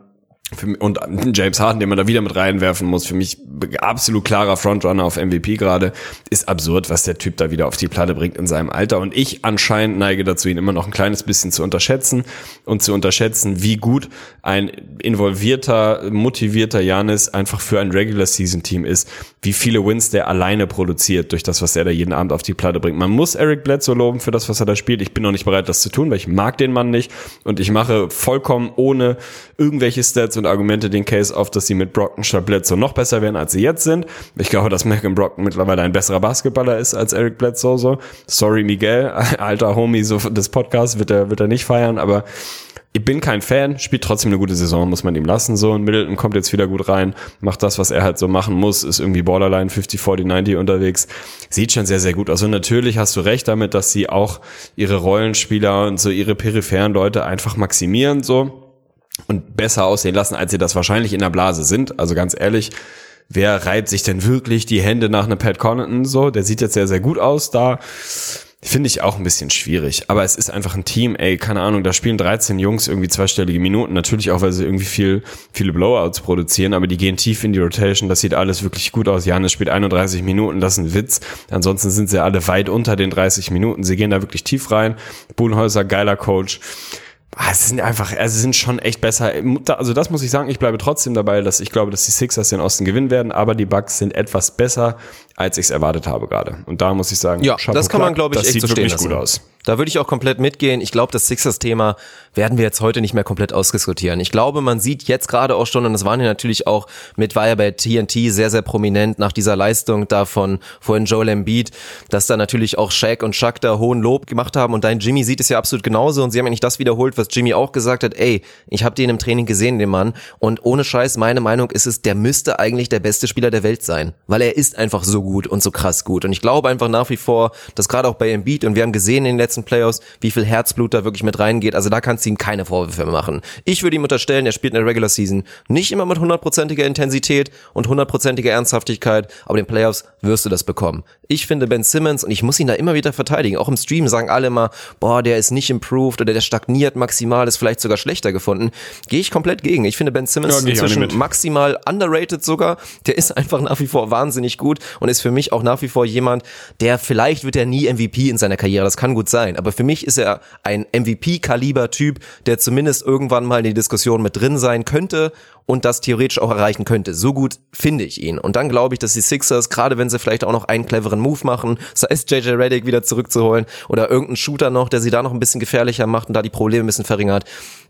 für, und James Harden, den man da wieder mit reinwerfen muss, für mich absolut klarer Frontrunner auf MVP gerade, ist absurd, was der Typ da wieder auf die Platte bringt in seinem Alter. Und ich anscheinend neige dazu, ihn immer noch ein kleines bisschen zu unterschätzen und zu unterschätzen, wie gut ein involvierter, motivierter Janis einfach für ein Regular Season Team ist, wie viele Wins der alleine produziert durch das, was er da jeden Abend auf die Platte bringt. Man muss Eric Bledsoe loben für das, was er da spielt. Ich bin noch nicht bereit, das zu tun, weil ich mag den Mann nicht und ich mache vollkommen ohne irgendwelche Stats und Argumente den Case auf, dass sie mit Brockton Bledsoe noch besser werden, als sie jetzt sind. Ich glaube, dass Malcolm Brockton mittlerweile ein besserer Basketballer ist als Eric Bledsoe. So. Sorry, Miguel, <laughs> alter Homie so des Podcasts wird er, wird er nicht feiern, aber ich bin kein Fan, spielt trotzdem eine gute Saison, muss man ihm lassen. So, und Middleton kommt jetzt wieder gut rein, macht das, was er halt so machen muss, ist irgendwie Borderline 50, 40, 90 unterwegs. Sieht schon sehr, sehr gut aus. Und natürlich hast du recht damit, dass sie auch ihre Rollenspieler und so ihre peripheren Leute einfach maximieren, so und besser aussehen lassen, als sie das wahrscheinlich in der Blase sind. Also ganz ehrlich, wer reibt sich denn wirklich die Hände nach einem Pat Connaughton so? Der sieht jetzt sehr, sehr gut aus da. Finde ich auch ein bisschen schwierig. Aber es ist einfach ein Team, ey, keine Ahnung, da spielen 13 Jungs irgendwie zweistellige Minuten. Natürlich auch, weil sie irgendwie viel, viele Blowouts produzieren, aber die gehen tief in die Rotation. Das sieht alles wirklich gut aus. Janis spielt 31 Minuten, das ist ein Witz. Ansonsten sind sie alle weit unter den 30 Minuten. Sie gehen da wirklich tief rein. Buhnhäuser, geiler Coach. Ah, Es sind einfach, also sind schon echt besser. Also das muss ich sagen, ich bleibe trotzdem dabei, dass ich glaube, dass die Sixers den Osten gewinnen werden, aber die Bucks sind etwas besser, als ich es erwartet habe gerade. Und da muss ich sagen,
Ja,
Chapeau
das kann man, glaube ich, echt
sieht
so
wirklich gut aus.
Da würde ich auch komplett mitgehen. Ich glaube, das Sixers-Thema werden wir jetzt heute nicht mehr komplett ausdiskutieren. Ich glaube, man sieht jetzt gerade auch schon, und das waren ja natürlich auch mit, war ja bei TNT sehr, sehr prominent nach dieser Leistung da von vorhin Joel Embiid, dass da natürlich auch Shaq und Chuck da hohen Lob gemacht haben und dein Jimmy sieht es ja absolut genauso und sie haben eigentlich das wiederholt, was Jimmy auch gesagt hat, ey, ich habe den im Training gesehen, den Mann, und ohne Scheiß, meine Meinung ist es, der müsste eigentlich der beste Spieler der Welt sein, weil er ist einfach so gut und so krass gut und ich glaube einfach nach wie vor, dass gerade auch bei Embiid und wir haben gesehen in den letzten Playoffs, wie viel Herzblut da wirklich mit reingeht, also da kannst du ihm keine Vorwürfe mehr machen. Ich würde ihm unterstellen, er spielt in der Regular Season nicht immer mit hundertprozentiger Intensität und hundertprozentiger Ernsthaftigkeit, aber in den Playoffs wirst du das bekommen. Ich finde Ben Simmons und ich muss ihn da immer wieder verteidigen. Auch im Stream sagen alle immer, boah, der ist nicht improved oder der stagniert maximal, ist vielleicht sogar schlechter gefunden. Gehe ich komplett gegen. Ich finde Ben Simmons
Ja,
inzwischen maximal underrated sogar. Der ist einfach nach wie vor wahnsinnig gut und ist für mich auch nach wie vor jemand, der vielleicht wird er nie MVP in seiner Karriere. Das kann gut sein. Aber für mich ist er ein MVP-Kaliber-Typ, der zumindest irgendwann mal in die Diskussion mit drin sein könnte und das theoretisch auch erreichen könnte. So gut finde ich ihn. Und dann glaube ich, dass die Sixers, gerade wenn sie vielleicht auch noch einen cleveren Move machen, sei es JJ Reddick wieder zurückzuholen oder irgendeinen Shooter noch, der sie da noch ein bisschen gefährlicher macht und da die Probleme ein bisschen verringert,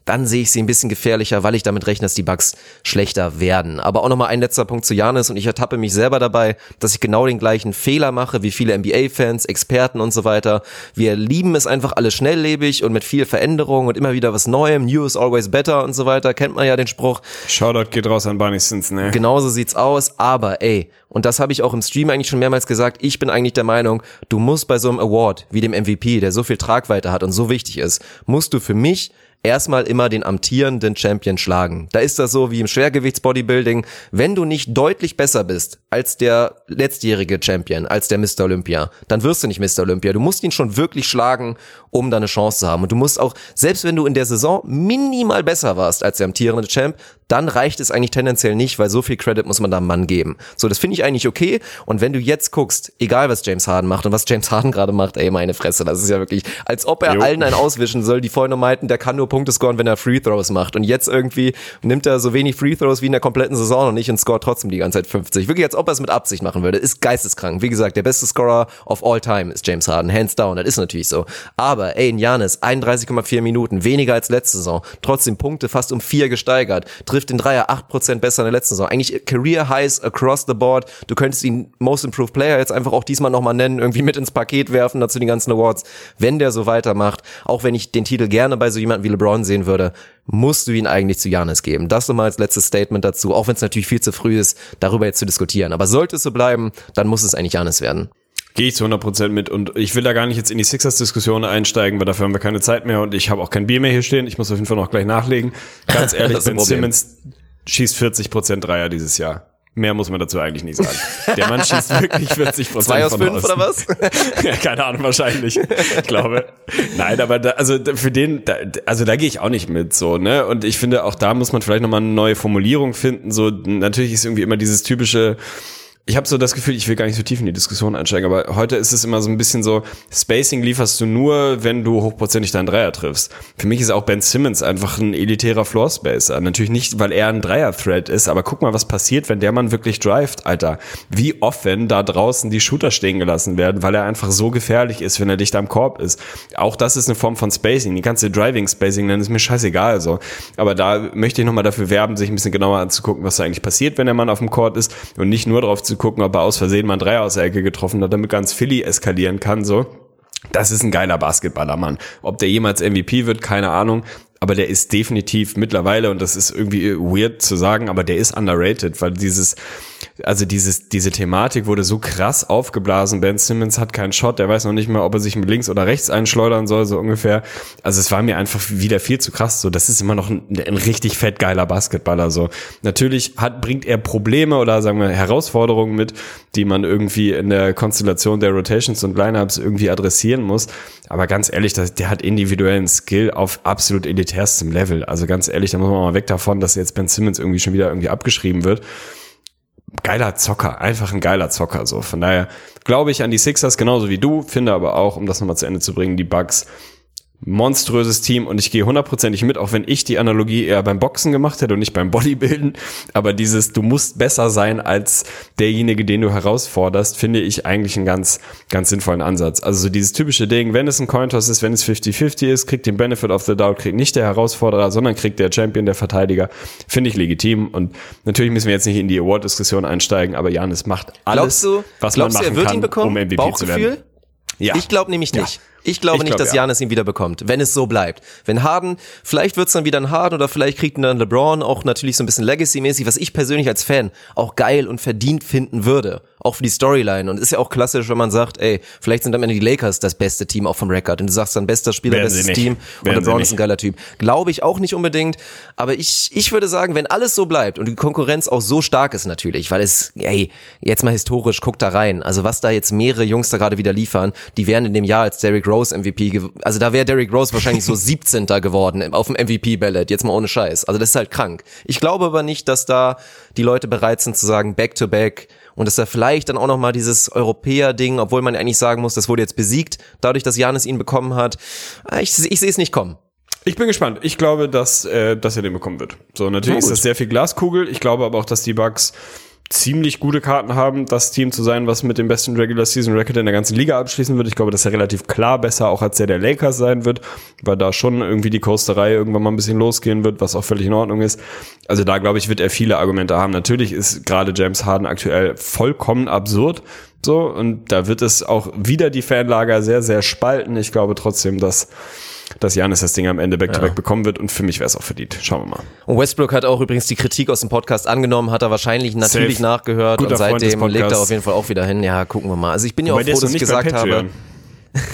dann sehe ich sie ein bisschen gefährlicher, weil ich damit rechne, dass die Bugs schlechter werden. Aber auch nochmal ein letzter Punkt zu Janis und ich ertappe mich selber dabei, dass ich genau den gleichen Fehler mache wie viele NBA-Fans, Experten und so weiter. Wir lieben es einfach alle schnelllebig und mit viel Veränderung und immer wieder was Neuem. New is always better und so weiter. Kennt man ja den Spruch.
Shoutout geht raus an Barney Stinson, ne?
Genauso sieht's aus, aber ey, und das habe ich auch im Stream eigentlich schon mehrmals gesagt, ich bin eigentlich der Meinung, du musst bei so einem Award wie dem MVP, der so viel Tragweite hat und so wichtig ist, musst du für mich erstmal immer den amtierenden Champion schlagen. Da ist das so wie im Schwergewichtsbodybuilding, wenn du nicht deutlich besser bist als der letztjährige Champion, als der Mr. Olympia, dann wirst du nicht Mr. Olympia. Du musst ihn schon wirklich schlagen, um da eine Chance zu haben. Und du musst auch, selbst wenn du in der Saison minimal besser warst als der amtierende Champ, dann reicht es eigentlich tendenziell nicht, weil so viel Credit muss man da Mann geben. So, das finde ich eigentlich okay. Und wenn du jetzt guckst, egal was James Harden macht und was James Harden gerade macht, ey, meine Fresse, das ist ja wirklich, als ob er
Jo.
allen einen auswischen soll, die vorhin meinten, der kann nur Punkte scoren, wenn er Free Throws macht. Und jetzt irgendwie nimmt er so wenig Free Throws wie in der kompletten Saison und nicht und scoret trotzdem die ganze Zeit 50. Wirklich, als ob er es mit Absicht machen würde. Ist geisteskrank. Wie gesagt, der beste Scorer of all time ist James Harden. Hands down. Das ist natürlich so. Aber, ey, in Janis, 31,4 Minuten, weniger als letzte Saison. Trotzdem Punkte fast um vier gesteigert. Trifft den Dreier 8% besser in der letzten Saison. Eigentlich Career Highs across the board. Du könntest ihn Most Improved Player jetzt einfach auch diesmal nochmal nennen, irgendwie mit ins Paket werfen, dazu die ganzen Awards. Wenn der so weitermacht, auch wenn ich den Titel gerne bei so jemandem wie LeBron sehen würde, musst du ihn eigentlich zu Janis geben. Das nochmal als letztes Statement dazu, auch wenn es natürlich viel zu früh ist, darüber jetzt zu diskutieren. Aber sollte es so bleiben, dann muss es eigentlich Janis werden.
Gehe ich zu 100% mit und ich will da gar nicht jetzt in die Sixers-Diskussion einsteigen, weil dafür haben wir keine Zeit mehr und ich habe auch kein Bier mehr hier stehen. Ich muss auf jeden Fall noch gleich nachlegen. Ganz <laughs> ehrlich, Ben. Simmons schießt 40% Dreier dieses Jahr. Mehr muss man dazu eigentlich nicht sagen. Der Mann schießt wirklich 40%
Zwei aus
von
fünf oder was? <laughs>
ja, keine Ahnung, wahrscheinlich. Ich glaube. Nein, aber da, also für den, da, also da gehe ich auch nicht mit, so, ne? Und ich finde, auch da muss man vielleicht nochmal eine neue Formulierung finden. So, natürlich ist irgendwie immer dieses typische, ich habe so das Gefühl, ich will gar nicht so tief in die Diskussion einsteigen, aber heute ist es immer so ein bisschen so, Spacing lieferst du nur, wenn du hochprozentig deinen Dreier triffst. Für mich ist auch Ben Simmons einfach ein elitärer Floor Spacer. Natürlich nicht, weil er ein Dreier-Thread ist, aber guck mal, was passiert, wenn der Mann wirklich drivet, Alter. Wie oft, wenn da draußen die Shooter stehen gelassen werden, weil er einfach so gefährlich ist, wenn er dicht am Korb ist. Auch das ist eine Form von Spacing. Die kannst du Driving Spacing nennen, ist mir scheißegal, so. Aber da möchte ich nochmal dafür werben, sich ein bisschen genauer anzugucken, was da eigentlich passiert, wenn der Mann auf dem Court ist und nicht nur darauf zu gucken, ob er aus Versehen mal einen aus der Ecke getroffen hat, damit ganz Philly eskalieren kann, so. Das ist ein geiler Basketballer, Mann. Ob der jemals MVP wird, keine Ahnung. Aber der ist definitiv mittlerweile, und das ist irgendwie weird zu sagen, aber der ist underrated, weil dieses, also dieses, diese Thematik wurde so krass aufgeblasen. Ben Simmons hat keinen Shot, der weiß noch nicht mal, ob er sich mit links oder rechts einschleudern soll, so ungefähr. Also es war mir einfach wieder viel zu krass. So, das ist immer noch ein, ein richtig fett geiler Basketballer. So, natürlich hat, bringt er Probleme oder sagen wir Herausforderungen mit, die man irgendwie in der Konstellation der Rotations und Lineups irgendwie adressieren muss. Aber ganz ehrlich, das, der hat individuellen Skill auf absolut elitärstem Level. Also ganz ehrlich, da muss man mal weg davon, dass jetzt Ben Simmons irgendwie schon wieder irgendwie abgeschrieben wird geiler Zocker, einfach ein geiler Zocker. So, von daher glaube ich an die Sixers genauso wie du, finde aber auch, um das nochmal zu Ende zu bringen, die Bucks monströses Team und ich gehe hundertprozentig mit, auch wenn ich die Analogie eher beim Boxen gemacht hätte und nicht beim Bodybuilden. Aber dieses, du musst besser sein als derjenige, den du herausforderst, finde ich eigentlich einen ganz, ganz sinnvollen Ansatz. Also so dieses typische Ding, wenn es ein Cointoss ist, wenn es 50-50 ist, kriegt den Benefit of the Doubt, kriegt nicht der Herausforderer, sondern kriegt der Champion, der Verteidiger. Finde ich legitim. Und natürlich müssen wir jetzt nicht in die Award-Diskussion einsteigen, aber Janis macht alles,
Glaubst du,
was
glaubst
man
du,
machen
er wird
kann,
ihn bekommen?
um MVP zu
Bauchgefühl?
werden. Ja.
Ich glaube nämlich
Ja.
Ich glaube
Ich
nicht,
glaub,
dass
ja.
Janis ihn wieder bekommt, wenn es so bleibt. Wenn Harden, vielleicht wird's dann wieder ein Harden oder vielleicht kriegt ihn dann LeBron auch natürlich so ein bisschen Legacy-mäßig, was ich persönlich als Fan auch geil und verdient finden würde. Auch für die Storyline. Und ist ja auch klassisch, wenn man sagt, ey, vielleicht sind am Ende die Lakers das beste Team auch vom Rekord. Und du sagst dann bester Spieler,
Werden
bestes. Team. Und
Werden sie
LeBron ist ein geiler Typ. Glaube ich auch nicht unbedingt. Aber ich, ich würde sagen, wenn alles so bleibt und die Konkurrenz auch so stark ist natürlich, weil es, ey, jetzt mal historisch, guck da rein. Also was da jetzt mehrere Jungs da gerade wieder liefern, die wären in dem Jahr als Derrick Rose MVP, also da wäre Derrick Rose wahrscheinlich so <laughs> 17. geworden auf dem MVP-Ballot, jetzt mal ohne Scheiß. Also das ist halt krank. Ich glaube aber nicht, dass da die Leute bereit sind zu sagen, back to back, und dass da vielleicht dann auch noch mal dieses Europäer-Ding, obwohl man eigentlich sagen muss, das wurde jetzt besiegt, dadurch, dass Janis ihn bekommen hat. Ah, Ich, ich sehe es nicht kommen.
Ich bin gespannt. Ich glaube, dass, äh, dass er den bekommen wird. So, natürlich
Na
ist das sehr viel Glaskugel. Ich glaube aber auch, dass die Bucks ziemlich gute Karten haben, das Team zu sein, was mit dem besten Regular Season Record in der ganzen Liga abschließen wird. Ich glaube, dass er relativ klar besser auch als der der Lakers sein wird, weil da schon irgendwie die Coasterei irgendwann mal ein bisschen losgehen wird, was auch völlig in Ordnung ist. Also da glaube ich, wird er viele Argumente haben. Natürlich ist gerade James Harden aktuell vollkommen absurd. So, und da wird es auch wieder die Fanlager sehr, sehr spalten. Ich glaube trotzdem, dass dass Janis das Ding am Ende back-to-back bekommen wird und für mich wäre es auch verdient. Schauen wir mal.
Und Westbrook hat auch übrigens die Kritik aus dem Podcast angenommen, hat er wahrscheinlich natürlich
Safe.
nachgehört
Guter
und seitdem legt er auf jeden Fall auch wieder hin. Ja, gucken wir mal. Also ich bin ja auch froh, dass ich gesagt habe.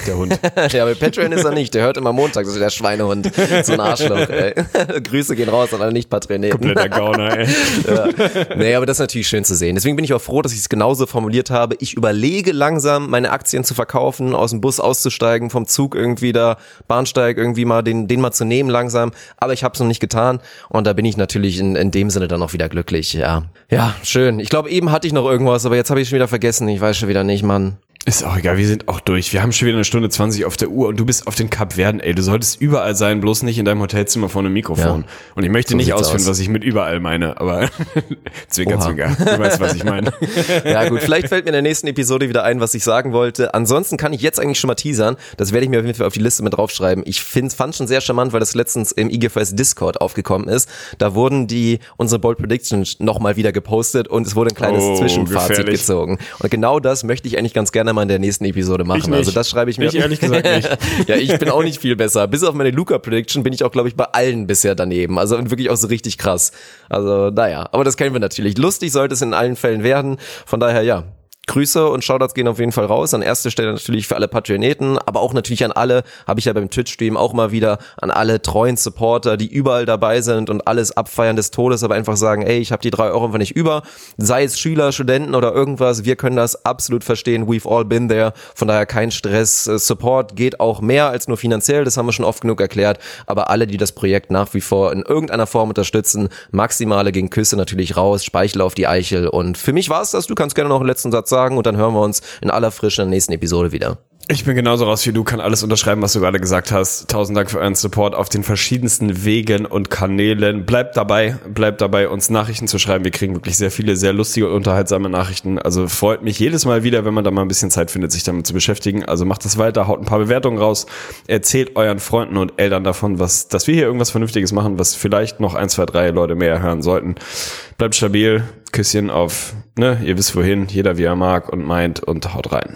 Der Hund. <laughs>
ja, bei Patreon ist er nicht. Der hört immer montags, also der Schweinehund. So ein Arschloch, ey. <laughs> Grüße gehen raus an alle Nicht-Patroneten.
Kompletter Gauner, ey. <laughs>
Nee, aber das ist natürlich schön zu sehen. Deswegen bin ich auch froh, dass ich es genauso formuliert habe. Ich überlege langsam, meine Aktien zu verkaufen, aus dem Bus auszusteigen, vom Zug irgendwie da, Bahnsteig irgendwie mal den, den mal zu nehmen langsam. Aber ich habe es noch nicht getan. Und da bin ich natürlich in, in dem Sinne dann auch wieder glücklich. Ja, ja, schön. Ich glaube, eben hatte ich noch irgendwas, aber jetzt habe ich schon wieder vergessen. Ich weiß schon wieder nicht, Mann.
Ist auch egal, wir sind auch durch. Wir haben schon wieder eine Stunde 20 auf der Uhr und du bist auf den Kap Verden, ey. Du solltest überall sein, bloß nicht in deinem Hotelzimmer vor einem Mikrofon.
Ja.
Und ich möchte
So
nicht ausführen,
aus.
was ich mit überall meine, aber <laughs> zwinker,
Oha.
zwinker. Du weißt, was ich meine. <laughs>
Ja gut, vielleicht fällt mir in der nächsten Episode wieder ein, was ich sagen wollte. Ansonsten kann ich jetzt eigentlich schon mal teasern. Das werde ich mir auf jeden Fall auf die Liste mit draufschreiben. Ich find, fand schon sehr charmant, weil das letztens im IGFS Discord aufgekommen ist. Da wurden die unsere Bold Predictions nochmal wieder gepostet und es wurde ein kleines
Oh,
Zwischenfazit
gefährlich.
gezogen. Und genau das möchte ich eigentlich ganz gerne mal in der nächsten Episode machen. Also das schreibe ich mir.
Ich ehrlich gesagt nicht. <laughs>
ja, ich bin auch nicht viel besser. Bis auf meine Luca Prediction bin ich auch, glaube ich, bei allen bisher daneben. Also wirklich auch so richtig krass. Also, naja, aber das kennen wir natürlich. Lustig sollte es in allen Fällen werden. Von daher, ja. Grüße und Shoutouts gehen auf jeden Fall raus. An erster Stelle natürlich für alle Patreoneten, aber auch natürlich an alle, habe ich ja beim Twitch-Stream auch mal wieder, an alle treuen Supporter, die überall dabei sind und alles abfeiern des Todes, aber einfach sagen, ey, ich habe die drei Euro einfach nicht über. Sei es Schüler, Studenten oder irgendwas, wir können das absolut verstehen. We've all been there. Von daher kein Stress. Äh, Support geht auch mehr als nur finanziell, das haben wir schon oft genug erklärt. Aber alle, die das Projekt nach wie vor in irgendeiner Form unterstützen, maximale gegen Küsse natürlich raus, Speichel auf die Eichel. Und für mich war es das. Du kannst gerne noch einen letzten Satz sagen und dann hören wir uns in aller Frische in der nächsten Episode wieder.
Ich bin genauso raus wie du, kann alles unterschreiben, was du gerade gesagt hast. Tausend Dank für euren Support auf den verschiedensten Wegen und Kanälen. Bleibt dabei, bleibt dabei, uns Nachrichten zu schreiben. Wir kriegen wirklich sehr viele, sehr lustige und unterhaltsame Nachrichten. Also freut mich jedes Mal wieder, wenn man da mal ein bisschen Zeit findet, sich damit zu beschäftigen. Also macht das weiter, haut ein paar Bewertungen raus, erzählt euren Freunden und Eltern davon, was, dass wir hier irgendwas Vernünftiges machen, was vielleicht noch ein, zwei, drei Leute mehr hören sollten. Bleibt stabil, Küsschen auf, ne, ihr wisst wohin, jeder wie er mag und meint und haut rein.